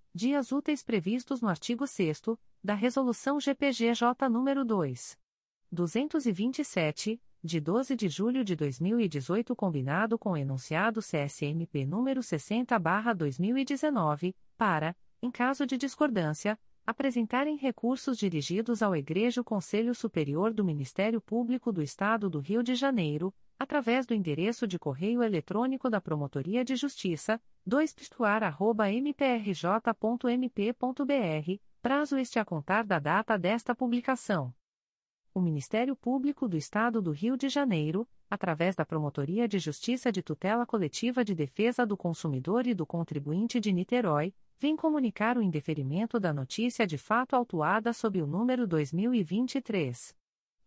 dias úteis previstos no artigo 6 da Resolução GPGJ nº 2. 227, de 12 de julho de 2018, combinado com o enunciado CSMP número 60/2019, para, em caso de discordância, apresentarem recursos dirigidos ao Egrejo Conselho Superior do Ministério Público do Estado do Rio de Janeiro, através do endereço de correio eletrônico da Promotoria de Justiça, 2 mprj.mp.br prazo este a contar da data desta publicação. O Ministério Público do Estado do Rio de Janeiro, através da Promotoria de Justiça de Tutela Coletiva de Defesa do Consumidor e do Contribuinte de Niterói, vem comunicar o indeferimento da notícia de fato autuada sob o número 2023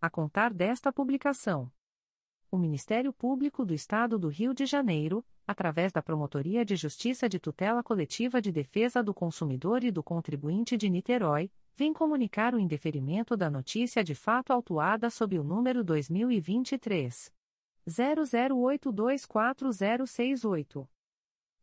a contar desta publicação. O Ministério Público do Estado do Rio de Janeiro, através da Promotoria de Justiça de Tutela Coletiva de Defesa do Consumidor e do Contribuinte de Niterói, vem comunicar o indeferimento da notícia de fato autuada sob o número 2023 00824068.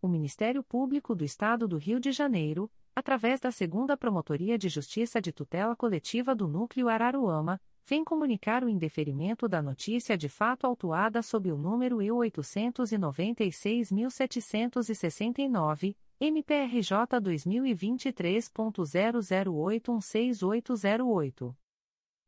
O Ministério Público do Estado do Rio de Janeiro, através da Segunda Promotoria de Justiça de Tutela Coletiva do Núcleo Araruama, vem comunicar o indeferimento da notícia de fato autuada sob o número E 896.769, MPRJ 2023.00816808.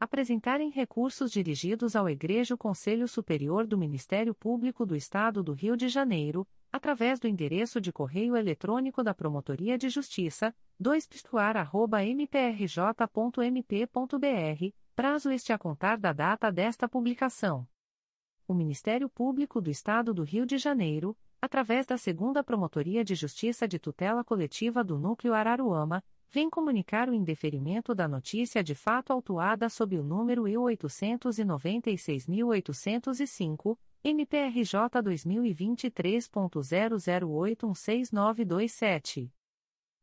apresentarem recursos dirigidos ao Egrejo Conselho Superior do Ministério Público do Estado do Rio de Janeiro, através do endereço de correio eletrônico da Promotoria de Justiça, 2 mprj.mp.br prazo este a contar da data desta publicação. O Ministério Público do Estado do Rio de Janeiro, através da Segunda Promotoria de Justiça de Tutela Coletiva do Núcleo Araruama, vem comunicar o indeferimento da notícia de fato autuada sob o número EU 896.805, MPRJ 2023.00816927.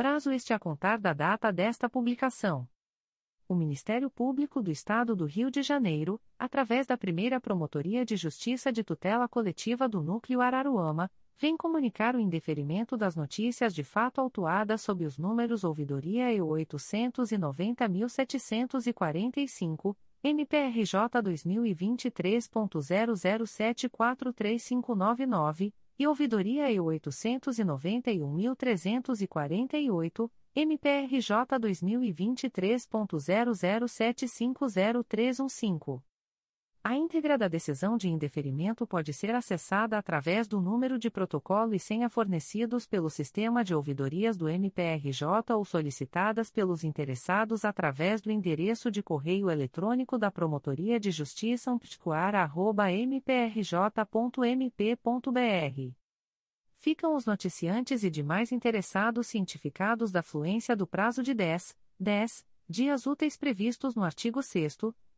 prazo este a contar da data desta publicação. O Ministério Público do Estado do Rio de Janeiro, através da primeira Promotoria de Justiça de Tutela Coletiva do Núcleo Araruama, vem comunicar o indeferimento das notícias de fato autuadas sob os números Ouvidoria e 890.745, MPRJ 2023.00743599 e Ouvidoria E 891.348, MPRJ 2023.00750315. A íntegra da decisão de indeferimento pode ser acessada através do número de protocolo e senha fornecidos pelo sistema de ouvidorias do MPRJ ou solicitadas pelos interessados através do endereço de correio eletrônico da Promotoria de Justiça umpticoar.mprj.mp.br. Ficam os noticiantes e demais interessados cientificados da fluência do prazo de 10, 10 dias úteis previstos no artigo 6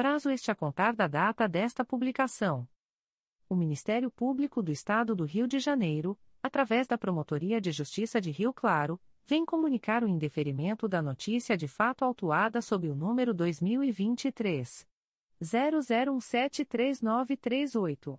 prazo este a contar da data desta publicação. O Ministério Público do Estado do Rio de Janeiro, através da Promotoria de Justiça de Rio Claro, vem comunicar o indeferimento da notícia de fato autuada sob o número 2023 00173938.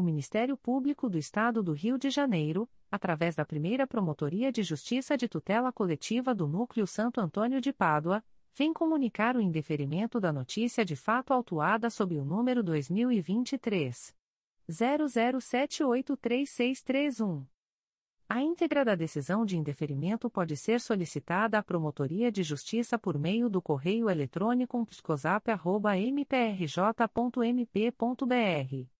O Ministério Público do Estado do Rio de Janeiro, através da primeira Promotoria de Justiça de Tutela Coletiva do Núcleo Santo Antônio de Pádua, vem comunicar o indeferimento da notícia de fato autuada sob o número 2023 00783631. A íntegra da decisão de indeferimento pode ser solicitada à Promotoria de Justiça por meio do correio eletrônico psicosap.mprj.mp.br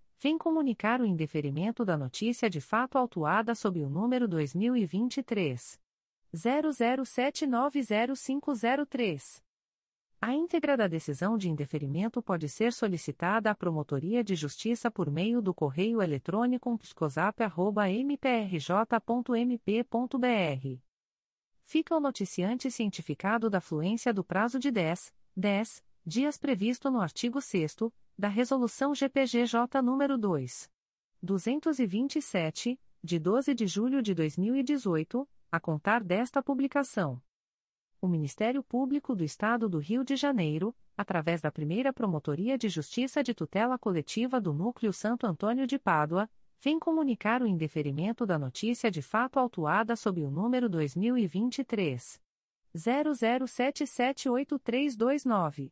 vem comunicar o indeferimento da notícia de fato autuada sob o número 2023 00790503. A íntegra da decisão de indeferimento pode ser solicitada à Promotoria de Justiça por meio do correio eletrônico psicosap.mprj.mp.br. Fica o noticiante cientificado da fluência do prazo de 10, 10 dias previsto no artigo 6 da Resolução GPGJ nº 2. 227, de 12 de julho de 2018, a contar desta publicação. O Ministério Público do Estado do Rio de Janeiro, através da primeira Promotoria de Justiça de Tutela Coletiva do Núcleo Santo Antônio de Pádua, vem comunicar o indeferimento da notícia de fato autuada sob o número 2023. 00778329.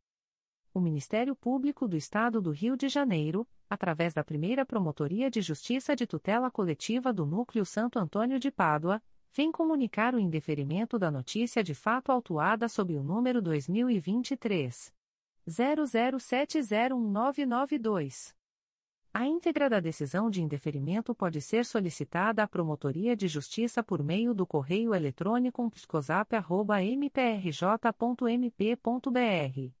O Ministério Público do Estado do Rio de Janeiro, através da primeira Promotoria de Justiça de Tutela Coletiva do Núcleo Santo Antônio de Pádua, vem comunicar o indeferimento da notícia de fato autuada sob o número 2023. 00701992. A íntegra da decisão de indeferimento pode ser solicitada à Promotoria de Justiça por meio do correio eletrônico psicosap.mprj.mp.br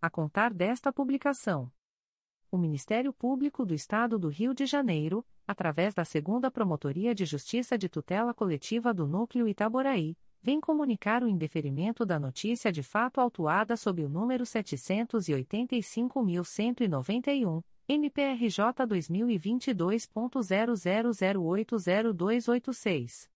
a contar desta publicação. O Ministério Público do Estado do Rio de Janeiro, através da Segunda Promotoria de Justiça de Tutela Coletiva do Núcleo Itaboraí, vem comunicar o indeferimento da notícia de fato autuada sob o número 785.191, MPRJ 2022.00080286.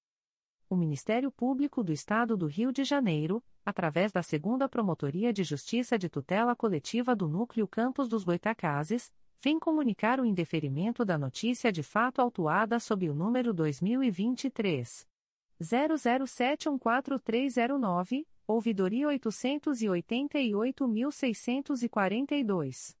o Ministério Público do Estado do Rio de Janeiro, através da Segunda Promotoria de Justiça de Tutela Coletiva do Núcleo Campos dos Goitacazes, vem comunicar o indeferimento da notícia de fato autuada sob o número 2023 00714309, ouvidoria 888.642.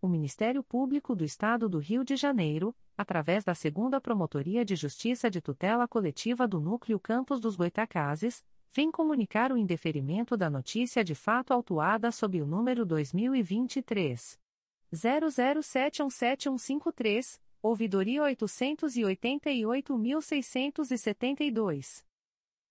O Ministério Público do Estado do Rio de Janeiro, através da Segunda Promotoria de Justiça de Tutela Coletiva do Núcleo Campos dos Goitacazes, vem comunicar o indeferimento da notícia de fato autuada sob o número 2023 00717153, ouvidoria 888.672.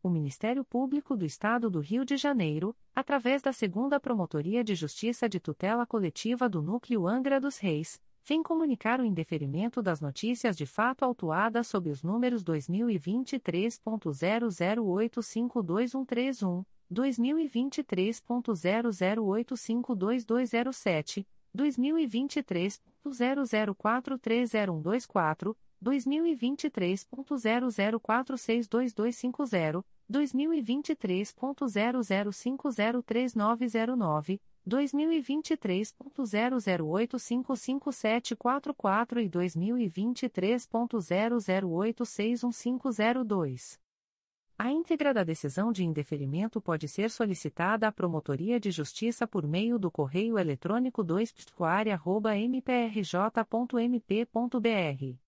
O Ministério Público do Estado do Rio de Janeiro, através da Segunda Promotoria de Justiça de Tutela Coletiva do Núcleo Angra dos Reis, vem comunicar o indeferimento das notícias de fato autuadas sob os números 2023.00852131, 2023.00852207, 2023.00430124, 2023.00462250, 2023.00503909, 2023.00855744 e 2023.00861502. A íntegra da decisão de indeferimento pode ser solicitada à Promotoria de Justiça por meio do correio eletrônico 2 mprj.mp.br.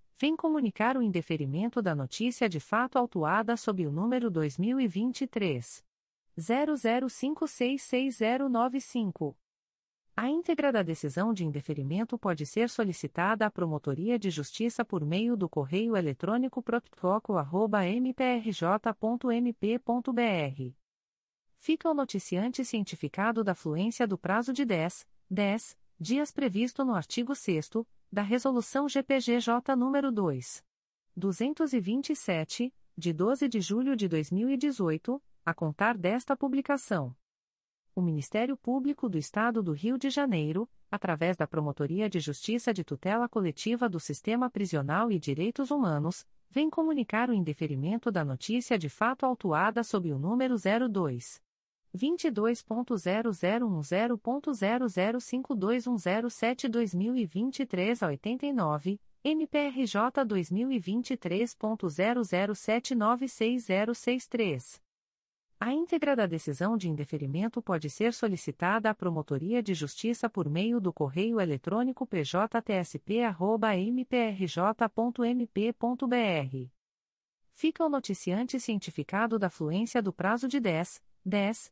vem comunicar o indeferimento da notícia de fato autuada sob o número 2023 00566095. A íntegra da decisão de indeferimento pode ser solicitada à Promotoria de Justiça por meio do correio eletrônico proptoco.mprj.mp.br. Fica o noticiante cientificado da fluência do prazo de 10, 10 dias previsto no artigo 6 da Resolução GPGJ nº 2. 227, de 12 de julho de 2018, a contar desta publicação. O Ministério Público do Estado do Rio de Janeiro, através da Promotoria de Justiça de Tutela Coletiva do Sistema Prisional e Direitos Humanos, vem comunicar o indeferimento da notícia de fato autuada sob o número 02 22.0010.0052107-2023 a 89, MPRJ 2023.00796063. A íntegra da decisão de indeferimento pode ser solicitada à Promotoria de Justiça por meio do correio eletrônico pjtsp.mprj.mp.br. Fica o noticiante cientificado da fluência do prazo de 10, 10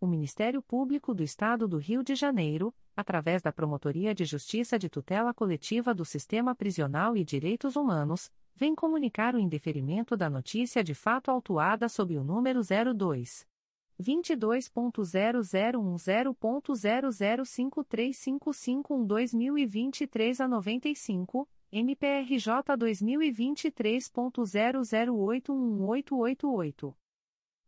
o Ministério Público do Estado do Rio de Janeiro, através da Promotoria de Justiça de Tutela Coletiva do Sistema Prisional e Direitos Humanos, vem comunicar o indeferimento da notícia de fato autuada sob o número 02 22.0010.0053551-2023 a 95, MPRJ 2023.00811888.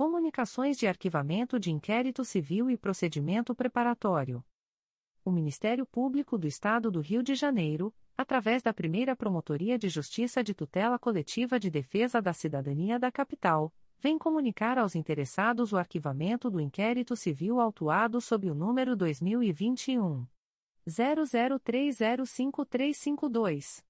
Comunicações de Arquivamento de Inquérito Civil e Procedimento Preparatório. O Ministério Público do Estado do Rio de Janeiro, através da primeira Promotoria de Justiça de Tutela Coletiva de Defesa da Cidadania da Capital, vem comunicar aos interessados o arquivamento do inquérito civil autuado sob o número 2021 00305352.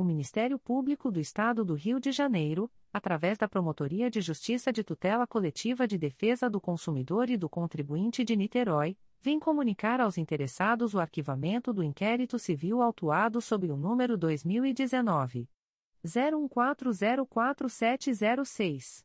O Ministério Público do Estado do Rio de Janeiro, através da Promotoria de Justiça de Tutela Coletiva de Defesa do Consumidor e do Contribuinte de Niterói, vem comunicar aos interessados o arquivamento do inquérito civil autuado sob o número 2019 01404706.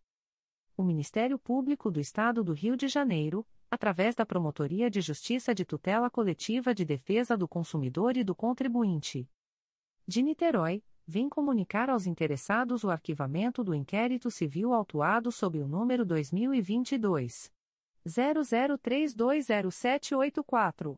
o Ministério Público do Estado do Rio de Janeiro, através da Promotoria de Justiça de Tutela Coletiva de Defesa do Consumidor e do Contribuinte. De Niterói, vem comunicar aos interessados o arquivamento do inquérito civil autuado sob o número 2022 00320784.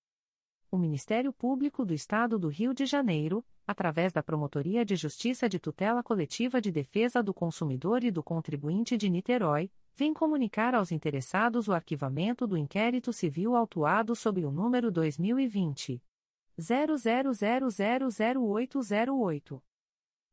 o Ministério Público do Estado do Rio de Janeiro, através da Promotoria de Justiça de Tutela Coletiva de Defesa do Consumidor e do Contribuinte de Niterói, vem comunicar aos interessados o arquivamento do inquérito civil autuado sob o número 2020 00000808.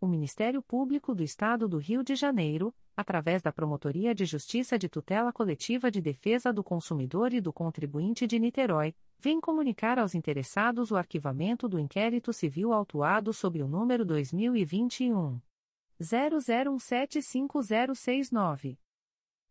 o Ministério Público do Estado do Rio de Janeiro, através da Promotoria de Justiça de Tutela Coletiva de Defesa do Consumidor e do Contribuinte de Niterói, vem comunicar aos interessados o arquivamento do inquérito civil autuado sob o número 2021 00175069.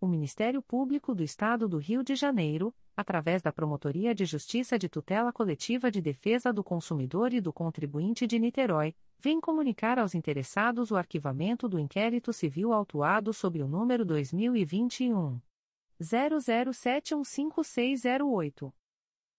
o Ministério Público do Estado do Rio de Janeiro, através da Promotoria de Justiça de Tutela Coletiva de Defesa do Consumidor e do Contribuinte de Niterói, vem comunicar aos interessados o arquivamento do inquérito civil autuado sob o número 2021 00715608.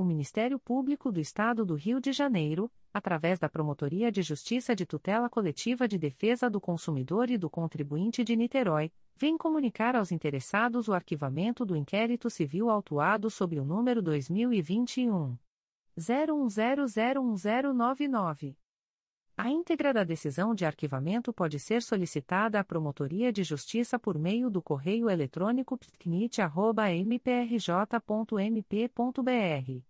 o Ministério Público do Estado do Rio de Janeiro, através da Promotoria de Justiça de Tutela Coletiva de Defesa do Consumidor e do Contribuinte de Niterói, vem comunicar aos interessados o arquivamento do inquérito civil autuado sob o número 2021 01001099. A íntegra da decisão de arquivamento pode ser solicitada à Promotoria de Justiça por meio do correio eletrônico ptknit.mprj.mp.br.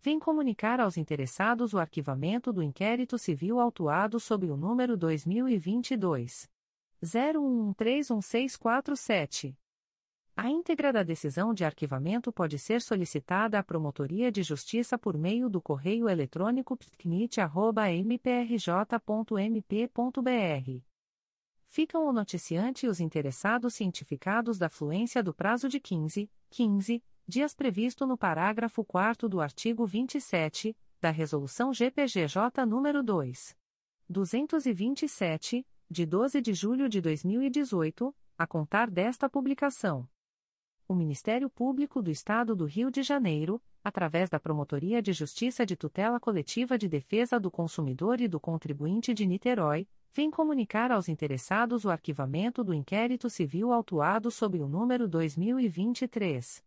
vem comunicar aos interessados o arquivamento do inquérito civil autuado sob o número 2022 01131647. A íntegra da decisão de arquivamento pode ser solicitada à Promotoria de Justiça por meio do correio eletrônico ptknit.mprj.mp.br. Ficam o noticiante e os interessados cientificados da fluência do prazo de 15, 15 dias previsto no parágrafo 4 do artigo 27 da Resolução GPGJ nº 2. 227, de 12 de julho de 2018, a contar desta publicação o Ministério Público do Estado do Rio de Janeiro, através da Promotoria de Justiça de Tutela Coletiva de Defesa do Consumidor e do Contribuinte de Niterói, vem comunicar aos interessados o arquivamento do inquérito civil autuado sob o número 2023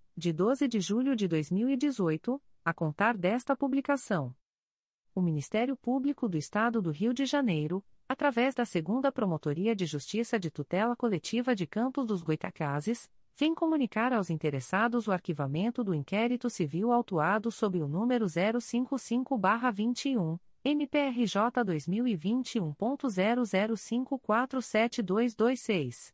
de 12 de julho de 2018, a contar desta publicação o Ministério Público do Estado do Rio de Janeiro, através da Segunda Promotoria de Justiça de Tutela Coletiva de Campos dos Goitacazes, vem comunicar aos interessados o arquivamento do inquérito civil autuado sob o número 055-21, MPRJ 2021.00547226.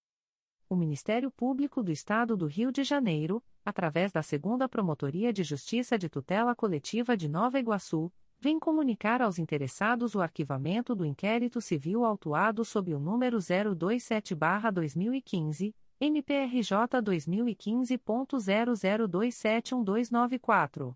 o Ministério Público do Estado do Rio de Janeiro, através da Segunda Promotoria de Justiça de Tutela Coletiva de Nova Iguaçu, vem comunicar aos interessados o arquivamento do inquérito civil autuado sob o número 027-2015, MPRJ 2015.00271294.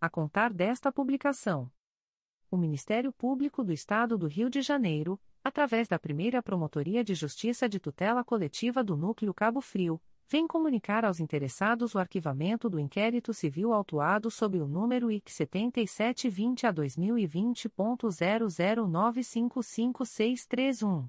a contar desta publicação. O Ministério Público do Estado do Rio de Janeiro, através da primeira Promotoria de Justiça de Tutela Coletiva do Núcleo Cabo Frio, vem comunicar aos interessados o arquivamento do inquérito civil autuado sob o número IC 7720 a 2020.00955631.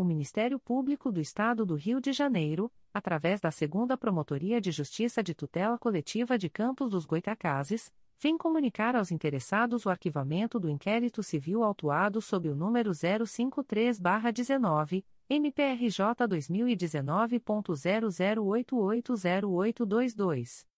O Ministério Público do Estado do Rio de Janeiro, através da Segunda Promotoria de Justiça de Tutela Coletiva de Campos dos Goitacazes, vem comunicar aos interessados o arquivamento do inquérito civil autuado sob o número 053-19, MPRJ 2019.00880822.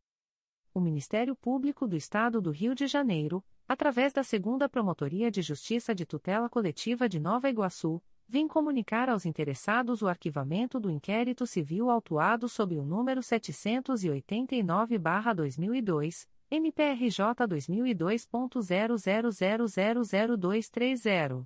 O Ministério Público do Estado do Rio de Janeiro, através da Segunda Promotoria de Justiça de Tutela Coletiva de Nova Iguaçu, vem comunicar aos interessados o arquivamento do inquérito civil autuado sob o número 789-2002, MPRJ 2002.00000230.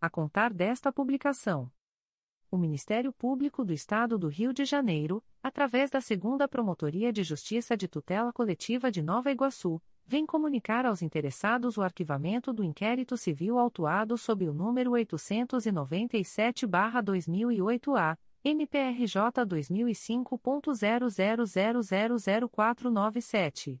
a contar desta publicação. O Ministério Público do Estado do Rio de Janeiro, através da Segunda Promotoria de Justiça de Tutela Coletiva de Nova Iguaçu, vem comunicar aos interessados o arquivamento do inquérito civil autuado sob o número 897-2008-A, MPRJ 2005.00000497.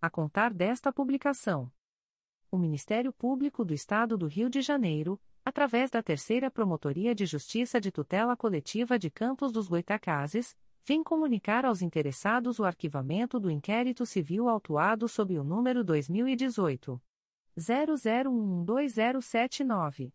a contar desta publicação. O Ministério Público do Estado do Rio de Janeiro, através da Terceira Promotoria de Justiça de Tutela Coletiva de Campos dos Goitacazes, vem comunicar aos interessados o arquivamento do inquérito civil autuado sob o número 2018 00120779.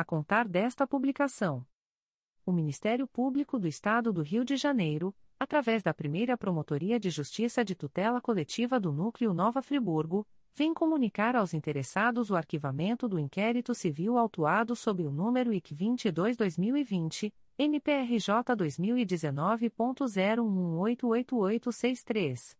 a contar desta publicação. O Ministério Público do Estado do Rio de Janeiro, através da primeira Promotoria de Justiça de Tutela Coletiva do Núcleo Nova Friburgo, vem comunicar aos interessados o arquivamento do inquérito civil autuado sob o número IC 22-2020, MPRJ 2019.01188863.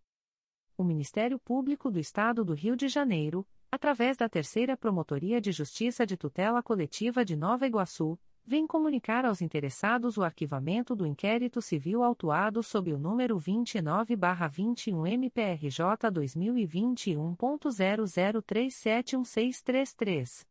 o Ministério Público do Estado do Rio de Janeiro, através da Terceira Promotoria de Justiça de Tutela Coletiva de Nova Iguaçu, vem comunicar aos interessados o arquivamento do inquérito civil autuado sob o número 29-21 MPRJ 2021.00371633.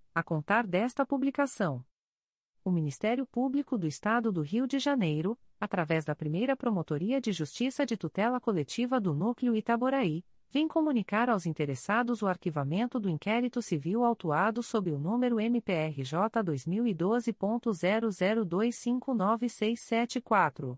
a contar desta publicação. O Ministério Público do Estado do Rio de Janeiro, através da primeira Promotoria de Justiça de Tutela Coletiva do Núcleo Itaboraí, vem comunicar aos interessados o arquivamento do inquérito civil autuado sob o número MPRJ 2012.00259674.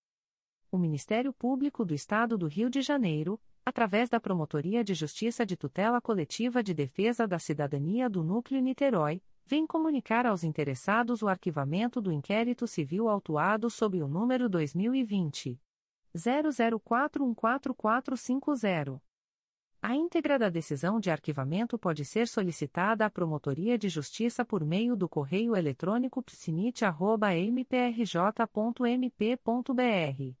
O Ministério Público do Estado do Rio de Janeiro, através da Promotoria de Justiça de Tutela Coletiva de Defesa da Cidadania do Núcleo Niterói, vem comunicar aos interessados o arquivamento do inquérito civil autuado sob o número 2020 00414450. A íntegra da decisão de arquivamento pode ser solicitada à Promotoria de Justiça por meio do correio eletrônico psinit.mprj.mp.br.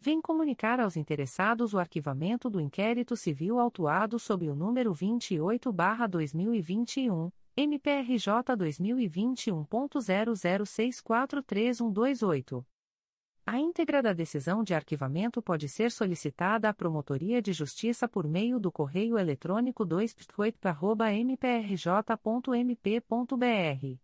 vem comunicar aos interessados o arquivamento do inquérito civil autuado sob o número 28-2021 MPRJ 2021.00643128. A íntegra da decisão de arquivamento pode ser solicitada à Promotoria de Justiça por meio do correio eletrônico 2 mprj.mp.br.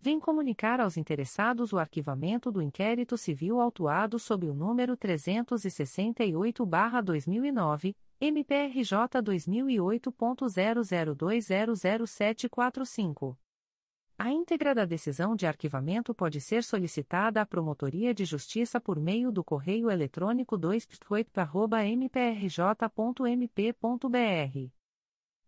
vem comunicar aos interessados o arquivamento do inquérito civil autuado sob o número 368-2009, MPRJ 2008.00200745. A íntegra da decisão de arquivamento pode ser solicitada à Promotoria de Justiça por meio do correio eletrônico 2 mprj.mp.br.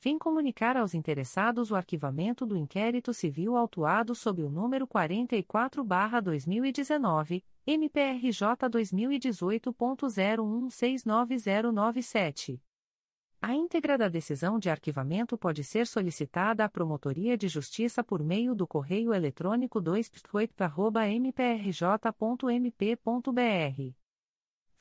vem comunicar aos interessados o arquivamento do inquérito civil autuado sob o número 44-2019, MPRJ 2018.01699097. A íntegra da decisão de arquivamento pode ser solicitada à Promotoria de Justiça por meio do correio eletrônico 2 mprj.mp.br.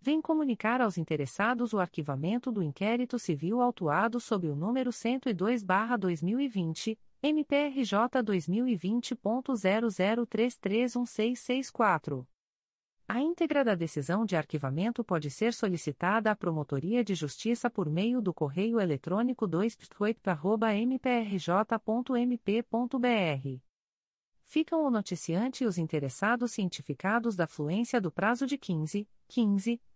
vem comunicar aos interessados o arquivamento do inquérito civil autuado sob o número 102-2020, MPRJ 2020.00331664. A íntegra da decisão de arquivamento pode ser solicitada à Promotoria de Justiça por meio do correio eletrônico 2 mprj.mp.br. ficam o noticiante e os interessados cientificados da fluência do prazo de 15, 15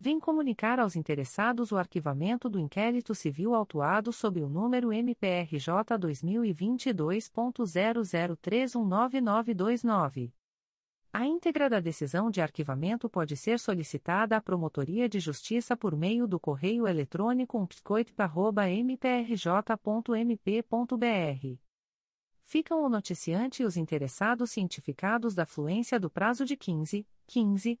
vem comunicar aos interessados o arquivamento do inquérito civil autuado sob o número MPRJ 2022.00319929. A íntegra da decisão de arquivamento pode ser solicitada à Promotoria de Justiça por meio do correio eletrônico psicoip.mprj.mp.br. Ficam o noticiante e os interessados cientificados da fluência do prazo de 15, 15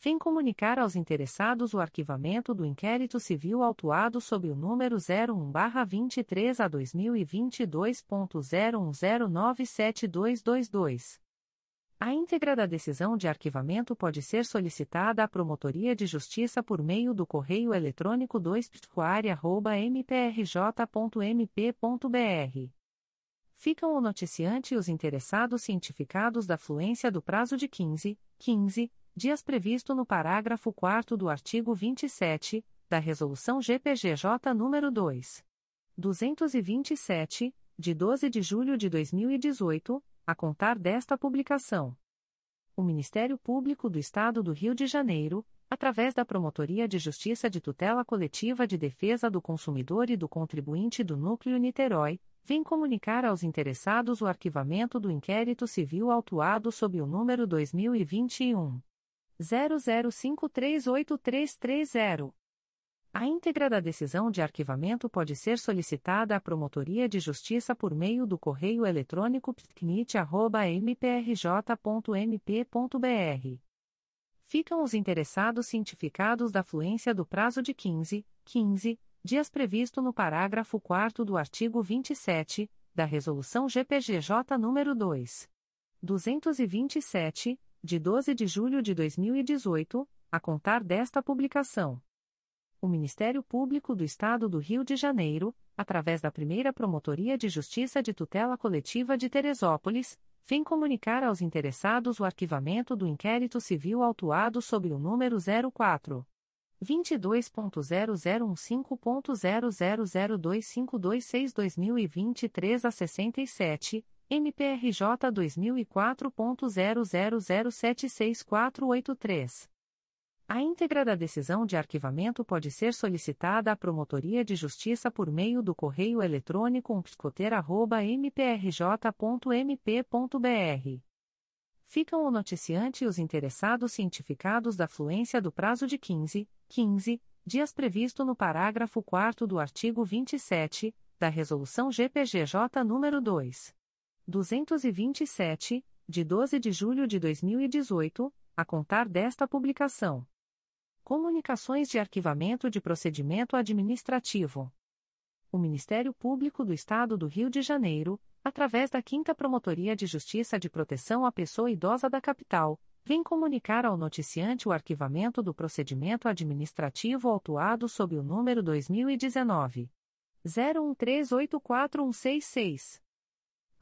vem comunicar aos interessados o arquivamento do inquérito civil autuado sob o número 01-23 a 2022.01097222. A íntegra da decisão de arquivamento pode ser solicitada à Promotoria de Justiça por meio do correio eletrônico 2 mprj.mp.br. Ficam o noticiante e os interessados cientificados da fluência do prazo de 15, 15 dias previsto no parágrafo 4 do artigo 27 da Resolução GPGJ nº 2. 227, de 12 de julho de 2018, a contar desta publicação. O Ministério Público do Estado do Rio de Janeiro, através da Promotoria de Justiça de Tutela Coletiva de Defesa do Consumidor e do Contribuinte do Núcleo Niterói, vem comunicar aos interessados o arquivamento do inquérito civil autuado sob o número 2021 00538330. A íntegra da decisão de arquivamento pode ser solicitada à Promotoria de Justiça por meio do correio eletrônico ptnit.mprj.mp.br. Ficam os interessados cientificados da fluência do prazo de 15, 15 dias previsto no parágrafo 4 do artigo 27 da Resolução GPGJ nº 2. 227, de 12 de julho de 2018, a contar desta publicação. O Ministério Público do Estado do Rio de Janeiro, através da primeira Promotoria de Justiça de Tutela Coletiva de Teresópolis, vem comunicar aos interessados o arquivamento do inquérito civil autuado sob o número 04. 22.0015.00025226-2023 a 67, MPRJ 2004.00076483. A íntegra da decisão de arquivamento pode ser solicitada à Promotoria de Justiça por meio do correio eletrônico psicoter.mprj.mp.br. Ficam o noticiante e os interessados cientificados da fluência do prazo de 15, 15 dias previsto no parágrafo 4 do artigo 27 da Resolução GPGJ nº 2. 227, de 12 de julho de 2018, a contar desta publicação. Comunicações de arquivamento de procedimento administrativo. O Ministério Público do Estado do Rio de Janeiro, através da 5 Promotoria de Justiça de Proteção à Pessoa Idosa da Capital, vem comunicar ao noticiante o arquivamento do procedimento administrativo autuado sob o número 2019 01384166.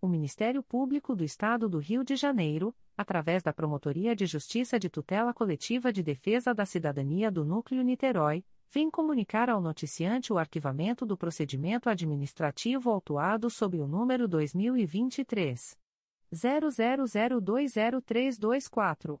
O Ministério Público do Estado do Rio de Janeiro, através da Promotoria de Justiça de Tutela Coletiva de Defesa da Cidadania do Núcleo Niterói, vem comunicar ao noticiante o arquivamento do procedimento administrativo autuado sob o número 2023 00020324.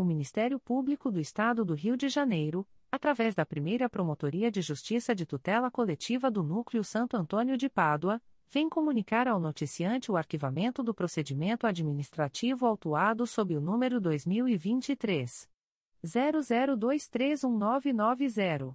O Ministério Público do Estado do Rio de Janeiro, através da primeira Promotoria de Justiça de Tutela Coletiva do Núcleo Santo Antônio de Pádua, vem comunicar ao noticiante o arquivamento do procedimento administrativo autuado sob o número 2023 00231990.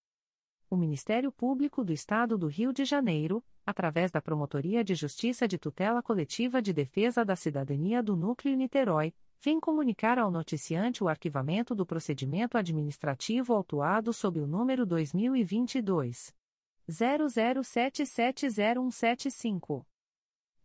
o Ministério Público do Estado do Rio de Janeiro, através da Promotoria de Justiça de Tutela Coletiva de Defesa da Cidadania do Núcleo Niterói, vem comunicar ao noticiante o arquivamento do procedimento administrativo autuado sob o número 2022 00770175.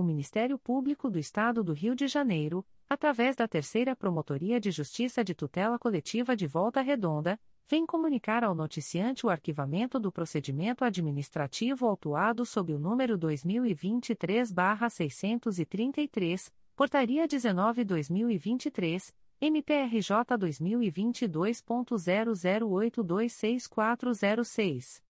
o Ministério Público do Estado do Rio de Janeiro, através da Terceira Promotoria de Justiça de Tutela Coletiva de Volta Redonda, vem comunicar ao noticiante o arquivamento do procedimento administrativo autuado sob o número 2023-633, Portaria 19-2023, MPRJ 2022.00826406.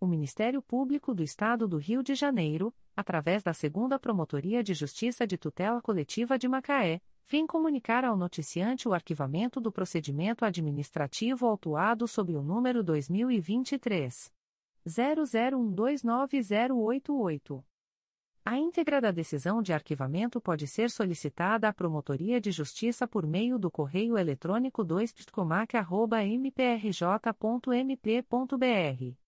O Ministério Público do Estado do Rio de Janeiro, através da Segunda Promotoria de Justiça de Tutela Coletiva de Macaé, vem comunicar ao noticiante o arquivamento do procedimento administrativo autuado sob o número 2023 00129088. A íntegra da decisão de arquivamento pode ser solicitada à Promotoria de Justiça por meio do correio eletrônico 2ptcomac.mprj.mp.br